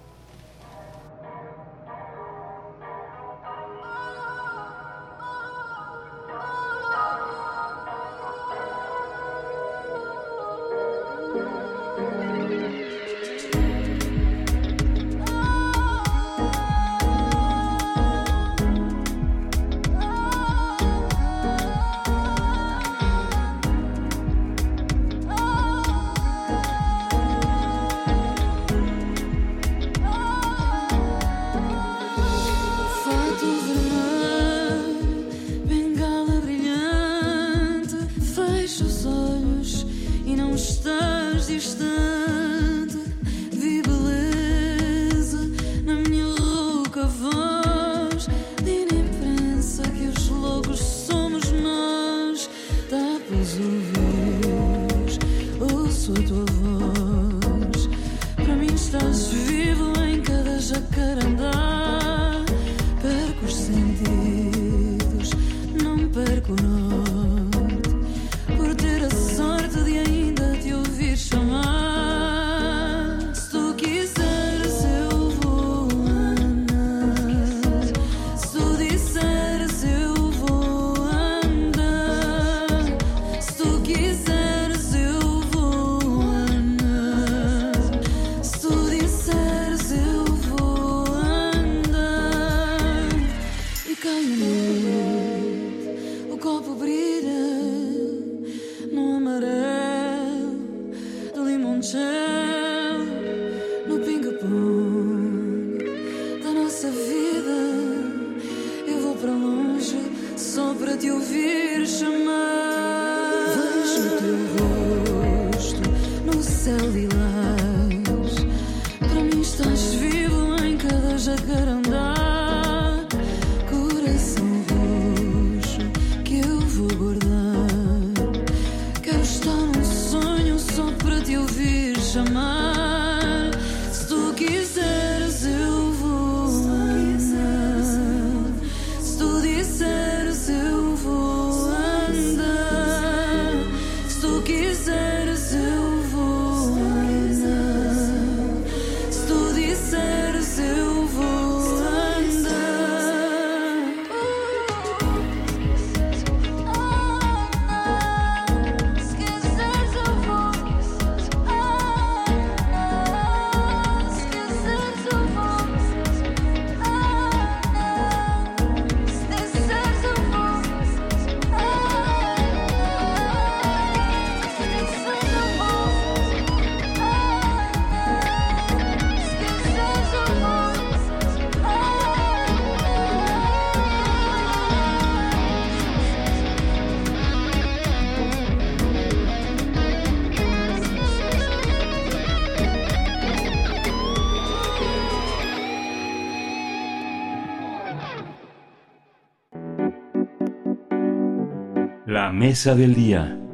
Mesa del día.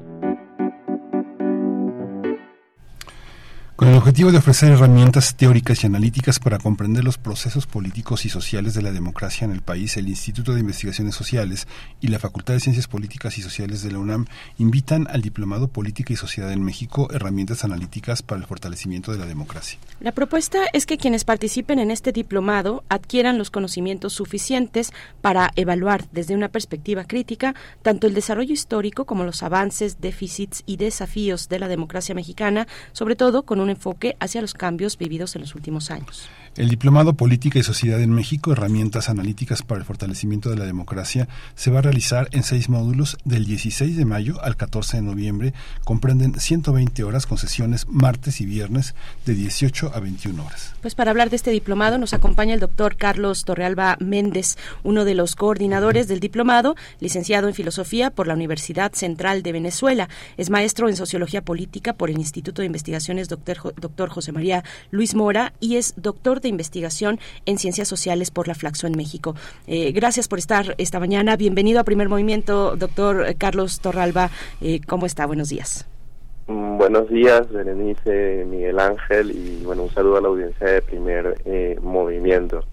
Objetivo de ofrecer herramientas teóricas y analíticas para comprender los procesos políticos y sociales de la democracia en el país, el Instituto de Investigaciones Sociales y la Facultad de Ciencias Políticas y Sociales de la UNAM invitan al Diplomado Política y Sociedad en México herramientas analíticas para el fortalecimiento de la democracia. La propuesta es que quienes participen en este diplomado adquieran los conocimientos suficientes para evaluar desde una perspectiva crítica tanto el desarrollo histórico como los avances, déficits y desafíos de la democracia mexicana, sobre todo con un enfoque hacia los cambios vividos en los últimos años. El Diplomado Política y Sociedad en México, herramientas analíticas para el fortalecimiento de la democracia, se va a realizar en seis módulos del 16 de mayo al 14 de noviembre. Comprenden 120 horas con sesiones martes y viernes de 18 a 21 horas. Pues para hablar de este diplomado nos acompaña el doctor Carlos Torrealba Méndez, uno de los coordinadores del diplomado, licenciado en Filosofía por la Universidad Central de Venezuela. Es maestro en Sociología Política por el Instituto de Investigaciones doctor, José María Luis Mora y es doctor de investigación en ciencias sociales por la Flaxo en México. Eh, gracias por estar esta mañana. Bienvenido a Primer Movimiento, doctor Carlos Torralba. Eh, ¿Cómo está? Buenos días. Mm, buenos días, Berenice, Miguel Ángel, y bueno, un saludo a la audiencia de Primer eh, Movimiento.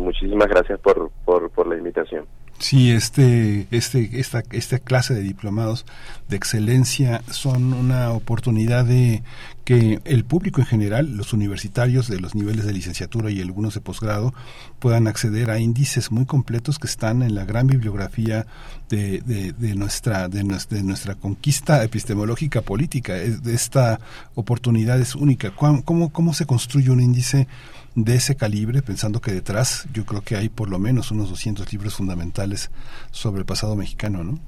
muchísimas gracias por, por, por la invitación. Sí, este, este, esta, esta clase de diplomados de excelencia son una oportunidad de que el público en general, los universitarios de los niveles de licenciatura y algunos de posgrado, puedan acceder a índices muy completos que están en la gran bibliografía de, de, nuestra, de, de nuestra conquista epistemológica política. Esta oportunidad es única. ¿Cómo, cómo se construye un índice? De ese calibre, pensando que detrás yo creo que hay por lo menos unos 200 libros fundamentales sobre el pasado mexicano, ¿no?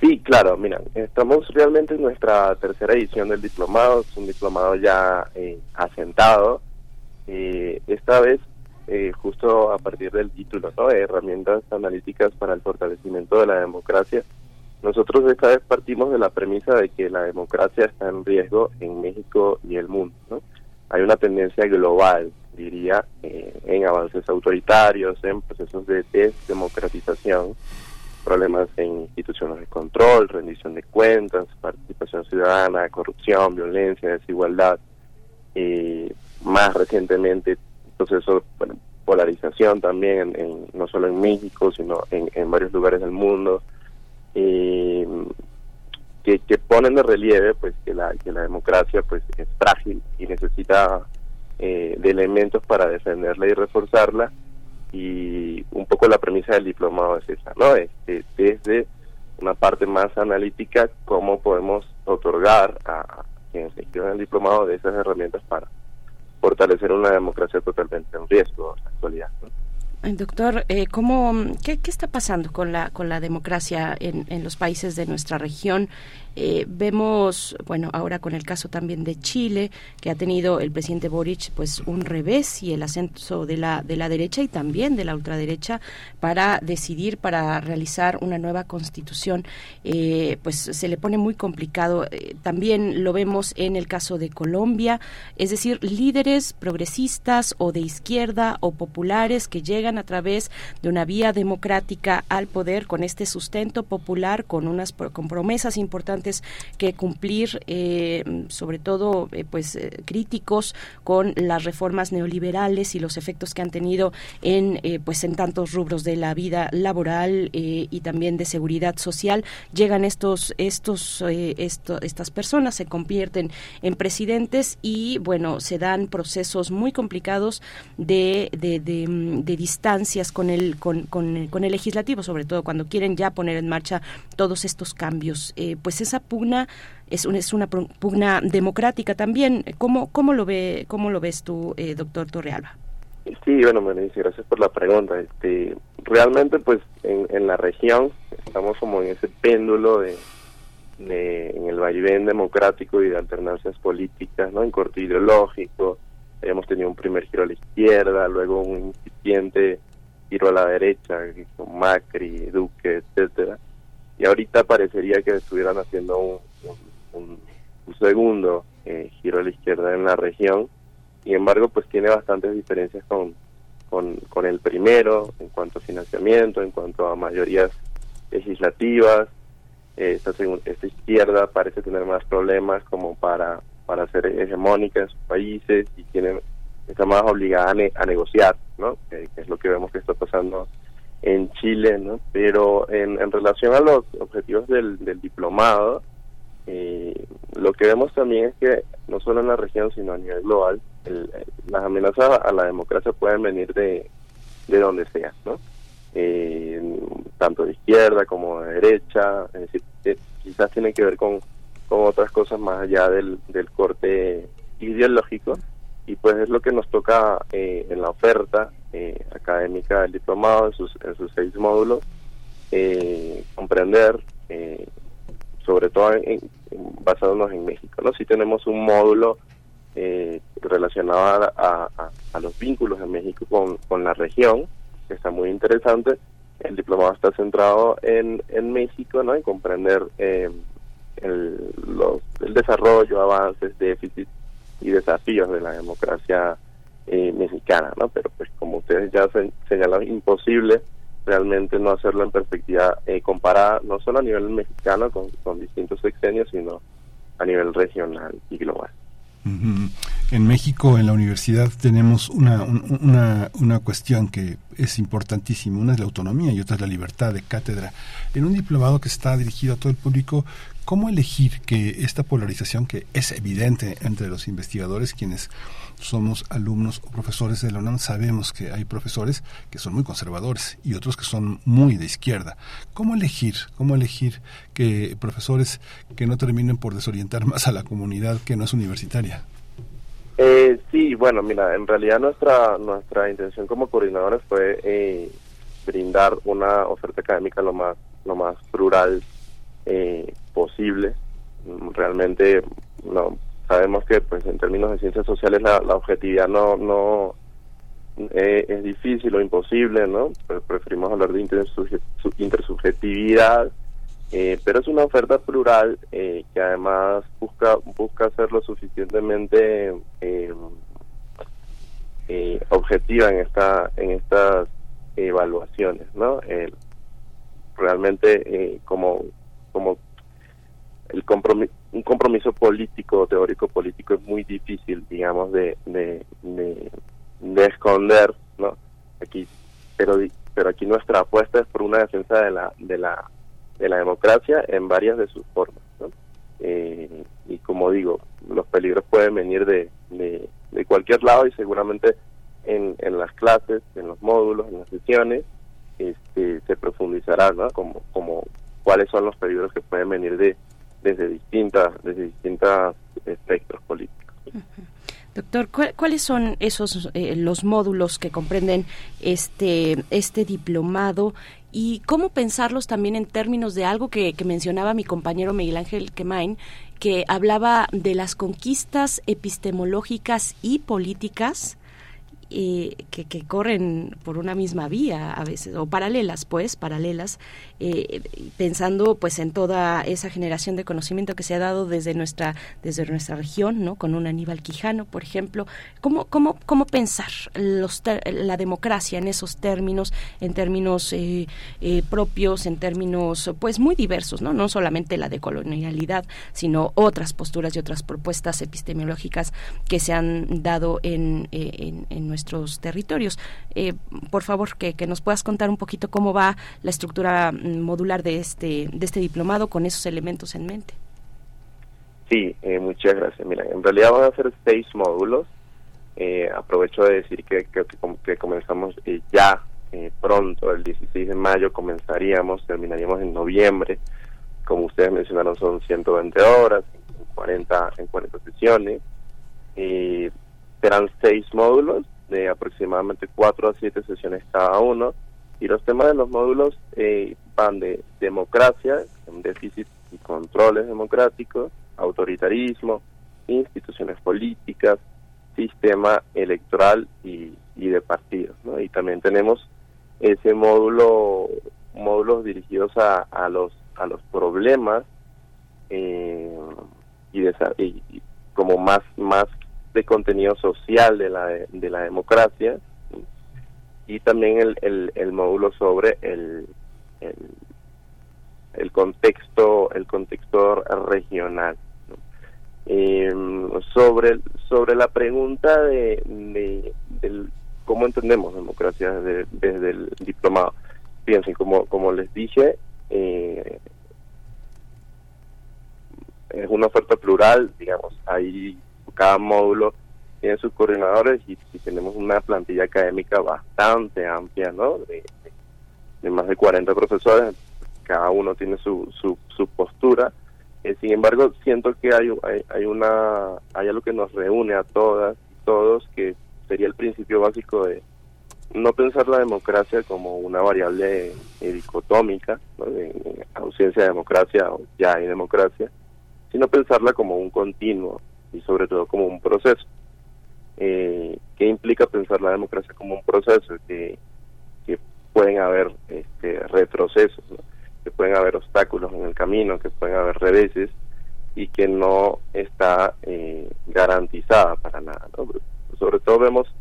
Sí, claro, mira, estamos realmente en nuestra tercera edición del diplomado, es un diplomado ya eh, asentado, eh, esta vez eh, justo a partir del título, ¿no? De herramientas analíticas para el fortalecimiento de la democracia. Nosotros esta vez partimos de la premisa de que la democracia está en riesgo en México y el mundo, ¿no? Hay una tendencia global, diría, eh, en avances autoritarios, en procesos de desdemocratización, problemas en instituciones de control, rendición de cuentas, participación ciudadana, corrupción, violencia, desigualdad, y más recientemente procesos, bueno, polarización también, en, no solo en México, sino en, en varios lugares del mundo. Y que, ponen de relieve pues que la, democracia pues es frágil y necesita eh, de elementos para defenderla y reforzarla y un poco la premisa del diplomado es esa, ¿no? Este, desde una parte más analítica, cómo podemos otorgar a quienes se en el diplomado de esas herramientas para fortalecer una democracia totalmente en riesgo en la actualidad. Doctor, eh, ¿cómo, qué, qué, está pasando con la, con la democracia en, en los países de nuestra región? Eh, vemos, bueno, ahora con el caso también de Chile, que ha tenido el presidente Boric pues un revés y el ascenso de la, de la derecha y también de la ultraderecha para decidir, para realizar una nueva constitución, eh, pues se le pone muy complicado. Eh, también lo vemos en el caso de Colombia, es decir, líderes progresistas o de izquierda o populares que llegan a través de una vía democrática al poder con este sustento popular, con unas con promesas importantes que cumplir, eh, sobre todo eh, pues eh, críticos con las reformas neoliberales y los efectos que han tenido en pues en tantos rubros de la vida laboral y también de seguridad social. Llegan estos estos estas personas se convierten en presidentes y bueno se dan procesos muy complicados de, de, distancias con el con, con, el legislativo sobre todo cuando quieren ya poner en marcha todos estos cambios pues esa pugna es, es una pugna democrática también. ¿Cómo, cómo, lo, ve, cómo lo ves tú, eh, doctor Torrealba? Sí, bueno, dice gracias por la pregunta. Este, realmente, pues, en, en la región estamos como en ese péndulo de, en el vaivén democrático y de alternancias políticas, ¿no? En corte ideológico, hemos tenido un primer giro a la izquierda, luego un giro a la derecha, con Macri, Duque, etcétera y ahorita parecería que estuvieran haciendo un, un, segundo eh, giro a la izquierda en la región. Sin embargo, pues tiene bastantes diferencias con, con, el primero en cuanto a financiamiento, en cuanto a mayorías legislativas. esta, esta izquierda parece tener más problemas como para para ser hegemónica en sus países y tiene está más obligada a, negociar, ¿no? Que, es lo que vemos que está pasando en Chile, ¿no? Pero en, relación a los objetivos del, diplomado, eh, lo que vemos también es que no solo en la región, sino a nivel global, las amenazas a la democracia pueden venir de, de donde sea, ¿no? Eh, tanto de izquierda como de derecha, decir, quizás tiene que ver con, con otras cosas más allá del corte ideológico y pues es lo que nos toca eh, en la oferta eh, académica del diplomado en sus, en sus seis módulos comprender sobre todo en, basándonos en México no si tenemos un módulo relacionado a, a, los vínculos de México con, con la región que está muy interesante. El diplomado está centrado en, en México, ¿no? En comprender eh, el, el desarrollo, avances, déficits y desafíos de la democracia eh, mexicana, ¿no? Pero pues como ustedes ya se, señalan, imposible realmente no hacerlo en perspectiva eh, comparada, no solo a nivel mexicano con, con distintos sexenios, sino a nivel regional y global. En México, en la universidad, tenemos una, una, una cuestión que es importantísima. Una es la autonomía y otra es la libertad de cátedra. En un diplomado que está dirigido a todo el público, ¿cómo elegir que esta polarización que es evidente entre los investigadores, quienes somos alumnos o profesores de la UNAM, sabemos que hay profesores que son muy conservadores y otros que son muy de izquierda. ¿Cómo elegir? ¿Cómo elegir que profesores que no terminen por desorientar más a la comunidad que no es universitaria? Eh, sí, bueno, mira, en realidad nuestra nuestra intención como coordinadores fue eh, brindar una oferta académica lo más lo más plural eh, posible. Realmente no sabemos que pues en términos de ciencias sociales la, objetividad no no eh, es difícil o imposible no preferimos hablar de intersubjetividad eh, pero es una oferta plural eh, que además busca busca ser lo suficientemente objetiva en esta en estas evaluaciones no realmente como como el compromiso un compromiso político, teórico político es muy difícil, digamos, de, de, de, esconder, ¿no? Aquí, pero, pero aquí nuestra apuesta es por una defensa de la, de la, de la democracia en varias de sus formas, ¿no? Eh, y como digo, los peligros pueden venir de, de, de cualquier lado y seguramente en, en las clases, en los módulos, en las sesiones, este, se profundizará, ¿no? Como, como cuáles son los peligros que pueden venir de desde distintas, desde distintos espectros políticos. Doctor, ¿cuáles son esos eh, los módulos que comprenden este este diplomado y cómo pensarlos también en términos de algo que, que mencionaba mi compañero Miguel Ángel Quemain, que hablaba de las conquistas epistemológicas y políticas eh, que, que, corren por una misma vía a veces o paralelas pues paralelas eh, pensando pues en toda esa generación de conocimiento que se ha dado desde nuestra desde nuestra región no con un Aníbal Quijano por ejemplo. Cómo cómo cómo pensar los la democracia en esos términos en términos eh, propios en términos pues muy diversos no no solamente la decolonialidad sino otras posturas y otras propuestas epistemológicas que se han dado en, en, en nuestros territorios. Eh, por favor, que, nos puedas contar un poquito cómo va la estructura mm, modular de este, de este diplomado con esos elementos en mente. Sí, eh, muchas gracias. Mira, en realidad van a ser seis módulos. Eh, aprovecho de decir que, que, que comenzamos ya pronto, el 16 de mayo comenzaríamos, terminaríamos en noviembre. Como ustedes mencionaron, son 120 horas, en 40, en 40 sesiones. serán seis módulos de aproximadamente cuatro a siete sesiones cada uno. Y los temas de los módulos eh, van de democracia, déficit y controles democráticos, autoritarismo, instituciones políticas, sistema electoral y, de partidos. Y también tenemos ese módulo, módulos dirigidos a, a los a los problemas eh, y, y, como más más de contenido social de la, de la democracia y también el, el, el módulo sobre el, el, contexto el contexto regional Eh, sobre, sobre la pregunta de, de, cómo entendemos democracia desde, el diplomado. Fíjense, como, como les dije, eh, es una oferta plural, digamos, hay cada módulo tiene sus coordinadores y, tenemos una plantilla académica bastante amplia, ¿no? De, más de 40 profesores, cada uno tiene su, su, su postura. Eh, sin embargo, siento que hay, hay, hay, una hay algo que nos reúne a todas y todos, que sería el principio básico de no pensar la democracia como una variable dicotómica, ¿no? de, ausencia de democracia o ya hay democracia, sino pensarla como un continuo y sobre todo como un proceso. Eh, ¿Qué implica pensar la democracia como un proceso? Que, que pueden haber este, retrocesos, que pueden haber obstáculos en el camino, que pueden haber reveses y que no está eh, garantizada para nada. Sobre todo vemos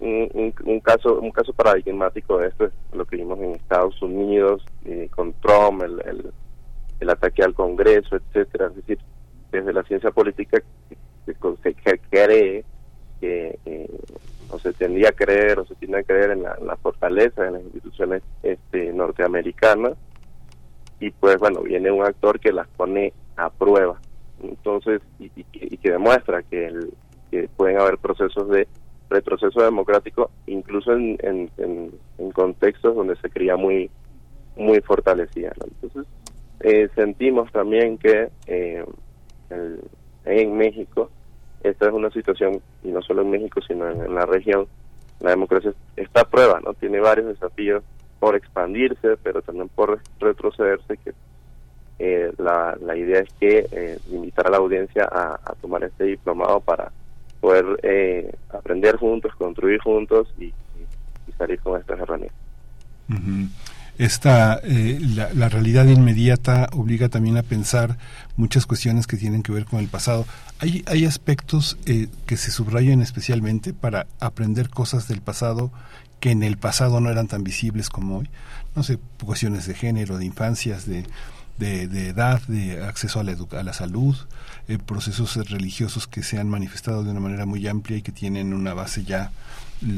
un, un, caso un caso paradigmático de esto es lo que vimos en Estados Unidos eh, con Trump, el, el, el ataque al Congreso, etcétera. Es decir, desde la ciencia política se, cree que eh, o se tendría a creer o se tiene a creer en la, fortaleza de las instituciones este, norteamericanas. Y pues bueno viene un actor que las pone a prueba. Entonces y, que demuestra que, el, que pueden haber procesos de retroceso democrático incluso en, en, contextos donde se creía muy muy fortalecida entonces eh, sentimos también que eh, en México. Esta es una situación, y no solo en México, sino en, la región, la democracia está a prueba, ¿no? Tiene varios desafíos por expandirse, pero también por retrocederse, que eh, la, la idea es que eh, invitar a la audiencia a, tomar este diplomado para poder eh, aprender juntos, construir juntos y, salir con estas herramientas esta eh, la, realidad inmediata obliga también a pensar muchas cuestiones que tienen que ver con el pasado. Hay, hay aspectos eh, que se subrayan especialmente para aprender cosas del pasado que en el pasado no eran tan visibles como hoy. No sé, cuestiones de género, de infancias, de, de, edad, de acceso a la, a la salud, eh, procesos religiosos que se han manifestado de una manera muy amplia y que tienen una base ya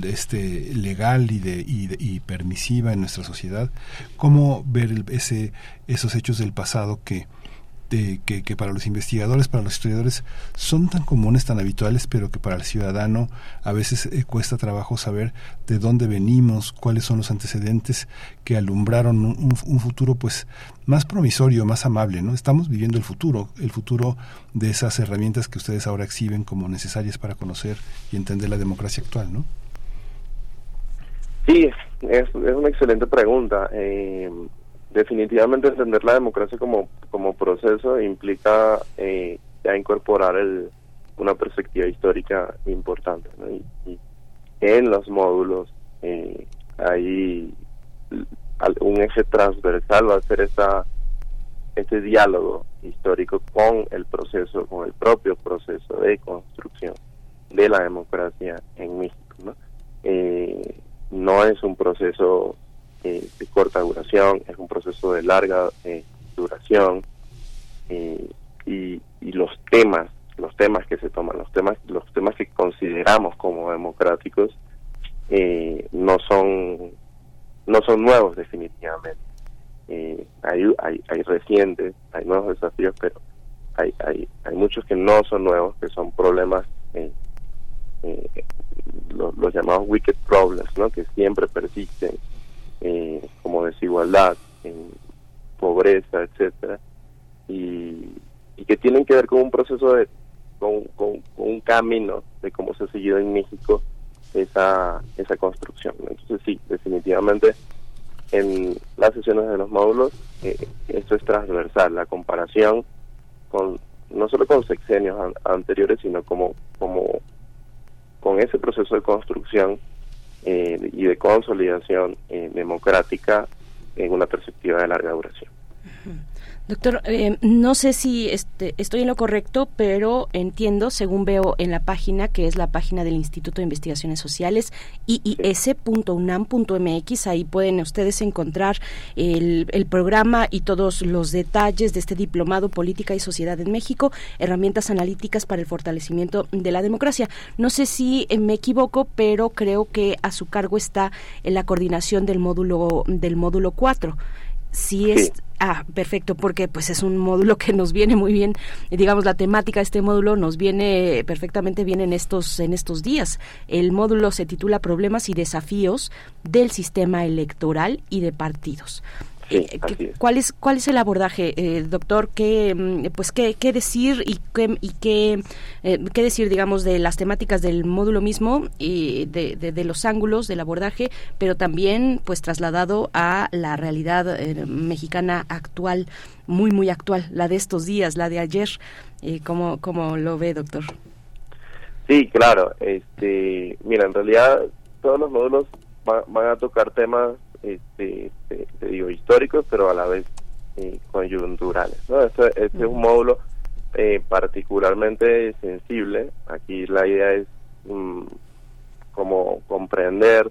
este legal y de, y, permisiva en nuestra sociedad cómo ver ese esos hechos del pasado que de, que, que, para los investigadores, para los historiadores, son tan comunes, tan habituales, pero que para el ciudadano a veces eh, cuesta trabajo saber de dónde venimos, cuáles son los antecedentes que alumbraron un, un, futuro pues más promisorio, más amable, ¿no? Estamos viviendo el futuro, el futuro de esas herramientas que ustedes ahora exhiben como necesarias para conocer y entender la democracia actual, ¿no? Sí, es, es una excelente pregunta. Eh, definitivamente entender la democracia como, como proceso implica eh, ya incorporar el, una perspectiva histórica importante. Y, en los módulos eh, hay un eje transversal, va a ser esa, este diálogo histórico con el proceso, con el propio proceso de construcción de la democracia en México. ¿no? Eh, no es un proceso eh, de corta duración, es un proceso de larga eh, duración eh, y, los temas, los temas que se toman, los temas, los temas que consideramos como democráticos no son no son nuevos definitivamente. hay, hay, hay recientes, hay nuevos desafíos, pero hay, hay, hay muchos que no son nuevos, que son problemas los, llamados wicked problems, ¿no? que siempre persisten, eh, como desigualdad, pobreza, etcétera, y, que tienen que ver con un proceso de, con, con, un camino de cómo se ha seguido en México esa, esa construcción. Entonces sí, definitivamente en las sesiones de los módulos eh, esto es transversal, la comparación con no solo con sexenios anteriores, sino como, como con ese proceso de construcción eh, y de consolidación eh, democrática en una perspectiva de larga duración. Doctor, eh, no sé si este, estoy en lo correcto, pero entiendo, según veo en la página, que es la página del Instituto de Investigaciones Sociales, iis.unam.mx, ahí pueden ustedes encontrar el, el, programa y todos los detalles de este diplomado Política y Sociedad en México, herramientas analíticas para el fortalecimiento de la democracia. No sé si me equivoco, pero creo que a su cargo está en la coordinación del módulo del módulo 4 sí es ah perfecto porque pues es un módulo que nos viene muy bien digamos la temática de este módulo nos viene perfectamente bien en estos en estos días. El módulo se titula problemas y desafíos del sistema electoral y de partidos eh, ¿Cuál es cuál es el abordaje, eh, doctor? ¿Qué mm, pues qué, qué decir y qué y qué, eh, qué decir, digamos, de las temáticas del módulo mismo y de, de, los ángulos del abordaje, pero también pues trasladado a la realidad mexicana actual, muy muy actual, la de estos días, la de ayer. ¿cómo, ¿Cómo lo ve, doctor? Sí, claro. Este, mira, en realidad todos los módulos van a tocar temas este, te, digo, históricos, pero a la vez eh, coyunturales. ¿no? Este, este es un módulo eh, particularmente sensible. Aquí la idea es mm, como comprender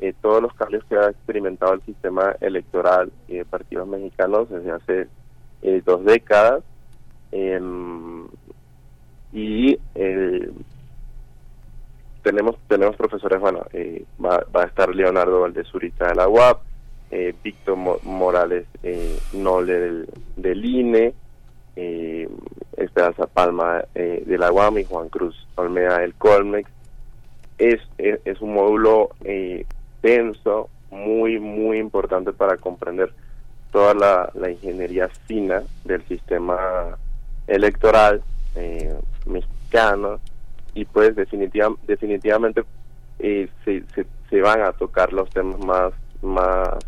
eh, todos los cambios que ha experimentado el sistema electoral y de partidos mexicanos desde hace dos décadas. Em, y tenemos tenemos profesores, bueno, eh, va, va, a estar Leonardo Valdezurita de la UAP, eh, Víctor Morales eh, Nole del, del INE, eh, Esperanza Palma eh, de la UAM y Juan Cruz Olmeda del Colmex. Es, es, un módulo denso, muy, muy importante para comprender toda la, la ingeniería fina del sistema electoral mexicano y pues definitiva, definitivamente eh, se, se, van a tocar los temas más más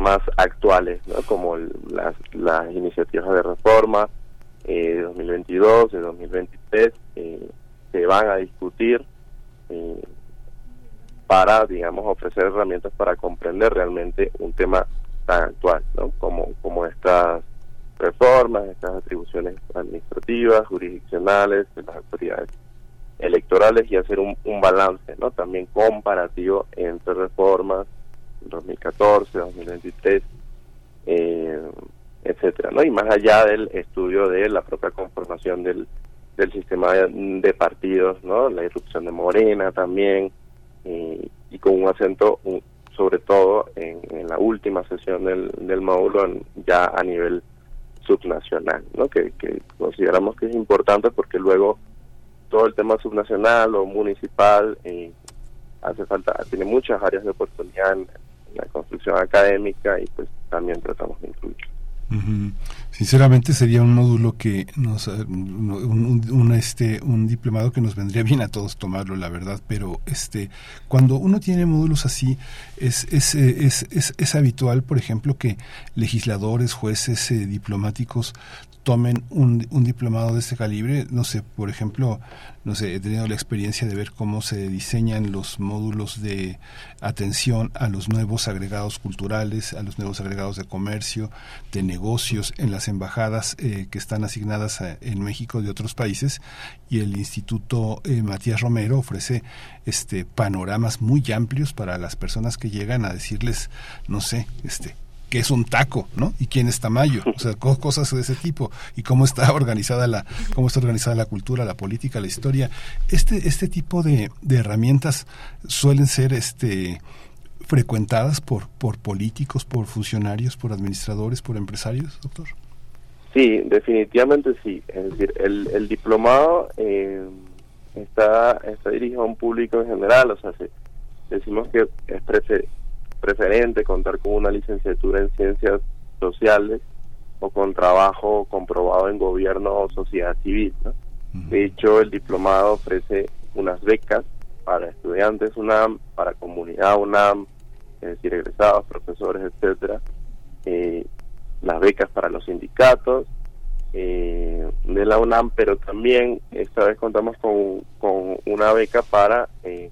más actuales ¿no? como las, las iniciativas de reforma eh, de 2022 de 2023 eh, se van a discutir eh, para digamos ofrecer herramientas para comprender realmente un tema tan actual ¿no? como como estas reformas estas atribuciones administrativas jurisdiccionales de las autoridades electorales y hacer un, balance, ¿no? También comparativo entre reformas 2014, 2023, eh, etcétera, ¿no? Y más allá del estudio de la propia conformación del, del sistema de, partidos, ¿no? La irrupción de Morena también, y con un acento sobre todo en, la última sesión del, del módulo ya a nivel subnacional, ¿no? Que, que consideramos que es importante porque luego todo el tema subnacional o municipal eh, hace falta, tiene muchas áreas de oportunidad en, la construcción académica y pues también tratamos de incluir. Sinceramente sería un módulo que nos un, este un diplomado que nos vendría bien a todos tomarlo la verdad pero este cuando uno tiene módulos así es es, es, es, es habitual por ejemplo que legisladores jueces eh, diplomáticos tomen un, un, diplomado de este calibre. No sé, por ejemplo, no sé, he tenido la experiencia de ver cómo se diseñan los módulos de atención a los nuevos agregados culturales, a los nuevos agregados de comercio, de negocios en las embajadas eh, que están asignadas en México de otros países y el Instituto eh, Matías Romero ofrece este panoramas muy amplios para las personas que llegan a decirles, no sé, este qué es un taco, ¿no? Y quién es Tamayo, o sea, cosas de ese tipo y cómo está organizada la cómo está organizada la cultura, la política, la historia. Este este tipo de, de herramientas suelen ser este frecuentadas por por políticos, por funcionarios, por administradores, por empresarios, doctor. Sí, definitivamente sí. Es decir, el, diplomado eh, está está dirigido a un público en general, o sea, decimos que es preferente contar con una licenciatura en ciencias sociales o con trabajo comprobado en gobierno o sociedad civil. De hecho, el diplomado ofrece unas becas para estudiantes UNAM, para comunidad UNAM, es decir, egresados, profesores, etcétera, eh, las becas para los sindicatos eh, de la UNAM, pero también esta vez contamos con, con una beca para eh,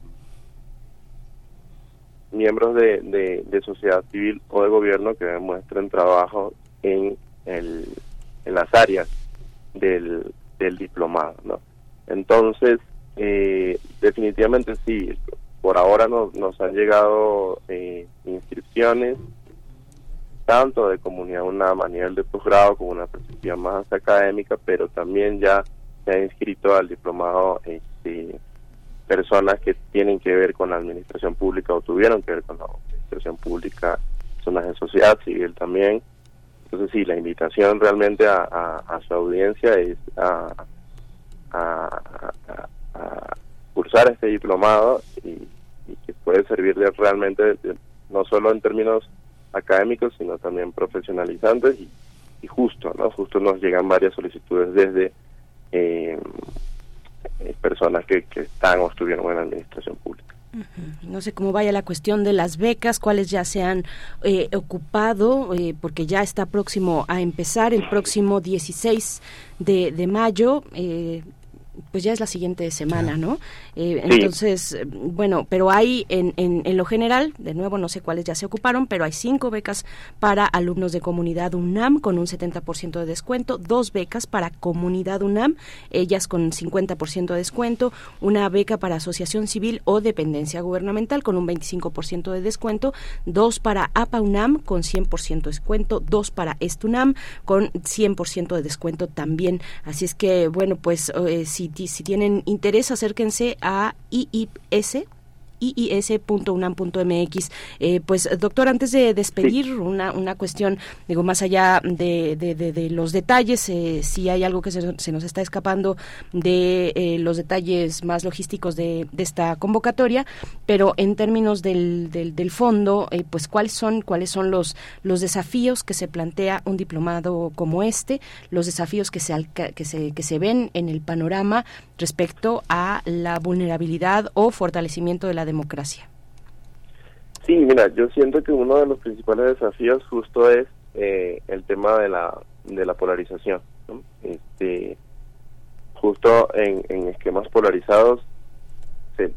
miembros de, de, sociedad civil o de gobierno que demuestren trabajo en, el, en las áreas del, del diplomado. ¿no? Entonces, eh, definitivamente sí, por ahora nos, nos han llegado eh, inscripciones tanto de comunidad UNAM a nivel de posgrado como una perspectiva más académica, pero también ya se ha inscrito al diplomado este, personas que tienen que ver con la administración pública o tuvieron que ver con la administración pública, personas de sociedad civil también. Entonces sí, la invitación realmente a, su audiencia es a, cursar este diplomado y, que puede servirle realmente no solo en términos académicos, sino también profesionalizantes y, justo, ¿no? Justo nos llegan varias solicitudes desde eh, eh, personas que, que están o estuvieron en la administración pública. No sé cómo vaya la cuestión de las becas, cuáles ya se han eh, ocupado, porque ya está próximo a empezar el próximo 16 de, de mayo. Eh, pues ya es la siguiente semana, ¿no? Eh, entonces, bueno, pero hay en, en, lo general, de nuevo no sé cuáles ya se ocuparon, pero hay cinco becas para alumnos de comunidad UNAM con un 70% de descuento, dos becas para comunidad UNAM, ellas con 50% de descuento, una beca para asociación civil o dependencia gubernamental con un 25% de descuento, dos para APA UNAM con 100% de descuento, dos para ESTUNAM con 100% de descuento también. Así es que, bueno, pues eh, si si, tienen interés, acérquense a IIS iis.unam.mx. Eh, pues, doctor, antes de despedir, una, una cuestión, digo, más allá de, de, los detalles, eh, si hay algo que se, nos está escapando de eh, los detalles más logísticos de, esta convocatoria, pero en términos del, del, fondo, eh, pues, ¿cuáles son, cuáles son los, los desafíos que se plantea un diplomado como este, los desafíos que se, que se, que se ven en el panorama respecto a la vulnerabilidad o fortalecimiento de la democracia? Sí, mira, yo siento que uno de los principales desafíos justo es eh, el tema de la, de la polarización. Este, justo en, en esquemas polarizados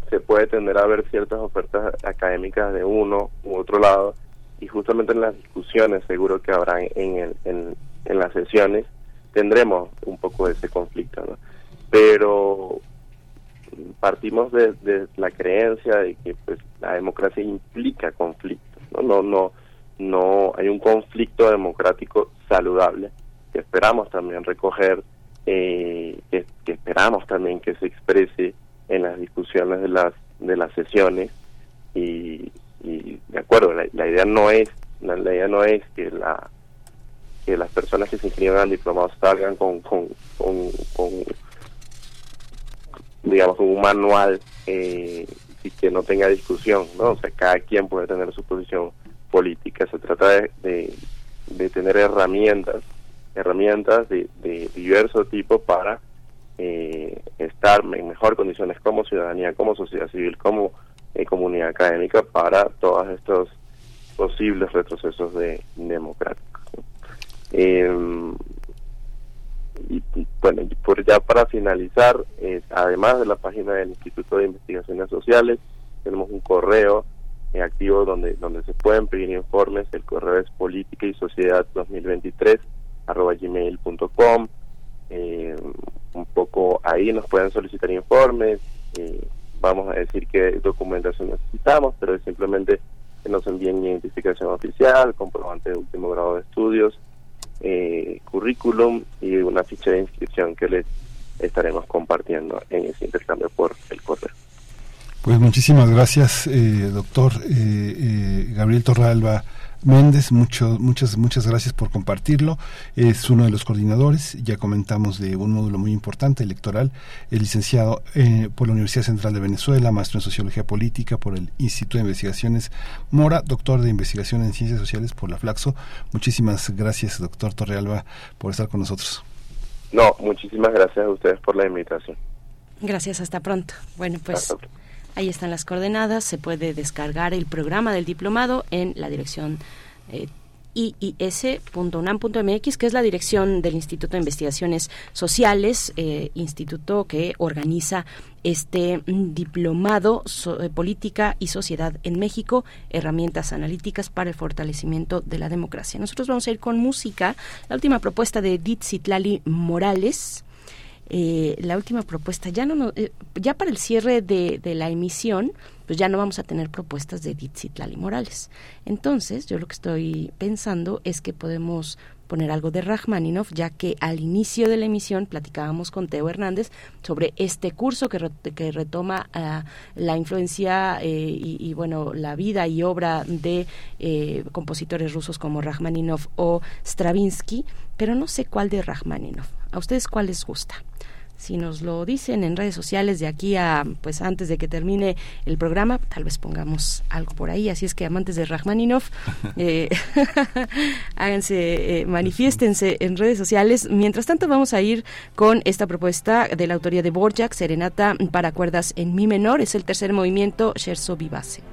se, puede tender a ver ciertas ofertas académicas de uno u otro lado y justamente en las discusiones seguro que habrá en, el, en, las sesiones tendremos un poco ese conflicto. pero partimos de, la creencia de que pues la democracia implica conflictos no no no no hay un conflicto democrático saludable que esperamos también recoger eh, que, esperamos también que se exprese en las discusiones de las de las sesiones. Y, de acuerdo la, idea no es la, idea no es que la que las personas que se inscriban al diplomado salgan con, con digamos, un manual eh, y que no tenga discusión, ¿no? O sea, cada quien puede tener su posición política. Se trata de, de, tener herramientas, herramientas de, de diverso tipo para eh, estar en mejor condiciones como ciudadanía, como sociedad civil, como eh, comunidad académica para todos estos posibles retrocesos de democráticos. Eh, y bueno, por ya para finalizar, eh, además de la página del Instituto de Investigaciones Sociales, tenemos un correo eh, activo donde donde se pueden pedir informes. El correo es política y sociedad 2023 arroba. Eh, un poco ahí nos pueden solicitar informes. vamos a decir qué documentación necesitamos, pero es simplemente que nos envíen identificación oficial, comprobante de último grado de estudios eh, currículum y una ficha de inscripción que les estaremos compartiendo en ese intercambio por el correo. Pues muchísimas gracias, eh, doctor eh, Gabriel Torralba Méndez, mucho, muchas, muchas gracias por compartirlo. Es uno de los coordinadores, ya comentamos de un módulo muy importante electoral, el licenciado eh, por la Universidad Central de Venezuela, maestro en Sociología Política por el Instituto de Investigaciones Mora, doctor de Investigación en Ciencias Sociales por la Flaxo. Muchísimas gracias, doctor Torrealba, por estar con nosotros. No, muchísimas gracias a ustedes por la invitación. Gracias, hasta pronto. Bueno, pues... Ahí están las coordenadas, se puede descargar el programa del diplomado en la dirección eh, iis.unam.mx, que es la dirección del Instituto de Investigaciones Sociales, eh, instituto que organiza este diplomado de Política y Sociedad en México, herramientas analíticas para el fortalecimiento de la democracia. Nosotros vamos a ir con música, la última propuesta de Ditzitlali Morales. Eh, la última propuesta, ya no, eh, ya para el cierre de, de la emisión, pues ya no vamos a tener propuestas de Ditzitlali Morales. Entonces, yo lo que estoy pensando es que podemos poner algo de Rachmaninoff, ya que al inicio de la emisión platicábamos con Teo Hernández sobre este curso que, que retoma uh, la influencia eh, y, y, bueno, la vida y obra de eh, compositores rusos como Rachmaninoff o Stravinsky, pero no sé cuál de Rachmaninoff. ¿A ustedes cuál les gusta? si nos lo dicen en redes sociales de aquí a pues antes de que termine el programa tal vez pongamos algo por ahí. Así es que amantes de Rachmaninoff eh, háganse eh, manifiéstense en redes sociales. Mientras tanto vamos a ir con esta propuesta de la autoría de Borjak Serenata para cuerdas en mi menor. Es el tercer movimiento Scherzo Vivace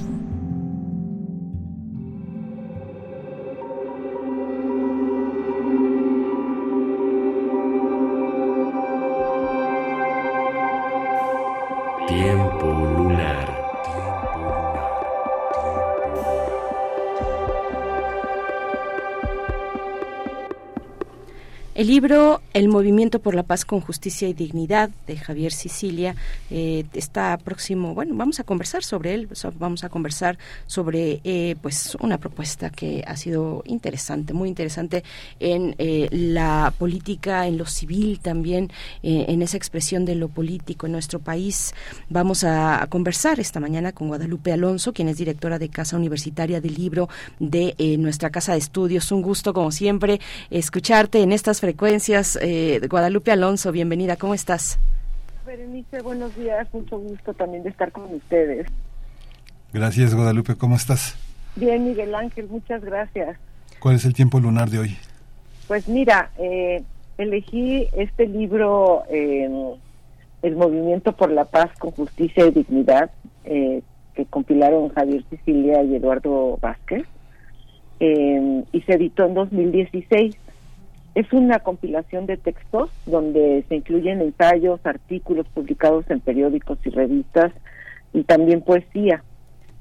El libro El movimiento por la paz con justicia y dignidad de Javier Sicilia eh, está próximo. Bueno, vamos a conversar sobre él. Vamos a conversar sobre eh, pues una propuesta que ha sido interesante, muy interesante en eh, la política, en lo civil también, eh, en esa expresión de lo político en nuestro país. Vamos a, conversar esta mañana con Guadalupe Alonso, quien es directora de Casa Universitaria del Libro de eh, nuestra Casa de Estudios. Un gusto, como siempre, escucharte en estas frecuencias. Eh, Guadalupe Alonso, bienvenida, ¿cómo estás? Berenice, buenos días, mucho gusto también de estar con ustedes. Gracias, Guadalupe, ¿cómo estás? Bien, Miguel Ángel, muchas gracias. ¿Cuál es el tiempo lunar de hoy? Pues mira, eh, elegí este libro, El Movimiento por la Paz con Justicia y Dignidad, eh, que compilaron Javier Sicilia y Eduardo Vázquez, eh, y se editó en 2016. Es una compilación de textos donde se incluyen ensayos, artículos publicados en periódicos y revistas y también poesía.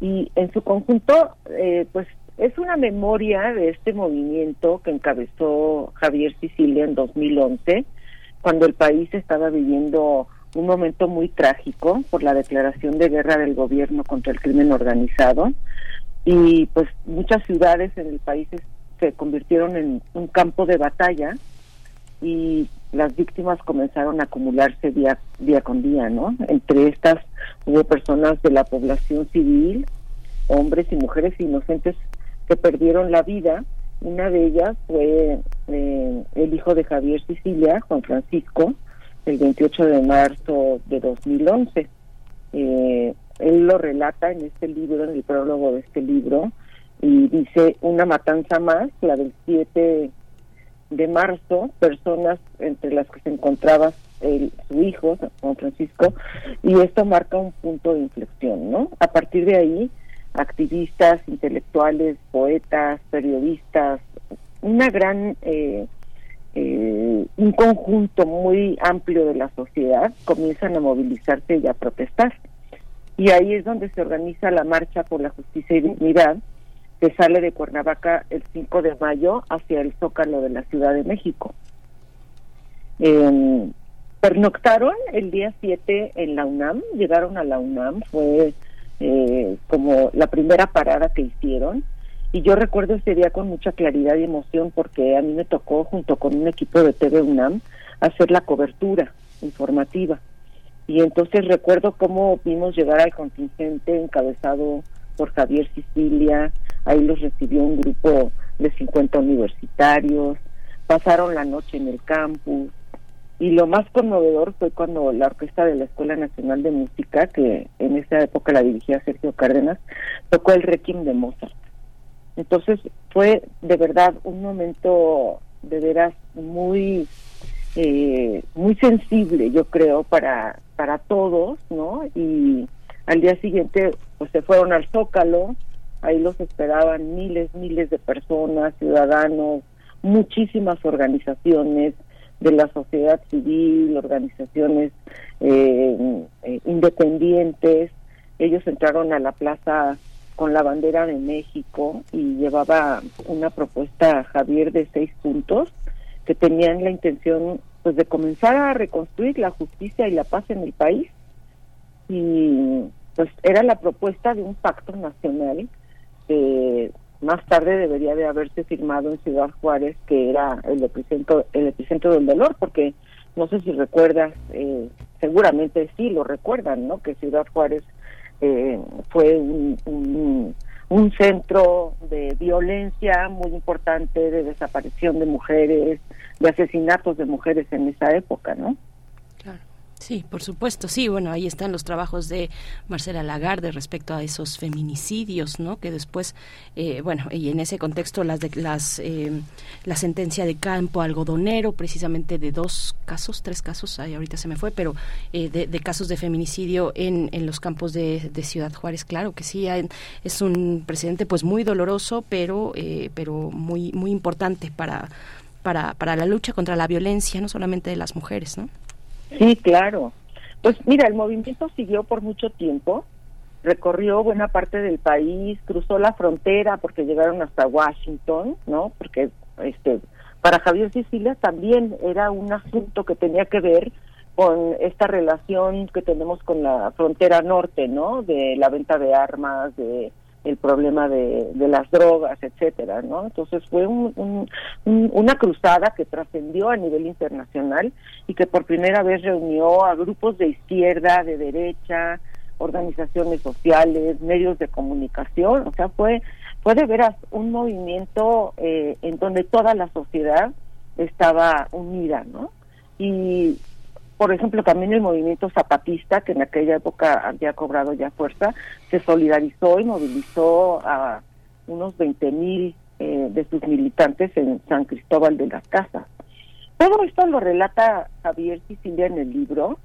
Y en su conjunto, eh, pues es una memoria de este movimiento que encabezó Javier Sicilia en 2011, cuando el país estaba viviendo un momento muy trágico por la declaración de guerra del gobierno contra el crimen organizado y pues muchas ciudades en el país se convirtieron en un campo de batalla y las víctimas comenzaron a acumularse día, día con día, ¿no? Entre estas hubo personas de la población civil, hombres y mujeres inocentes que perdieron la vida. Una de ellas fue eh, el hijo de Javier Sicilia, Juan Francisco, el 28 de marzo de 2011. Eh, él lo relata en este libro, en el prólogo de este libro, y dice una matanza más, la del 7 de marzo, personas entre las que se encontraba el, su hijo, Juan Francisco, y esto marca un punto de inflexión, ¿no? A partir de ahí, activistas, intelectuales, poetas, periodistas, una gran eh, eh, un conjunto muy amplio de la sociedad comienzan a movilizarse y a protestar. Y ahí es donde se organiza la Marcha por la Justicia y Dignidad, que sale de Cuernavaca el 5 de mayo hacia el Zócalo de la Ciudad de México. Eh, pernoctaron el día 7 en la UNAM, llegaron a la UNAM, fue eh, como la primera parada que hicieron y yo recuerdo ese día con mucha claridad y emoción porque a mí me tocó junto con un equipo de TV UNAM hacer la cobertura informativa. Y entonces recuerdo cómo vimos llegar al contingente encabezado por Javier Sicilia, ahí los recibió un grupo de 50 universitarios, pasaron la noche en el campus, y lo más conmovedor fue cuando la orquesta de la Escuela Nacional de Música, que en esa época la dirigía Sergio Cárdenas, tocó el Requiem de Mozart. Entonces fue de verdad un momento de veras muy eh, muy sensible, yo creo, para para todos, ¿no? Y al día siguiente pues se fueron al Zócalo, ahí los esperaban miles, miles de personas, ciudadanos, muchísimas organizaciones de la sociedad civil, organizaciones eh, eh, independientes. Ellos entraron a la plaza con la bandera de México y llevaba una propuesta Javier de seis puntos que tenían la intención pues de comenzar a reconstruir la justicia y la paz en el país y pues era la propuesta de un pacto nacional que más tarde debería de haberse firmado en Ciudad Juárez que era el epicentro el epicentro del dolor porque no sé si recuerdas eh, seguramente sí lo recuerdan no que Ciudad Juárez eh, fue un, un, centro de violencia muy importante, de desaparición de mujeres, de asesinatos de mujeres en esa época, ¿no? Sí, por supuesto, sí, bueno, ahí están los trabajos de Marcela Lagarde respecto a esos feminicidios, ¿no? Que después, eh, bueno, y en ese contexto las de, las eh, la sentencia de campo algodonero, precisamente de dos casos, tres casos, ahí ahorita se me fue, pero eh, de, casos de feminicidio en, en los campos de, Ciudad Juárez, claro que sí, es un precedente pues muy doloroso, pero pero muy muy importante para para para la lucha contra la violencia, no solamente de las mujeres, ¿no? Sí, claro. Pues mira, el movimiento siguió por mucho tiempo, recorrió buena parte del país, cruzó la frontera porque llegaron hasta Washington, ¿no? Porque este para Javier Sicilia también era un asunto que tenía que ver con esta relación que tenemos con la frontera norte, ¿no? De la venta de armas, de el problema de, de las drogas, etcétera, ¿no? Entonces fue un, una cruzada que trascendió a nivel internacional y que por primera vez reunió a grupos de izquierda, de derecha, organizaciones sociales, medios de comunicación, o sea, fue fue de veras un movimiento eh, en donde toda la sociedad estaba unida, ¿no? Y por ejemplo, también el movimiento zapatista, que en aquella época había cobrado ya fuerza, se solidarizó y movilizó a unos 20 mil eh, de sus militantes en San Cristóbal de las Casas. todo esto lo relata Javier Sicilia en el libro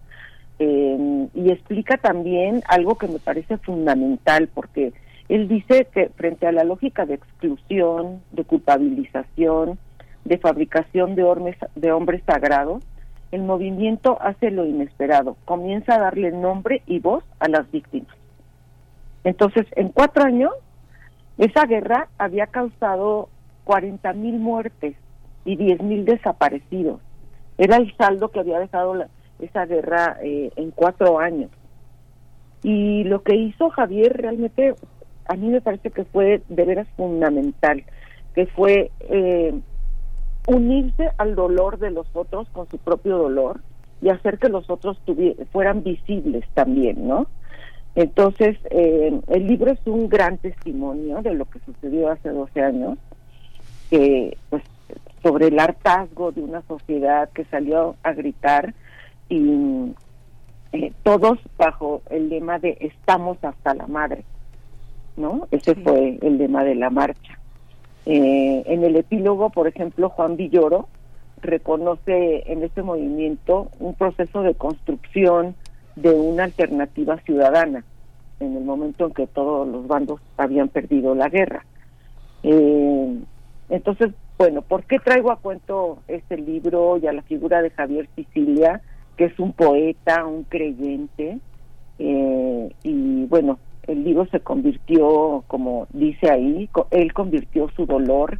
eh, y explica también algo que me parece fundamental porque él dice que frente a la lógica de exclusión, de culpabilización, de fabricación de hombres, de hombres sagrados, el movimiento hace lo inesperado, comienza a darle nombre y voz a las víctimas. Entonces, en cuatro años, esa guerra había causado 40 mil muertes y 10 mil desaparecidos. Era el saldo que había dejado esa guerra eh, en cuatro años. Y lo que hizo Javier realmente a mí me parece que fue de veras fundamental, que fue eh, unirse al dolor de los otros con su propio dolor y hacer que los otros fueran visibles también, ¿no? Entonces, eh, el libro es un gran testimonio de lo que sucedió hace 12 años, que, pues, sobre el hartazgo de una sociedad que salió a gritar y eh, todos bajo el lema de estamos hasta la madre, ¿no? Ese fue el lema de la marcha. Eh, en el epílogo, por ejemplo, Juan Villoro reconoce en este movimiento un proceso de construcción de una alternativa ciudadana en el momento en que todos los bandos habían perdido la guerra. Eh, entonces, bueno, ¿por qué traigo a cuento este libro y a la figura de Javier Sicilia, que es un poeta, un creyente? Eh, y bueno, el libro se convirtió, como dice ahí, él convirtió su dolor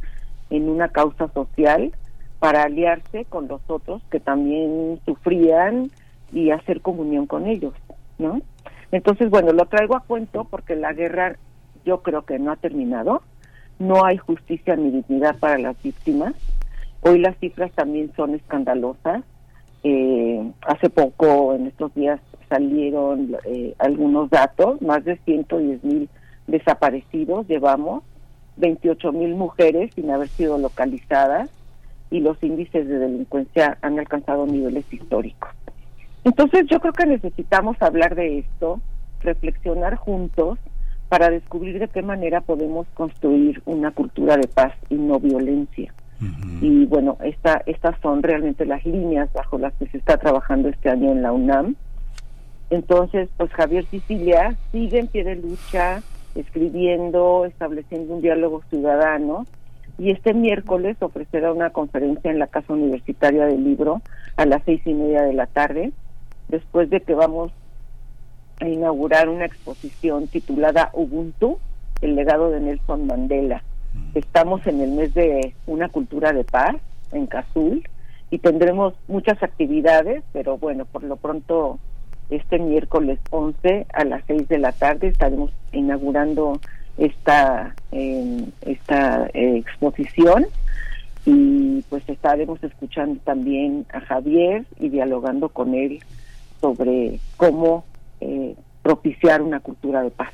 en una causa social para aliarse con los otros que también sufrían y hacer comunión con ellos, ¿no? Entonces, bueno, lo traigo a cuento porque la guerra yo creo que no ha terminado, no hay justicia ni dignidad para las víctimas. Hoy las cifras también son escandalosas. Eh, hace poco, en estos días, salieron eh, algunos datos, más de 110 mil desaparecidos llevamos, 28 mil mujeres sin haber sido localizadas y los índices de delincuencia han alcanzado niveles históricos. Entonces yo creo que necesitamos hablar de esto, reflexionar juntos para descubrir de qué manera podemos construir una cultura de paz y no violencia. Y bueno, esta, estas son realmente las líneas bajo las que se está trabajando este año en la UNAM. Entonces, pues Javier Sicilia sigue en pie de lucha, escribiendo, estableciendo un diálogo ciudadano. Y este miércoles ofrecerá una conferencia en la Casa Universitaria del Libro a las seis y media de la tarde, después de que vamos a inaugurar una exposición titulada Ubuntu, el legado de Nelson Mandela. Estamos en el mes de una cultura de paz en Cazul y tendremos muchas actividades, pero bueno, por lo pronto este miércoles 11 a las 6 de la tarde estaremos inaugurando esta esta eh, exposición y pues estaremos escuchando también a Javier y dialogando con él sobre cómo eh, propiciar una cultura de paz.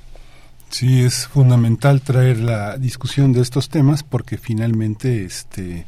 Sí, es fundamental traer la discusión de estos temas porque finalmente este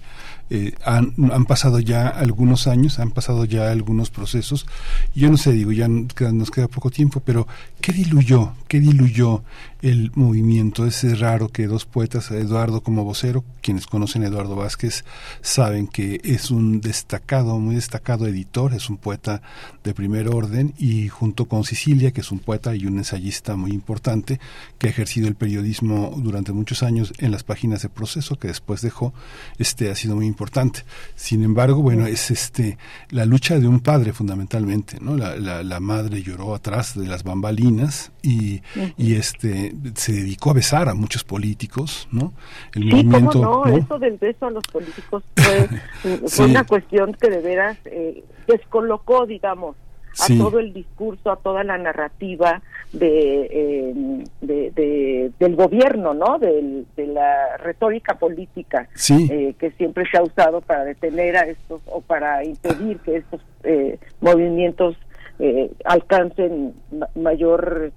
eh, han, han, pasado ya algunos años, han pasado ya algunos procesos. Yo no sé, digo, ya nos queda poco tiempo, pero ¿qué diluyó? ¿Qué diluyó el movimiento? Es raro que dos poetas, Eduardo como vocero, quienes conocen a Eduardo Vázquez, saben que es un destacado, muy destacado editor, es un poeta de primer orden, y junto con Sicilia, que es un poeta y un ensayista muy importante, que ha ejercido el periodismo durante muchos años en las páginas de proceso, que después dejó, este ha sido muy importante. Sin embargo, bueno, es este la lucha de un padre fundamentalmente, ¿no? La, la, madre lloró atrás de las bambalinas y, y, este se dedicó a besar a muchos políticos, ¿no? El movimiento, no? Eso del beso a los políticos fue, una cuestión que de veras eh, descolocó, digamos, a todo el discurso, a toda la narrativa de, de, del gobierno, ¿no? de la retórica política eh, que siempre se ha usado para detener a estos o para impedir que estos eh, movimientos eh, alcancen mayor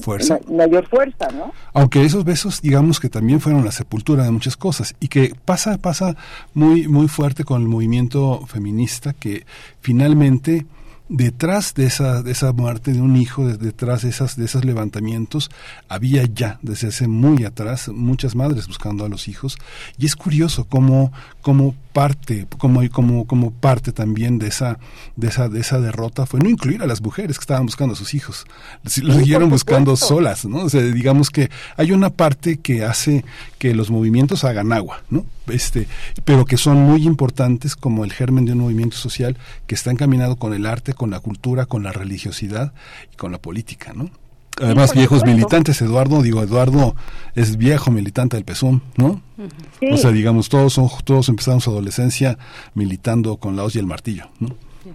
fuerza. mayor fuerza, ¿no? Aunque esos besos, digamos que también fueron la sepultura de muchas cosas y que pasa pasa muy muy fuerte con el movimiento feminista que finalmente detrás de esa, de esa muerte de un hijo, detrás de, esas, de esos levantamientos, había ya desde hace muy atrás muchas madres buscando a los hijos. Y es curioso cómo, cómo parte, como, como, como parte también de esa, de esa, de esa derrota fue no incluir a las mujeres que estaban buscando a sus hijos. Los siguieron buscando solas, ¿no? O sea, digamos que hay una parte que hace que los movimientos hagan agua, ¿no? Este, pero que son muy importantes como el germen de un movimiento social que está encaminado con el arte, con la cultura, con la religiosidad y con la política, ¿no? Además viejos militantes, Eduardo, digo, Eduardo es viejo militante del PSUM, ¿no? O sea, digamos, todos son, todos empezamos su adolescencia militando con la hoz y el martillo, ¿no?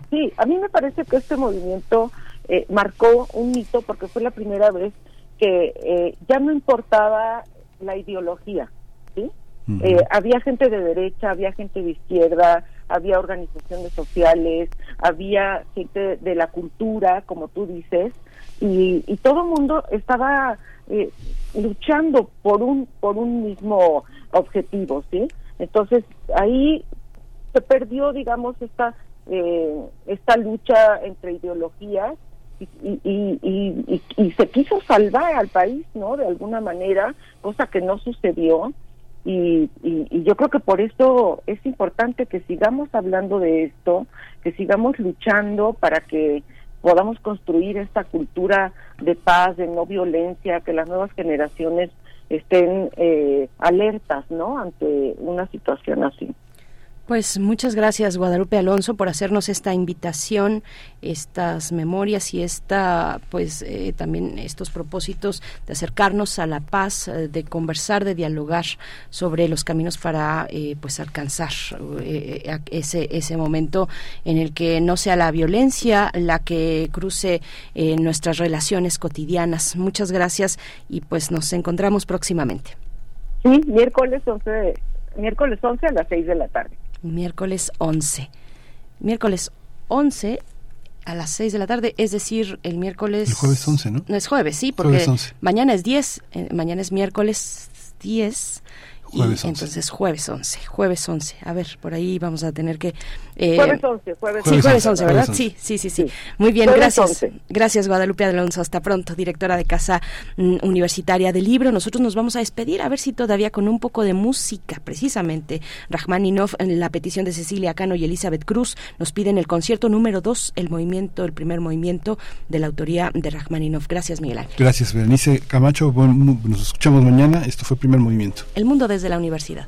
Sí, a mí me parece que este movimiento eh, marcó un hito porque fue la primera vez que eh, ya no importaba la ideología, ¿sí? Eh, había gente de derecha, había gente de izquierda, había organizaciones sociales, había gente de la cultura, como tú dices, y, y todo el mundo estaba eh, luchando por un por un mismo objetivo, ¿sí? Entonces ahí se perdió, digamos, esta eh, esta lucha entre ideologías y, y, y, y, se quiso salvar al país, ¿no? De alguna manera, cosa que no sucedió. Y, y, yo creo que por eso es importante que sigamos hablando de esto, que sigamos luchando para que podamos construir esta cultura de paz, de no violencia, que las nuevas generaciones estén eh, alertas, ¿no? Ante una situación así. Pues muchas gracias Guadalupe Alonso por hacernos esta invitación, estas memorias y esta, pues eh, también estos propósitos de acercarnos a la paz, eh, de conversar, de dialogar sobre los caminos para, eh, pues alcanzar ese ese momento en el que no sea la violencia la que cruce nuestras relaciones cotidianas. Muchas gracias y pues nos encontramos próximamente. Sí, miércoles 11, miércoles 11 a las 6 de la tarde miércoles 11. Miércoles 11 a las 6 de la tarde, es decir, el miércoles... El jueves 11, ¿no? No es jueves, sí, porque mañana es 10, eh, mañana es miércoles 10 Jueves entonces jueves 11, jueves 11. A ver, por ahí vamos a tener que... Eh, jueves 11, jueves, sí, jueves 11, ¿verdad? Sí, sí, sí, sí, Muy bien, gracias. Gracias Guadalupe Alonso. Hasta pronto, directora de Casa mm, Universitaria del Libro. Nosotros nos vamos a despedir, a ver si todavía con un poco de música, precisamente. Rachmaninoff, en la petición de Cecilia Cano y Elizabeth Cruz, nos piden el concierto número 2, el movimiento, el primer movimiento de la autoría de Rachmaninoff. Gracias, Miguel Ángel. Gracias, Berenice Camacho. Bueno, nos escuchamos mañana. Esto fue el primer movimiento. El mundo desde de la universidad.